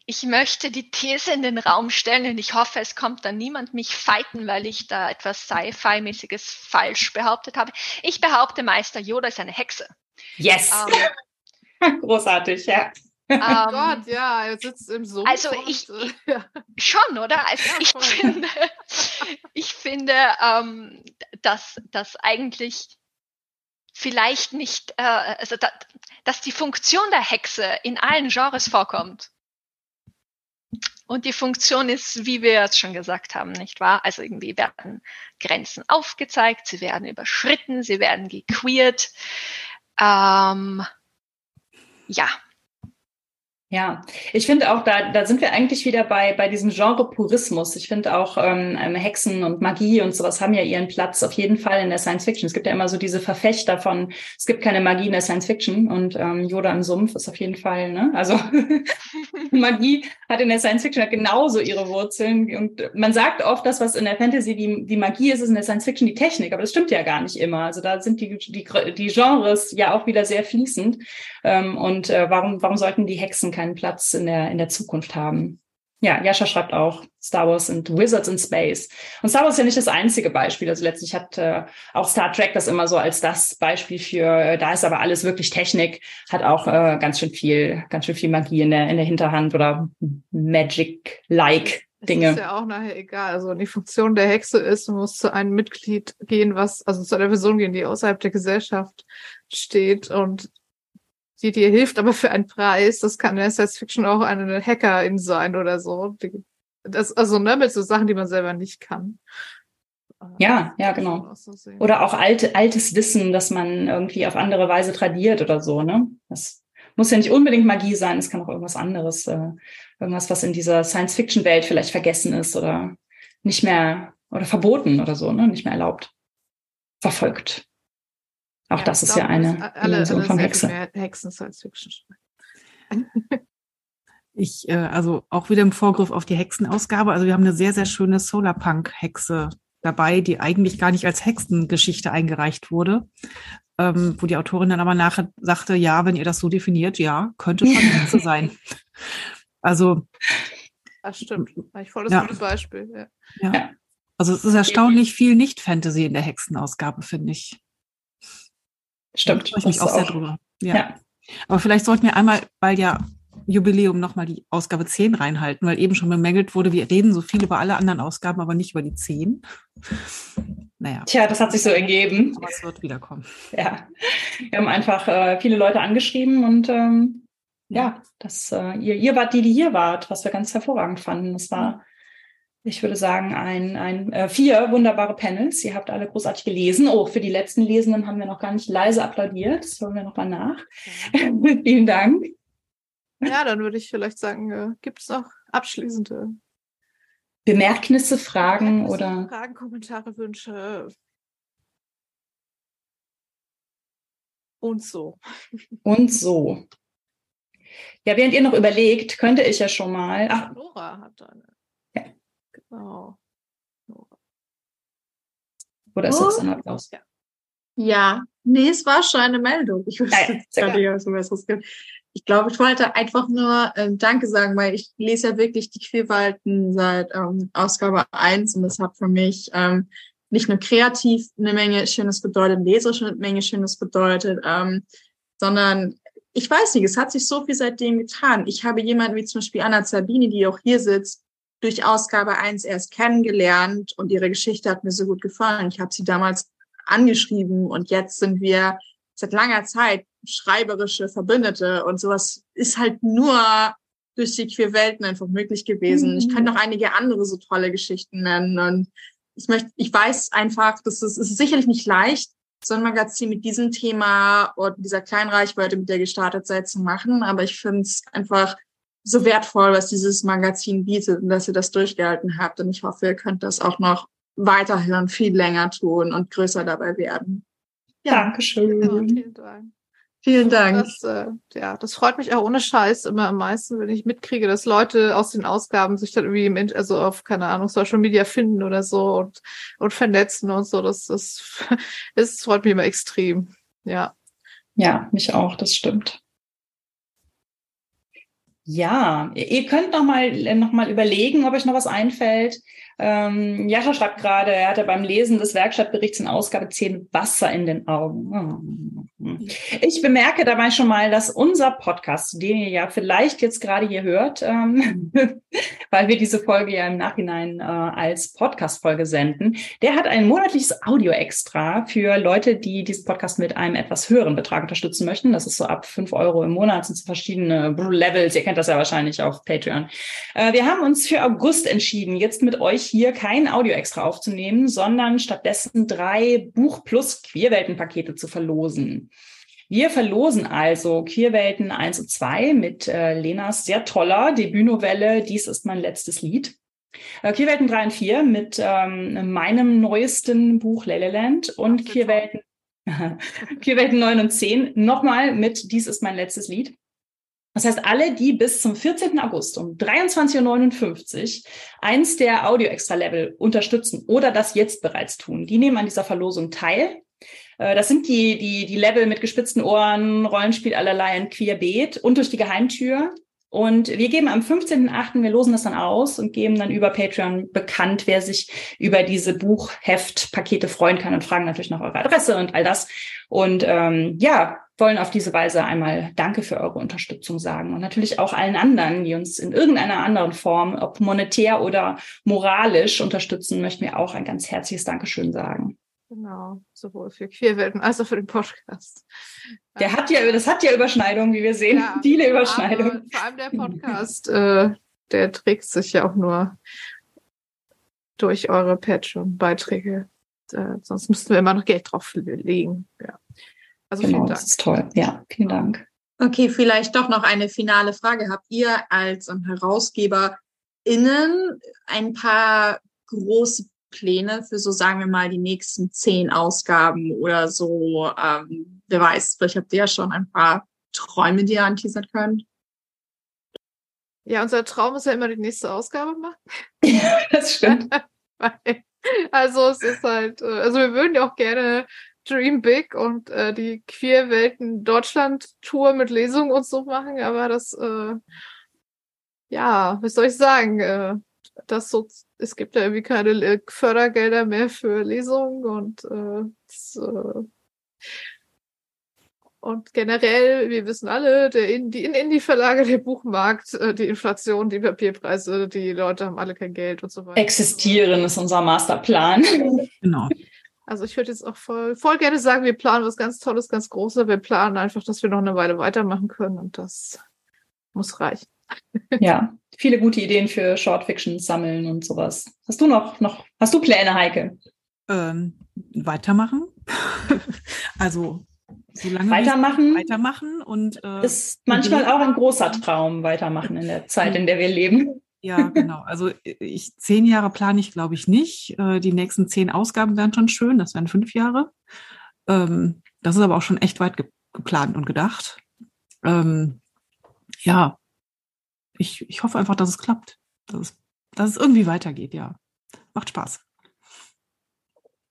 Ich möchte die These in den Raum stellen und ich hoffe, es kommt dann niemand mich fighten, weil ich da etwas Sci-Fi-mäßiges falsch behauptet habe. Ich behaupte, Meister Yoda ist eine Hexe.
Yes!
Ähm,
Großartig, ja.
Oh
ähm,
Gott, ja, er sitzt im Sumpf.
Also
und,
ich-
äh, ja.
Schon, oder? Also
Ja,
ich finde, ich finde, ähm, dass, dass eigentlich vielleicht nicht, äh, also da, dass die Funktion der Hexe in allen Genres vorkommt. Und die Funktion ist, wie wir es schon gesagt haben, nicht wahr? Also irgendwie werden Grenzen aufgezeigt, sie werden überschritten, sie werden gequeert. Ähm, ja,
Ja, ich finde auch, da, da sind wir eigentlich wieder bei, bei diesem Genre Purismus. Ich finde auch ähm, ähm, Hexen und Magie und sowas haben ja ihren Platz auf jeden Fall in der Science Fiction. Es gibt ja immer so diese Verfechter von, es gibt keine Magie in der Science Fiction und ähm, Yoda im Sumpf ist auf jeden Fall, ne? Also Magie hat in der Science Fiction halt genauso ihre Wurzeln. Und man sagt oft, das, was in der Fantasy die, die Magie ist, ist in der Science Fiction die Technik, aber das stimmt ja gar nicht immer. Also da sind die, die, die Genres ja auch wieder sehr fließend. Ähm, und äh, warum, warum sollten die Hexen keinen Platz in der, in der Zukunft haben. Ja, Jascha schreibt auch Star Wars und Wizards in Space. Und Star Wars ist ja nicht das einzige Beispiel. Also letztlich hat äh, auch Star Trek das immer so als das Beispiel für, äh, da ist aber alles wirklich Technik, hat auch äh, ganz schön viel, ganz schön viel Magie in der, in der Hinterhand oder Magic-like Dinge.
ist ja auch nachher egal. Also die Funktion der Hexe ist, du musst zu einem Mitglied gehen, was, also zu einer Person gehen, die außerhalb der Gesellschaft steht und die dir hilft, aber für einen Preis. Das kann in der Science Fiction auch eine Hackerin sein oder so. Das, also, ne, mit so Sachen, die man selber nicht kann.
Ja, ja, genau. Oder auch alte, altes Wissen, das man irgendwie auf andere Weise tradiert oder so, ne? Das muss ja nicht unbedingt Magie sein, es kann auch irgendwas anderes, äh, irgendwas, was in dieser Science-Fiction-Welt vielleicht vergessen ist oder nicht mehr oder verboten oder so, ne? Nicht mehr erlaubt. Verfolgt. Auch ja, das ist ja eine alle, Dimension alle von Hexe. Hexen Science Fiction
Ich, äh, also auch wieder im Vorgriff auf die Hexenausgabe. Also wir haben eine sehr, sehr schöne Solarpunk-Hexe dabei, die eigentlich gar nicht als Hexengeschichte eingereicht wurde. Ähm, wo die Autorin dann aber nachher sagte, ja, wenn ihr das so definiert, ja, könnte schon Hexe sein. Also.
Das stimmt. Ich volles ja. gutes Beispiel.
Ja. ja. Also es ist erstaunlich viel Nicht-Fantasy in der Hexenausgabe, finde ich.
Stimmt.
Da freue ich mich auch sehr drüber. Ja. ja. Aber vielleicht sollten wir einmal, weil ja Jubiläum nochmal die Ausgabe 10 reinhalten, weil eben schon bemängelt wurde, wir reden so viel über alle anderen Ausgaben, aber nicht über die 10.
Naja. Tja, das hat sich so ergeben.
Aber es wird wiederkommen.
Ja. Wir haben einfach äh, viele Leute angeschrieben und ähm, ja, ja das, äh, ihr, ihr wart die, die hier wart, was wir ganz hervorragend fanden. Das war ich würde sagen, ein, ein äh, vier wunderbare Panels. Ihr habt alle großartig gelesen. Oh, für die letzten Lesenden haben wir noch gar nicht leise applaudiert. Das hören wir noch mal nach. Ja. Vielen Dank.
Ja, dann würde ich vielleicht sagen, äh, gibt es noch abschließende
Bemerknisse, Fragen Bemerknisse, oder
Fragen, Kommentare, Wünsche und so.
Und so. Ja, während ihr noch überlegt, könnte ich ja schon mal.
Ach, Nora hat eine. Oh.
Oder ist oh. das ein Applaus?
Ja. ja, nee, es war schon eine Meldung. Ich wusste ja, ja, nicht, was es gibt. Ich glaube, ich wollte einfach nur ähm, Danke sagen, weil ich lese ja wirklich die Querwalten seit ähm, Ausgabe 1 und das hat für mich ähm, nicht nur kreativ eine Menge Schönes bedeutet, leserisch eine Menge Schönes bedeutet, ähm, sondern ich weiß nicht, es hat sich so viel seitdem getan. Ich habe jemanden wie zum Beispiel Anna Zabini, die auch hier sitzt, durch Ausgabe 1 erst kennengelernt und ihre Geschichte hat mir so gut gefallen. Ich habe sie damals angeschrieben und jetzt sind wir seit langer Zeit schreiberische Verbündete und sowas ist halt nur durch die Queer Welten einfach möglich gewesen. Mhm. Ich könnte noch einige andere so tolle Geschichten nennen und ich möchte, ich weiß einfach, dass es, es ist sicherlich nicht leicht, so ein Magazin mit diesem Thema und dieser kleinen Reichweite, mit der gestartet seid, zu machen. Aber ich finde es einfach so wertvoll, was dieses Magazin bietet und dass ihr das durchgehalten habt. Und ich hoffe, ihr könnt das auch noch weiterhin viel länger tun und größer dabei werden.
Ja. Dankeschön. Ja,
vielen Dank. Vielen Dank.
Das, äh, ja, das freut mich auch ohne Scheiß immer am meisten, wenn ich mitkriege, dass Leute aus den Ausgaben sich dann irgendwie im, also auf, keine Ahnung, Social Media finden oder so und, und vernetzen und so. Das, das, das freut mich immer extrem. Ja.
Ja, mich auch, das stimmt. Ja, ihr könnt noch mal, noch mal überlegen, ob euch noch was einfällt. Ähm, Jascha schreibt gerade, er hatte beim Lesen des Werkstattberichts in Ausgabe 10 Wasser in den Augen. Ich bemerke dabei schon mal, dass unser Podcast, den ihr ja vielleicht jetzt gerade hier hört, ähm, weil wir diese Folge ja im Nachhinein äh, als Podcast-Folge senden, der hat ein monatliches Audio-Extra für Leute, die diesen Podcast mit einem etwas höheren Betrag unterstützen möchten. Das ist so ab fünf Euro im Monat, sind so verschiedene Levels. Ihr kennt das ja wahrscheinlich auf Patreon. Äh, wir haben uns für August entschieden, jetzt mit euch hier kein Audio-Extra aufzunehmen, sondern stattdessen drei Buch plus Queerwelten-Pakete zu verlosen. Wir verlosen also Queerwelten 1 und 2 mit äh, Lenas sehr toller Debütnovelle Dies ist mein letztes Lied. Äh, Queerwelten 3 und 4 mit ähm, meinem neuesten Buch Leleland und Queerwelten, Queerwelten 9 und 10 nochmal mit Dies ist mein letztes Lied. Das heißt, alle, die bis zum 14. August um 23.59 Uhr eins der Audio-Extra-Level unterstützen oder das jetzt bereits tun, die nehmen an dieser Verlosung teil. Äh, das sind die, die, die Level mit gespitzten Ohren, Rollenspiel allerlei ein Queerbeet und durch die Geheimtür. Und wir geben am 15.8., wir losen das dann aus und geben dann über Patreon bekannt, wer sich über diese Buchheftpakete freuen kann und fragen natürlich nach eurer Adresse und all das. Und ähm, ja, wollen auf diese Weise einmal Danke für eure Unterstützung sagen und natürlich auch allen anderen, die uns in irgendeiner anderen Form, ob monetär oder moralisch unterstützen, möchten wir auch ein ganz herzliches Dankeschön sagen.
Genau, sowohl für Queerwelten als auch für den Podcast.
Der hat ja, das hat ja Überschneidungen, wie wir sehen, ja, viele Überschneidungen.
vor allem der Podcast, äh, der trägt sich ja auch nur durch eure Patreon-Beiträge. Äh, sonst müssten wir immer noch Geld drauflegen. Ja.
Also genau, vielen Dank. Das ist toll. Ja, vielen Dank.
Okay, vielleicht doch noch eine finale Frage. Habt ihr als Herausgeber innen ein paar große Pläne für so, sagen wir mal, die nächsten zehn Ausgaben oder so? Ähm, wer weiß, vielleicht habt ihr ja schon ein paar Träume, die ihr anteasern könnt.
Ja, unser Traum ist ja immer die nächste Ausgabe machen.
Ja, das stimmt.
also es ist halt, äh, also wir würden ja auch gerne Dream Big und äh, die Queerwelten Deutschland Tour mit Lesungen und so machen, aber das, äh, ja, was soll ich sagen? Äh, das so, es gibt ja irgendwie keine Fördergelder mehr für Lesungen und äh, das, äh, und generell, wir wissen alle, der in, die in Indie-Verlage, der Buchmarkt, äh, die Inflation, die Papierpreise, die Leute haben alle kein Geld und so weiter.
Existieren ist unser Masterplan.
Genau.
Also ich würde jetzt auch voll, voll gerne sagen, wir planen was ganz Tolles, ganz Großes. Wir planen einfach, dass wir noch eine Weile weitermachen können und das muss reichen.
Ja, viele gute Ideen für Shortfiction sammeln und sowas. Hast du noch, noch, hast du Pläne, Heike?
Ähm, weitermachen. also solange
weitermachen,
weitermachen und
äh, ist manchmal auch ein großer Traum, weitermachen in der Zeit, in der wir leben.
Ja, genau. Also ich zehn Jahre plane ich, glaube ich, nicht. Äh, die nächsten zehn Ausgaben wären schon schön, das wären fünf Jahre. Ähm, das ist aber auch schon echt weit ge geplant und gedacht. Ähm, ja, ich, ich hoffe einfach, dass es klappt. Dass es, dass es irgendwie weitergeht, ja. Macht Spaß.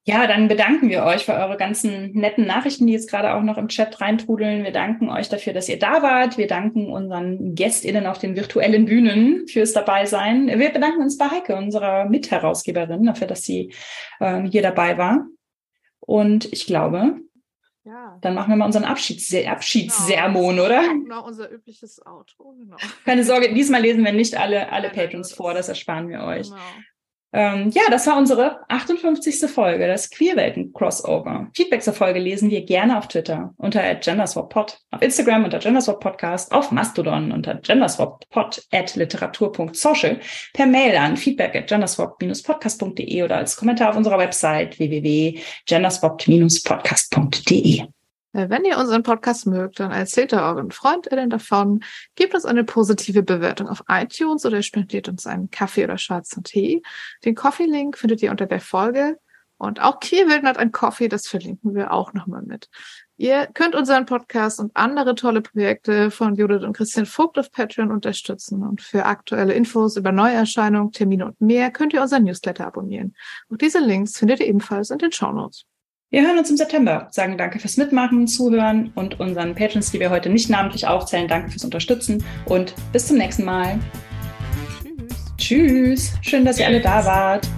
Ja, dann bedanken wir euch für eure ganzen netten Nachrichten, die jetzt gerade auch noch im Chat reintrudeln. Wir danken euch dafür, dass ihr da wart. Wir danken unseren GästInnen auf den virtuellen Bühnen fürs Dabeisein. Wir bedanken uns bei Heike, unserer Mitherausgeberin, dafür, dass sie äh, hier dabei war. Und ich glaube, ja. dann machen wir mal unseren Abschieds Abschiedssermon, genau. oder?
Genau, unser übliches Outro. Genau.
Keine Sorge, diesmal lesen wir nicht alle, alle Patrons vor, das ersparen wir euch. Genau. Ähm, ja, das war unsere 58. Folge, das Queerwelten-Crossover. Feedback zur Folge lesen wir gerne auf Twitter unter genderswappod, auf Instagram unter genderswappodcast, auf Mastodon unter genderswappod at literatur.social, per Mail an feedback at genderswap-podcast.de oder als Kommentar auf unserer Website www.genderswap-podcast.de.
Äh, wenn ihr unseren Podcast mögt, dann erzählt er euren FreundInnen davon, gebt uns eine positive Bewertung auf iTunes oder spendiert uns einen Kaffee oder schwarzen Tee. Den Coffee-Link findet ihr unter der Folge. Und auch Kiewilden hat ein Coffee, das verlinken wir auch nochmal mit. Ihr könnt unseren Podcast und andere tolle Projekte von Judith und Christian Vogt auf Patreon unterstützen. Und für aktuelle Infos über Neuerscheinungen, Termine und mehr könnt ihr unseren Newsletter abonnieren. Und diese Links findet ihr ebenfalls in den Show Notes.
Wir hören uns im September, sagen danke fürs Mitmachen, Zuhören und unseren Patrons, die wir heute nicht namentlich aufzählen, danke fürs Unterstützen und bis zum nächsten Mal. Tschüss. Tschüss. Schön, dass ihr alle da wart.